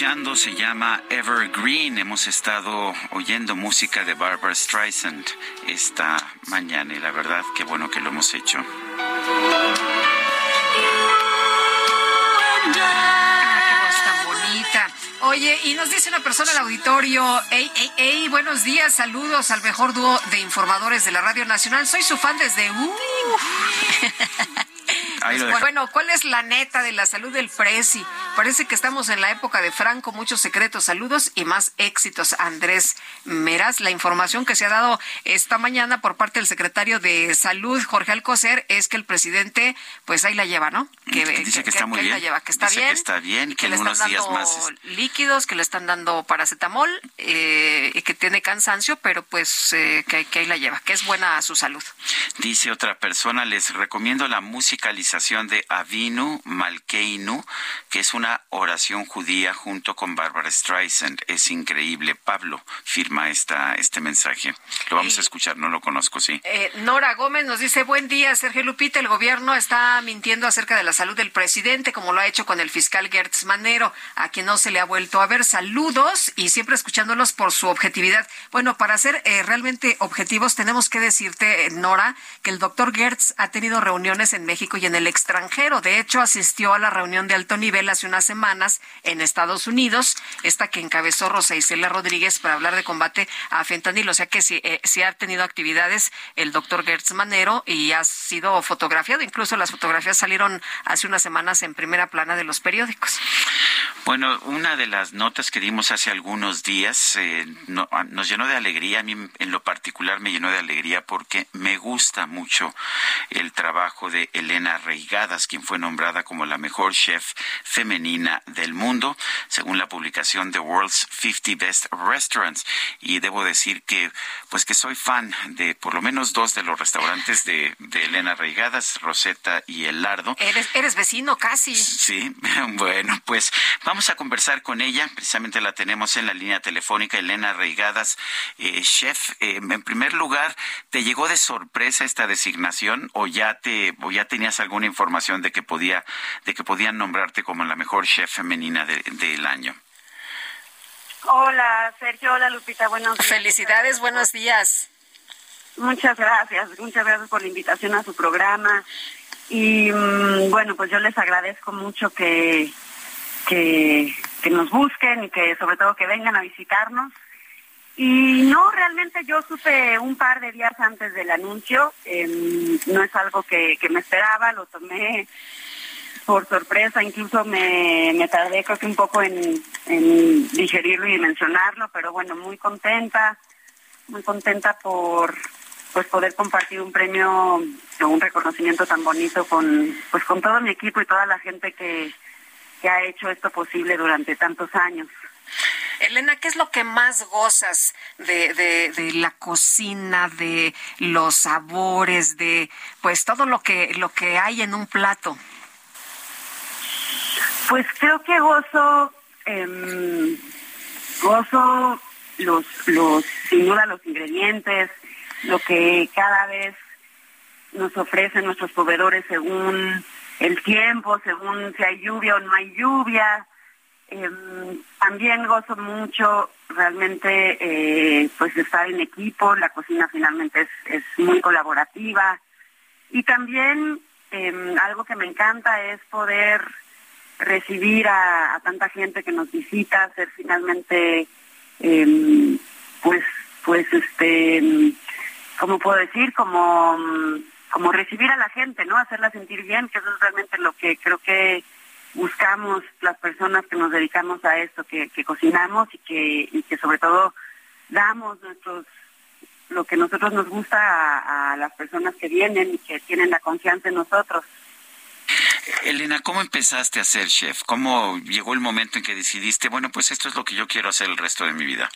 escuchando se llama Evergreen. Hemos estado oyendo música de Barbara Streisand esta mañana y la verdad qué bueno que lo hemos hecho. Oye, y nos dice una persona al auditorio, ey, ey, ey, buenos días, saludos al mejor dúo de informadores de la Radio Nacional. Soy su fan desde... Uh. Ahí lo Pues, bueno, ¿cuál es la neta de la salud del Prezi? Parece que estamos en la época de Franco, muchos secretos, saludos y más éxitos. Andrés Meraz, la información que se ha dado esta mañana por parte del secretario de Salud, Jorge Alcocer, es que el presidente, pues ahí la lleva, ¿no? Que dice que está muy ahí la bien. lleva, que está Dice bien. que está bien, que en le están días dando más líquidos, que le están dando paracetamol eh, y que tiene cansancio, pero pues eh, que, que ahí la lleva, que es buena a su salud. Dice otra persona, les recomiendo la musicalización de Avinu Malkeinu, que es una oración judía junto con Barbara Streisand. Es increíble. Pablo firma esta, este mensaje. Lo vamos a escuchar, no lo conozco, sí. Eh, Nora Gómez nos dice, buen día, Sergio Lupita, el gobierno está mintiendo acerca de la salud del presidente, como lo ha hecho con el fiscal Gertz Manero, a quien no se le ha vuelto a ver. Saludos y siempre escuchándolos por su objetividad. Bueno, para ser eh, realmente objetivos, tenemos que decirte, eh, Nora, que el doctor Gertz ha tenido reuniones en México y en el extranjero. De hecho, asistió a la reunión de alto nivel hace unas semanas en Estados Unidos, esta que encabezó Rosa Isela Rodríguez para hablar de combate a fentanilo. O sea que sí, eh, ha tenido actividades el doctor Gertz Manero y ha sido fotografiado. Incluso las fotografías salieron hace unas semanas en primera plana de los periódicos. Bueno, una de las notas que dimos hace algunos días eh, no, nos llenó de alegría. A mí en lo particular me llenó de alegría porque me gusta mucho el trabajo de Elena Reigadas, quien fue nombrada como la mejor chef femenina del mundo, según la publicación The World's 50 Best Restaurants. Y debo decir que, pues que soy fan de por lo menos dos de los restaurantes de, de Elena Reigadas, Rosetta y El Lardo. Eres, eres vecino casi. Sí, bueno, pues vamos a conversar con ella. Precisamente la tenemos en la línea telefónica, Elena Reigadas, eh, chef. Eh, en primer lugar, ¿te llegó de sorpresa esta designación o ya te o ya tenías alguna información de que podía de que podían nombrarte como la mejor chef femenina de- del año? Hola, Sergio. Hola, Lupita. Buenos días. Felicidades, buenos días. Muchas gracias. Muchas gracias por la invitación a su programa. Y mm, bueno, pues yo les agradezco mucho que, que, que nos busquen y que sobre todo que vengan a visitarnos. Y no, realmente yo supe un par de días antes del anuncio. Em, no es algo que, que me esperaba, lo tomé por sorpresa, incluso me, me tardé creo un poco en, en digerirlo y mencionarlo, pero bueno, muy contenta, muy contenta por pues poder compartir un premio o un reconocimiento tan bonito con pues con todo mi equipo y toda la gente que, que ha hecho esto posible durante tantos años. Elena, ¿qué es lo que más gozas de, de, de la cocina, de los sabores, de pues todo lo que lo que hay en un plato? Pues creo que gozo, em, gozo los, los, sin duda los ingredientes, lo que cada vez nos ofrecen nuestros proveedores según el tiempo, según si hay lluvia o no hay lluvia. Em, también gozo mucho realmente eh, pues estar en equipo, la cocina finalmente es, es muy colaborativa y también em, algo que me encanta es poder recibir a, tanta gente que nos visita, ser finalmente em, pues pues este ¿cómo puedo decir? como como recibir a la gente, ¿no? Hacerla sentir bien, que eso es realmente lo que creo que buscamos las personas que nos dedicamos a esto, que, que cocinamos y que, y que sobre todo damos nuestros lo que nosotros nos gusta a, a las personas que vienen y que tienen la confianza en nosotros. Elena, ¿cómo empezaste a ser chef? ¿Cómo llegó el momento en que decidiste, bueno, pues esto es lo que yo quiero hacer el resto de mi vida?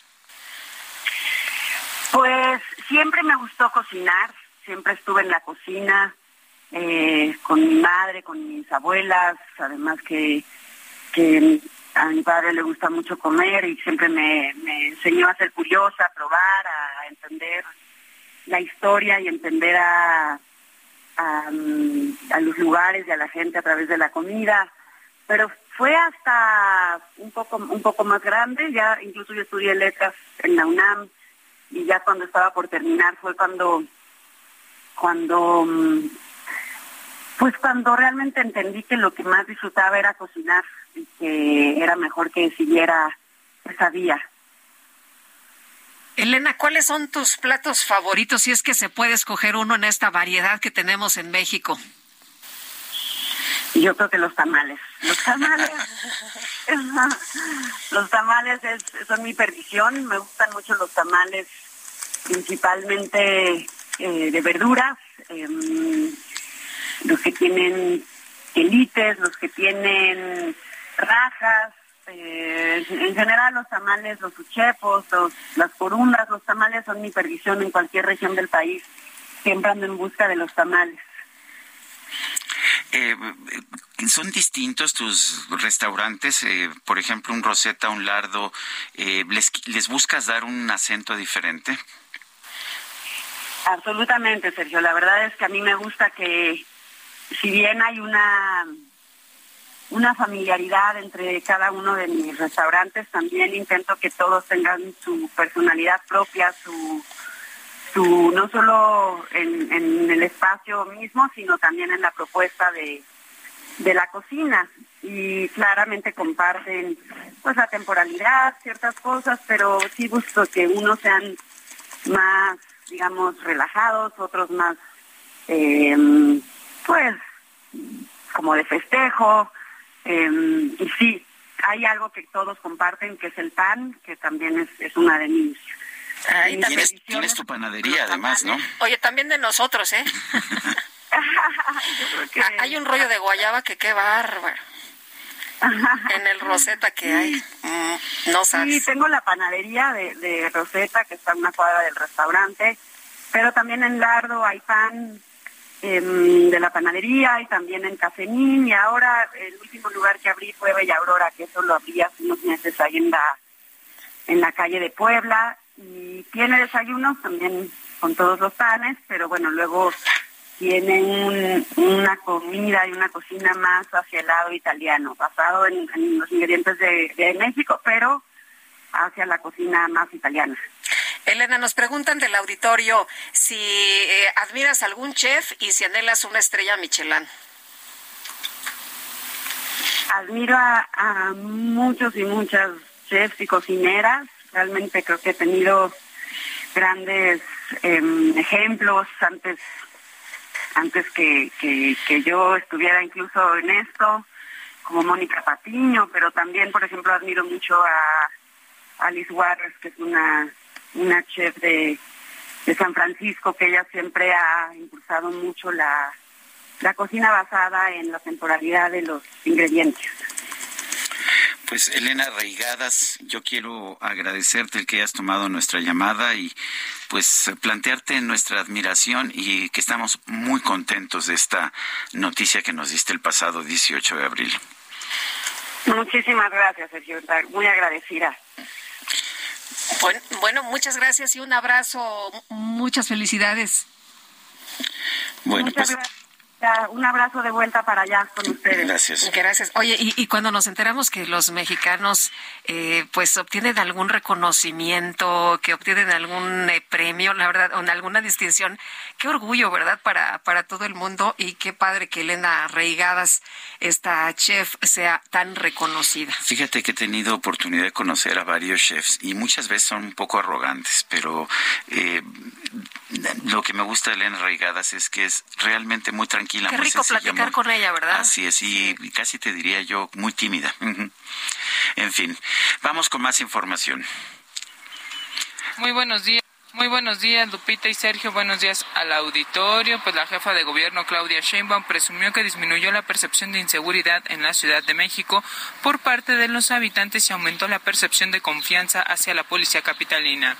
Pues siempre me gustó cocinar, siempre estuve en la cocina eh, con mi madre, con mis abuelas, además que, a mi padre le gusta mucho comer y siempre me, enseñó a ser curiosa, a probar, a entender la historia y entender a, a, mm, a los lugares y a la gente a través de la comida. Pero fue hasta un poco un poco más grande, ya incluso yo estudié letras en la UNAM y ya cuando estaba por terminar fue cuando cuando mm, pues cuando realmente entendí que lo que más disfrutaba era cocinar y que era mejor que siguiera esa vía. Elena, ¿cuáles son tus platos favoritos si es que se puede escoger uno en esta variedad que tenemos en México? Yo creo que los tamales. Los tamales, los tamales es- son mi perdición. Me gustan mucho los tamales, principalmente eh, de verduras, em, los que tienen elites, los que tienen rajas. eh, en general los tamales, los uchepos, los, las corundas, los tamales son mi perdición en cualquier región del país. Siempre ando en busca de los tamales. Eh, ¿Son distintos tus restaurantes? Eh, por ejemplo, un Rosetta, un Lardo, eh, ¿les, ¿les buscas dar un acento diferente? Absolutamente, Sergio. La verdad es que a mí me gusta que, si bien hay una una familiaridad entre cada uno de mis restaurantes, también intento que todos tengan su personalidad propia, su, su no solo en, en el espacio mismo, sino también en la propuesta de, de la cocina. Y claramente comparten pues la temporalidad, ciertas cosas, pero sí busco que unos sean más, digamos, relajados, otros más, eh, pues, como de festejo, eh, y sí, hay algo que todos comparten, que es el pan, que también es, es una de mis... Tienes, tu panadería, además, ¿no? Oye, también de nosotros, ¿eh? Ah, Hay un rollo de guayaba que qué bárbaro. En el Rosetta que hay. Mm, no Sí, sabes. tengo la panadería de, de Rosetta, que está en una cuadra del restaurante, pero también en Lardo hay pan em, de la panadería y también en Cafenín, y ahora el último lugar que abrí fue Bella Aurora, que eso lo abrí hace unos meses ahí en la, en la calle de Puebla, y tiene desayunos también con todos los panes, pero bueno, luego tiene un- una comida y una cocina más hacia el lado italiano, basado en, los ingredientes de México, pero hacia la cocina más italiana. Elena, nos preguntan del auditorio si eh, admiras algún chef y si anhelas una estrella Michelin. Admiro a, muchos y muchas chefs y cocineras. Realmente creo que he tenido grandes em, ejemplos antes antes que, que, que yo estuviera incluso en esto, como Mónica Patiño, pero también, por ejemplo, admiro mucho a Alice Waters, que es una, una chef de, de San Francisco, que ella siempre ha impulsado mucho la, la cocina basada en la temporalidad de los ingredientes. Pues Elena Reigadas, yo quiero agradecerte el que hayas tomado nuestra llamada y pues plantearte nuestra admiración y que estamos muy contentos de esta noticia que nos diste el pasado 18 de abril. Muchísimas gracias, Sergio. Muy agradecida. Bueno, bueno, muchas gracias y un abrazo. Muchas felicidades. Bueno, Muchas pues gracias. Un abrazo de vuelta para allá con ustedes. Gracias. Gracias. Oye, y, y cuando nos enteramos que los mexicanos eh, pues obtienen algún reconocimiento, que obtienen algún eh, premio, la verdad, o alguna distinción, qué orgullo, ¿verdad? Para, para todo el mundo y qué padre que Elena Reigadas, esta chef, sea tan reconocida. Fíjate que he tenido oportunidad de conocer a varios chefs y muchas veces son un poco arrogantes, pero eh, lo que me gusta de Elena Reigadas es que es realmente muy tranquila. Qué muy rico sencilla, platicar muy- con ella, ¿verdad? Así es, y casi te diría yo muy tímida. En fin, vamos con más información. Muy buenos días. Muy buenos días, Lupita y Sergio. Buenos días al auditorio. Pues la jefa de gobierno, Claudia Sheinbaum, presumió que disminuyó la percepción de inseguridad en la Ciudad de México por parte de los habitantes y aumentó la percepción de confianza hacia la policía capitalina.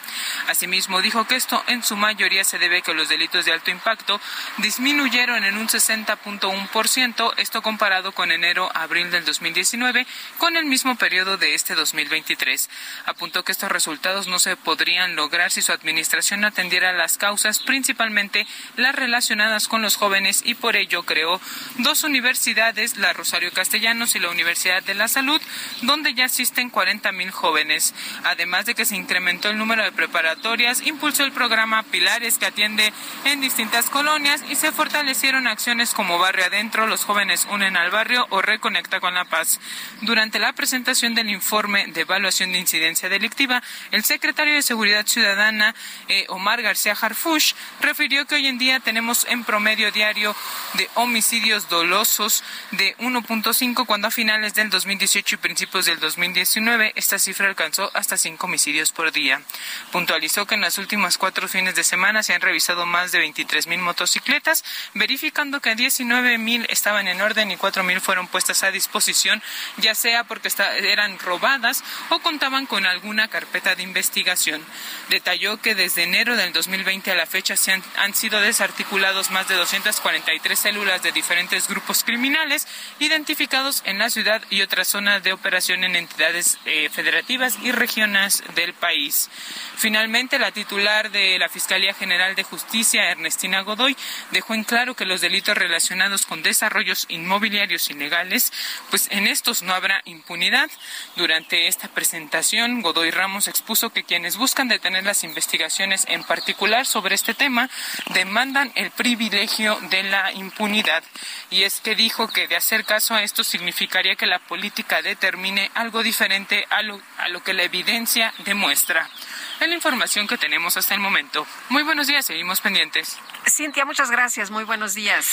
Asimismo, dijo que esto en su mayoría se debe a que los delitos de alto impacto disminuyeron en un 60.1%, esto comparado con enero-abril del 2019, con el mismo periodo de este 2023. Apuntó que estos resultados no se podrían lograr si su administración atendiera las causas, principalmente las relacionadas con los jóvenes, y por ello creó dos universidades, la Rosario Castellanos y la Universidad de la Salud, donde ya asisten 40 mil jóvenes. Además de que se incrementó el número de preparatorias, impulsó el programa Pilares que atiende en distintas colonias y se fortalecieron acciones como Barrio Adentro, los jóvenes unen al barrio o Reconecta con la Paz. Durante la presentación del informe de evaluación de incidencia delictiva, el secretario de Seguridad Ciudadana, eh, Omar García Harfush, refirió que hoy en día tenemos en promedio diario de homicidios dolosos de 1.5 cuando a finales del 2018 y principios del 2019 esta cifra alcanzó hasta 5 homicidios por día. Puntualizó que en las últimas cuatro fines de semana se han revisado más de 23 mil motocicletas, verificando que 19 mil estaban en orden y 4 mil fueron puestas a disposición, ya sea porque eran robadas o contaban con alguna carpeta de investigación. Detalló que de desde enero del 2020 a la fecha se han, han sido desarticulados más de 243 células de diferentes grupos criminales identificados en la ciudad y otras zonas de operación en entidades eh, federativas y regiones del país. Finalmente, la titular de la Fiscalía General de Justicia, Ernestina Godoy, dejó en claro que los delitos relacionados con desarrollos inmobiliarios ilegales, pues en estos no habrá impunidad. Durante esta presentación, Godoy Ramos expuso que quienes buscan detener las investigaciones en particular sobre este tema demandan el privilegio de la impunidad. Y es que dijo que de hacer caso a esto significaría que la política determine algo diferente a lo, a lo que la evidencia demuestra. Es la información que tenemos hasta el momento. Muy buenos días, seguimos pendientes. Cintia, muchas gracias. Muy buenos días.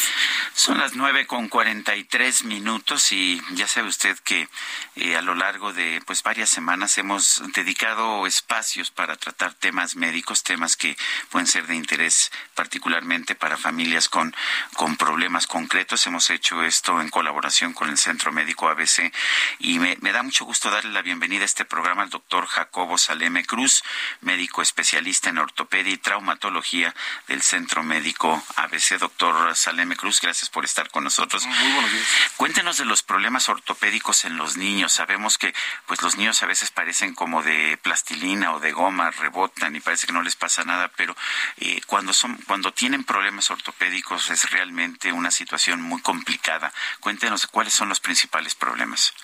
Son las nueve con cuarenta y tres minutos y ya sabe usted que eh, a lo largo de pues varias semanas hemos dedicado espacios para tratar temas médicos, temas que pueden ser de interés particularmente para familias con, con problemas concretos. Hemos hecho esto en colaboración con el Centro Médico ABC y me, me da mucho gusto darle la bienvenida a este programa al doctor Jacobo Saleme Cruz, médico especialista en ortopedia y traumatología del Centro Médico médico ABC, doctor Saleme Cruz. Gracias por estar con nosotros. Muy buenos días. Cuéntenos de los problemas ortopédicos en los niños. Sabemos que pues los niños a veces parecen como de plastilina o de goma, rebotan y parece que no les pasa nada, pero eh, cuando son cuando tienen problemas ortopédicos es realmente una situación muy complicada. Cuéntenos cuáles son los principales problemas.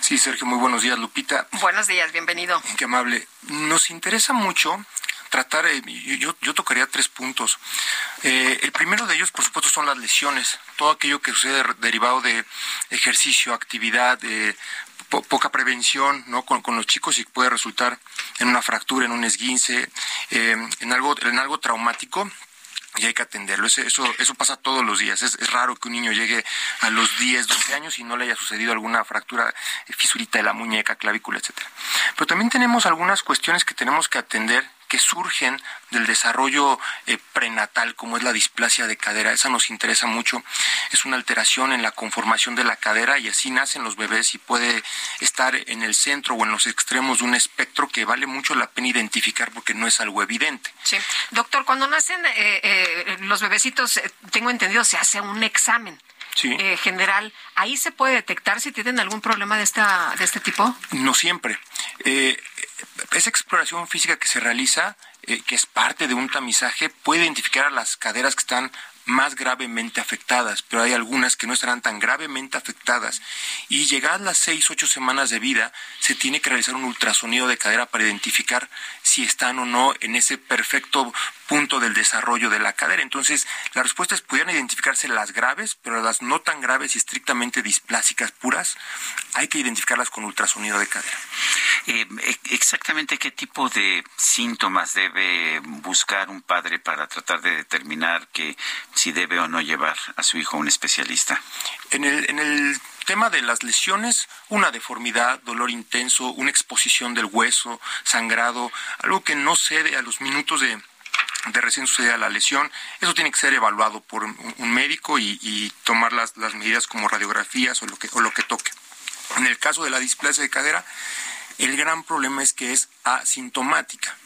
Sí, Sergio, muy buenos días, Lupita. Buenos días, bienvenido. Qué amable. Nos interesa mucho tratar, eh, yo, yo tocaría tres puntos. Eh, el primero de ellos, por supuesto, son las lesiones. Todo aquello que sucede derivado de ejercicio, actividad, de po poca prevención ¿no? Con, con, los chicos y puede resultar en una fractura, en un esguince, eh, en, algo, en algo traumático y hay que atenderlo. Eso, eso, eso pasa todos los días. Es, es, raro que un niño llegue a los 10, 12 años y no le haya sucedido alguna fractura, fisurita de la muñeca, clavícula, etcétera. Pero también tenemos algunas cuestiones que tenemos que atender que surgen del desarrollo eh, prenatal, como es la displasia de cadera. Esa nos interesa mucho. Es una alteración en la conformación de la cadera y así nacen los bebés y puede estar en el centro o en los extremos de un espectro que vale mucho la pena identificar porque no es algo evidente. Sí. Doctor, cuando nacen eh, eh, los bebecitos, tengo entendido, se hace un examen. Sí. Eh, general, ¿ahí se puede detectar si tienen algún problema de, esta, de este tipo? No siempre. Eh, esa exploración física que se realiza, eh, que es parte de un tamizaje, puede identificar a las caderas que están más gravemente afectadas, pero hay algunas que no estarán tan gravemente afectadas. Y llegadas las seis, ocho semanas de vida, se tiene que realizar un ultrasonido de cadera para identificar si están o no en ese perfecto punto del desarrollo de la cadera. Entonces, las respuestas pudieran identificarse las graves, pero las no tan graves y estrictamente displásicas puras, hay que identificarlas con ultrasonido de cadera. Eh, exactamente qué tipo de síntomas debe buscar un padre para tratar de determinar que si debe o no llevar a su hijo a un especialista. En el, en el tema de las lesiones, una deformidad, dolor intenso, una exposición del hueso, sangrado, algo que no cede a los minutos de, de recién sucedida la lesión, eso tiene que ser evaluado por un, médico y, y tomar las, las, medidas como radiografías o lo, que, o lo que toque. En el caso de la displasia de cadera, el gran problema es que es asintomática.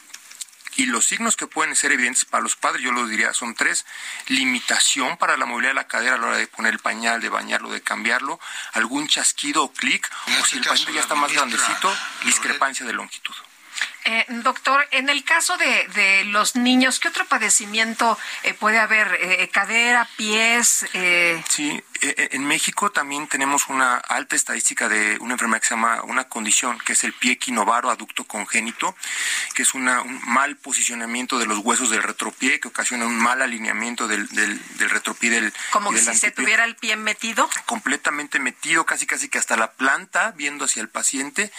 Y los signos que pueden ser evidentes para los padres, yo los diría, son tres. Limitación para la movilidad de la cadera a la hora de poner el pañal, de bañarlo, de cambiarlo. Algún chasquido o clic. O si el paciente ya está más grandecito, discrepancia de longitud. Eh, doctor, en el caso de, de, los niños, ¿qué otro padecimiento eh, puede haber? Eh, ¿Cadera, pies? Sí, en México también tenemos una alta estadística de una enfermedad que se llama, una condición, que es el pie equinovaro aducto congénito, que es una, un mal posicionamiento de los huesos del retropié, que ocasiona un mal alineamiento del, del, del retropié del Como del si antepié. se tuviera el pie metido. Completamente metido, casi casi que hasta la planta, viendo hacia el paciente,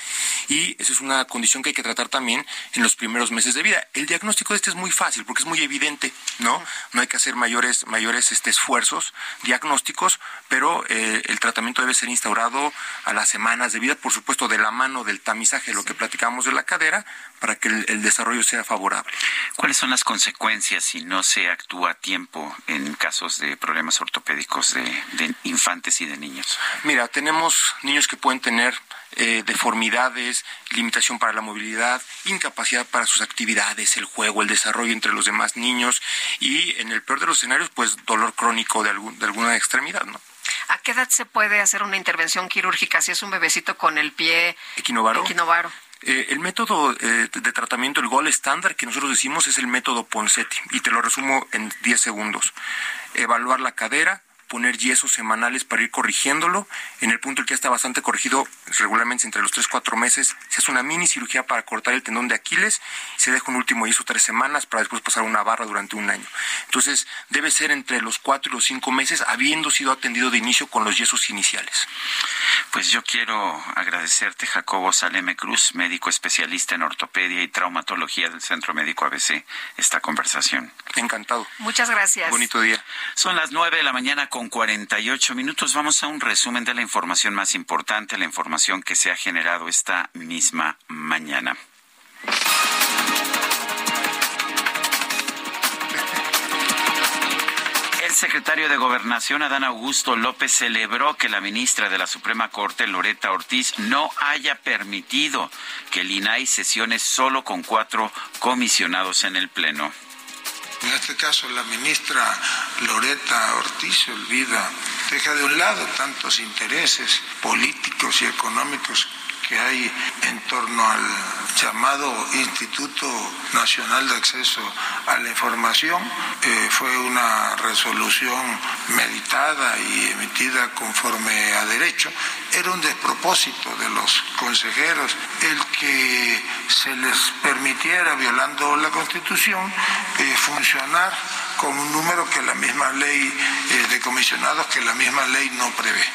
y esa es una condición que hay que tratar también en los primeros meses de vida. El diagnóstico de este es muy fácil porque es muy evidente, ¿no? No hay que hacer mayores, mayores este, esfuerzos diagnósticos, pero eh, el tratamiento debe ser instaurado a las semanas de vida, por supuesto, de la mano del tamizaje, lo que platicamos de la cadera, para que el, el desarrollo sea favorable. ¿Cuáles son las consecuencias si no se actúa a tiempo en casos de problemas ortopédicos de, de infantes y de niños? Mira, tenemos niños que pueden tener eh, deformidades, limitación para la movilidad, incapacidad para sus actividades, el juego, el desarrollo entre los demás niños y en el peor de los escenarios, pues dolor crónico de, algún, de alguna extremidad, ¿no? ¿A qué edad se puede hacer una intervención quirúrgica si es un bebecito con el pie equinovaro? equinovaro? Eh, el método eh, de tratamiento, el gol estándar que nosotros decimos es el método Ponseti y te lo resumo en 10 segundos. Evaluar la cadera, poner yesos semanales para ir corrigiéndolo. En el punto en que ya está bastante corregido, regularmente entre los 3 y 4 meses, se hace una mini cirugía para cortar el tendón de Aquiles y se deja un último yeso tres semanas para después pasar una barra durante un año. Entonces, debe ser entre los 4 y los 5 meses, habiendo sido atendido de inicio con los yesos iniciales. Pues yo quiero agradecerte, Jacobo Saleme Cruz, médico especialista en ortopedia y traumatología del Centro Médico ABC, esta conversación. Encantado. Muchas gracias. Bonito día. Son las 9 de la mañana con 48 minutos. Vamos a un resumen de la información más importante, la información que se ha generado esta misma mañana. El secretario de Gobernación, Adán Augusto López, celebró que la ministra de la Suprema Corte, Loreta Ortiz, no haya permitido que el INAI sesione solo con cuatro comisionados en el Pleno. En este caso, la ministra Loreta Ortiz olvida, deja de un lado tantos intereses políticos y económicos que hay en torno al llamado Instituto Nacional de Acceso a la Información. Eh, fue una resolución meditada y emitida conforme a derecho. Era un despropósito de los consejeros el que se les permitiera, violando la Constitución, eh, funcionar con un número que la misma ley eh, de comisionados, que la misma ley no prevé.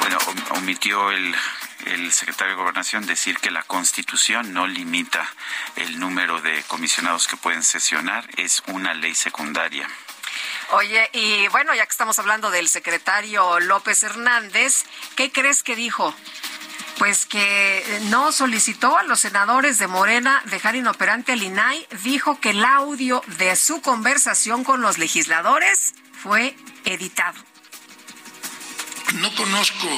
Bueno, omitió el el secretario de Gobernación decir que la Constitución no limita el número de comisionados que pueden sesionar, es una ley secundaria. Oye, y bueno, ya que estamos hablando del secretario López Hernández, ¿qué crees que dijo? Pues que no solicitó a los senadores de Morena dejar inoperante al INAI, dijo que el audio de su conversación con los legisladores fue editado. No conozco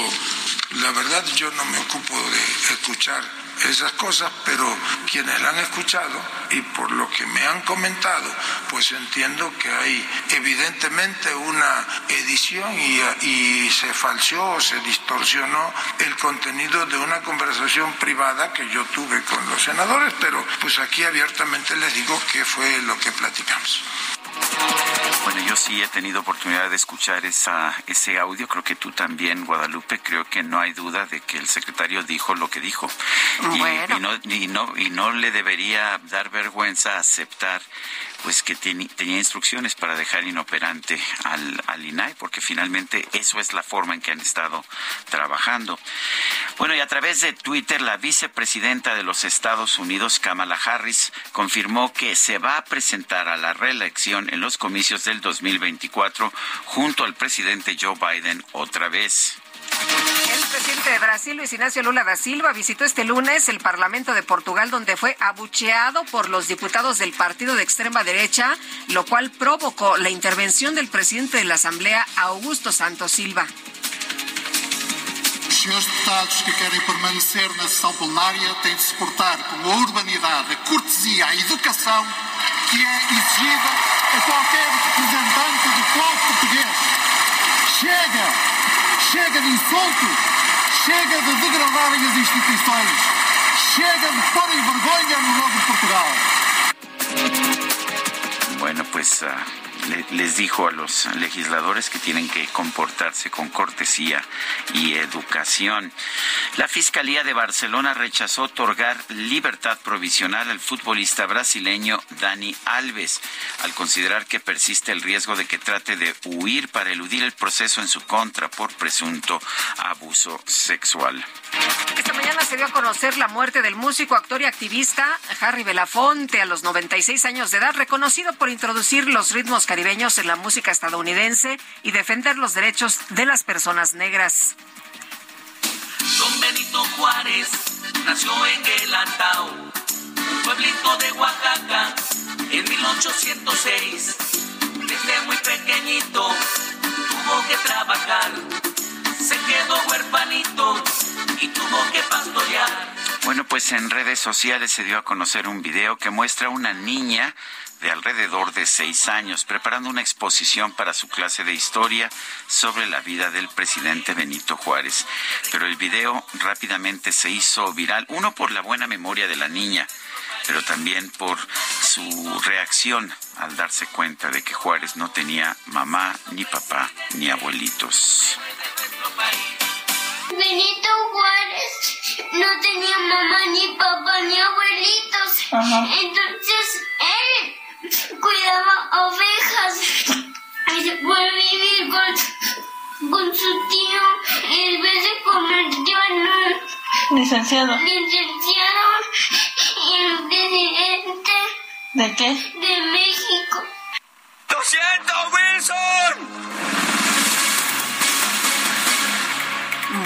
la verdad yo no me ocupo de escuchar esas cosas, pero quienes la han escuchado y por lo que me han comentado, pues entiendo que hay evidentemente una edición y, se falseó o se distorsionó el contenido de una conversación privada que yo tuve con los senadores, pero pues aquí abiertamente les digo qué fue lo que platicamos. Bueno, yo sí he tenido oportunidad de escuchar esa, ese audio, creo que tú también, Guadalupe, creo que no hay duda de que el secretario dijo lo que dijo. Y, y, no, y, no, y no le debería dar vergüenza aceptar pues que tenía instrucciones para dejar inoperante al, al INAI, porque finalmente eso es la forma en que han estado trabajando. Bueno, y a través de Twitter, la vicepresidenta de los Estados Unidos, Kamala Harris, confirmó que se va a presentar a la reelección en los comicios del 2024 junto al presidente Joe Biden otra vez. El presidente de Brasil, Luis Ignacio Lula da Silva, visitó este lunes el Parlamento de Portugal, donde fue abucheado por los diputados del partido de extrema derecha, lo cual provocó la intervención del presidente de la Asamblea, Augusto Santos Silva. Senhores deputados que querem permanecer na sessão plenária têm de se portar com a urbanidade, a cortesia, a educação que é exigida a qualquer representante do povo português. Chega! Chega de insultos, chega de degradarem as instituições, chega de porem vergonha no nome de Portugal. Bueno, pues uh, le, les dijo a los legisladores que tienen que comportarse con cortesía y educación. La Fiscalía de Barcelona rechazó otorgar libertad provisional al futbolista brasileño Dani Alves, al considerar que persiste el riesgo de que trate de huir para eludir el proceso en su contra por presunto abuso sexual. Esta mañana se dio a conocer la muerte del músico, actor y activista Harry Belafonte a los 96 años de edad, reconocido por introducir los ritmos caribeños en la música estadounidense y defender los derechos de las personas negras. Don Benito Juárez nació en Guelatao, pueblito de Oaxaca, en 1806. Desde muy pequeñito tuvo que trabajar, se quedó huerfanito y tuvo pues en redes sociales se dio a conocer un video que muestra a una niña de alrededor de seis años preparando una exposición para su clase de historia sobre la vida del presidente Benito Juárez. Pero el video rápidamente se hizo viral, uno por la buena memoria de la niña, pero también por su reacción al darse cuenta de que Juárez no tenía mamá, ni papá, ni abuelitos. Benito Juárez no tenía mamá, ni papá, ni abuelitos. Entonces él cuidaba ovejas y se fue a vivir con, con su tío y después se convirtió en un Licenciado. licenciado y en presidente ¿De qué? de México. ¡Lo siento, Wilson!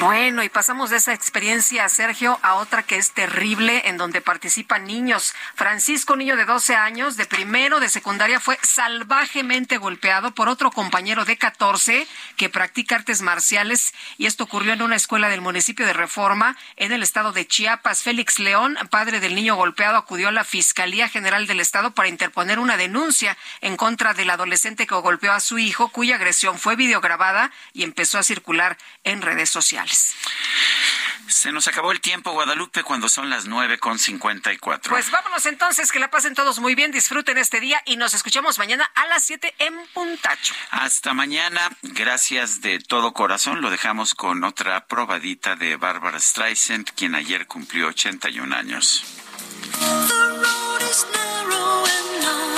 Bueno, y pasamos de esa experiencia, Sergio, a otra que es terrible, en donde participan niños. Francisco, niño de 12 años, de primero de secundaria, fue salvajemente golpeado por otro compañero de 14 que practica artes marciales, y esto ocurrió en una escuela del municipio de Reforma, en el estado de Chiapas. Félix León, padre del niño golpeado, acudió a la Fiscalía General del Estado para interponer una denuncia en contra del adolescente que golpeó a su hijo, cuya agresión fue videograbada y empezó a circular en redes sociales. Se nos acabó el tiempo, Guadalupe, cuando son las nueve con cincuenta y cuatro. Pues vámonos entonces, que la pasen todos muy bien, disfruten este día y nos escuchamos mañana a las 7 en Puntacho. Hasta mañana, gracias de todo corazón. Lo dejamos con otra probadita de Barbara Streisand, quien ayer cumplió 81 años. The road is narrow and long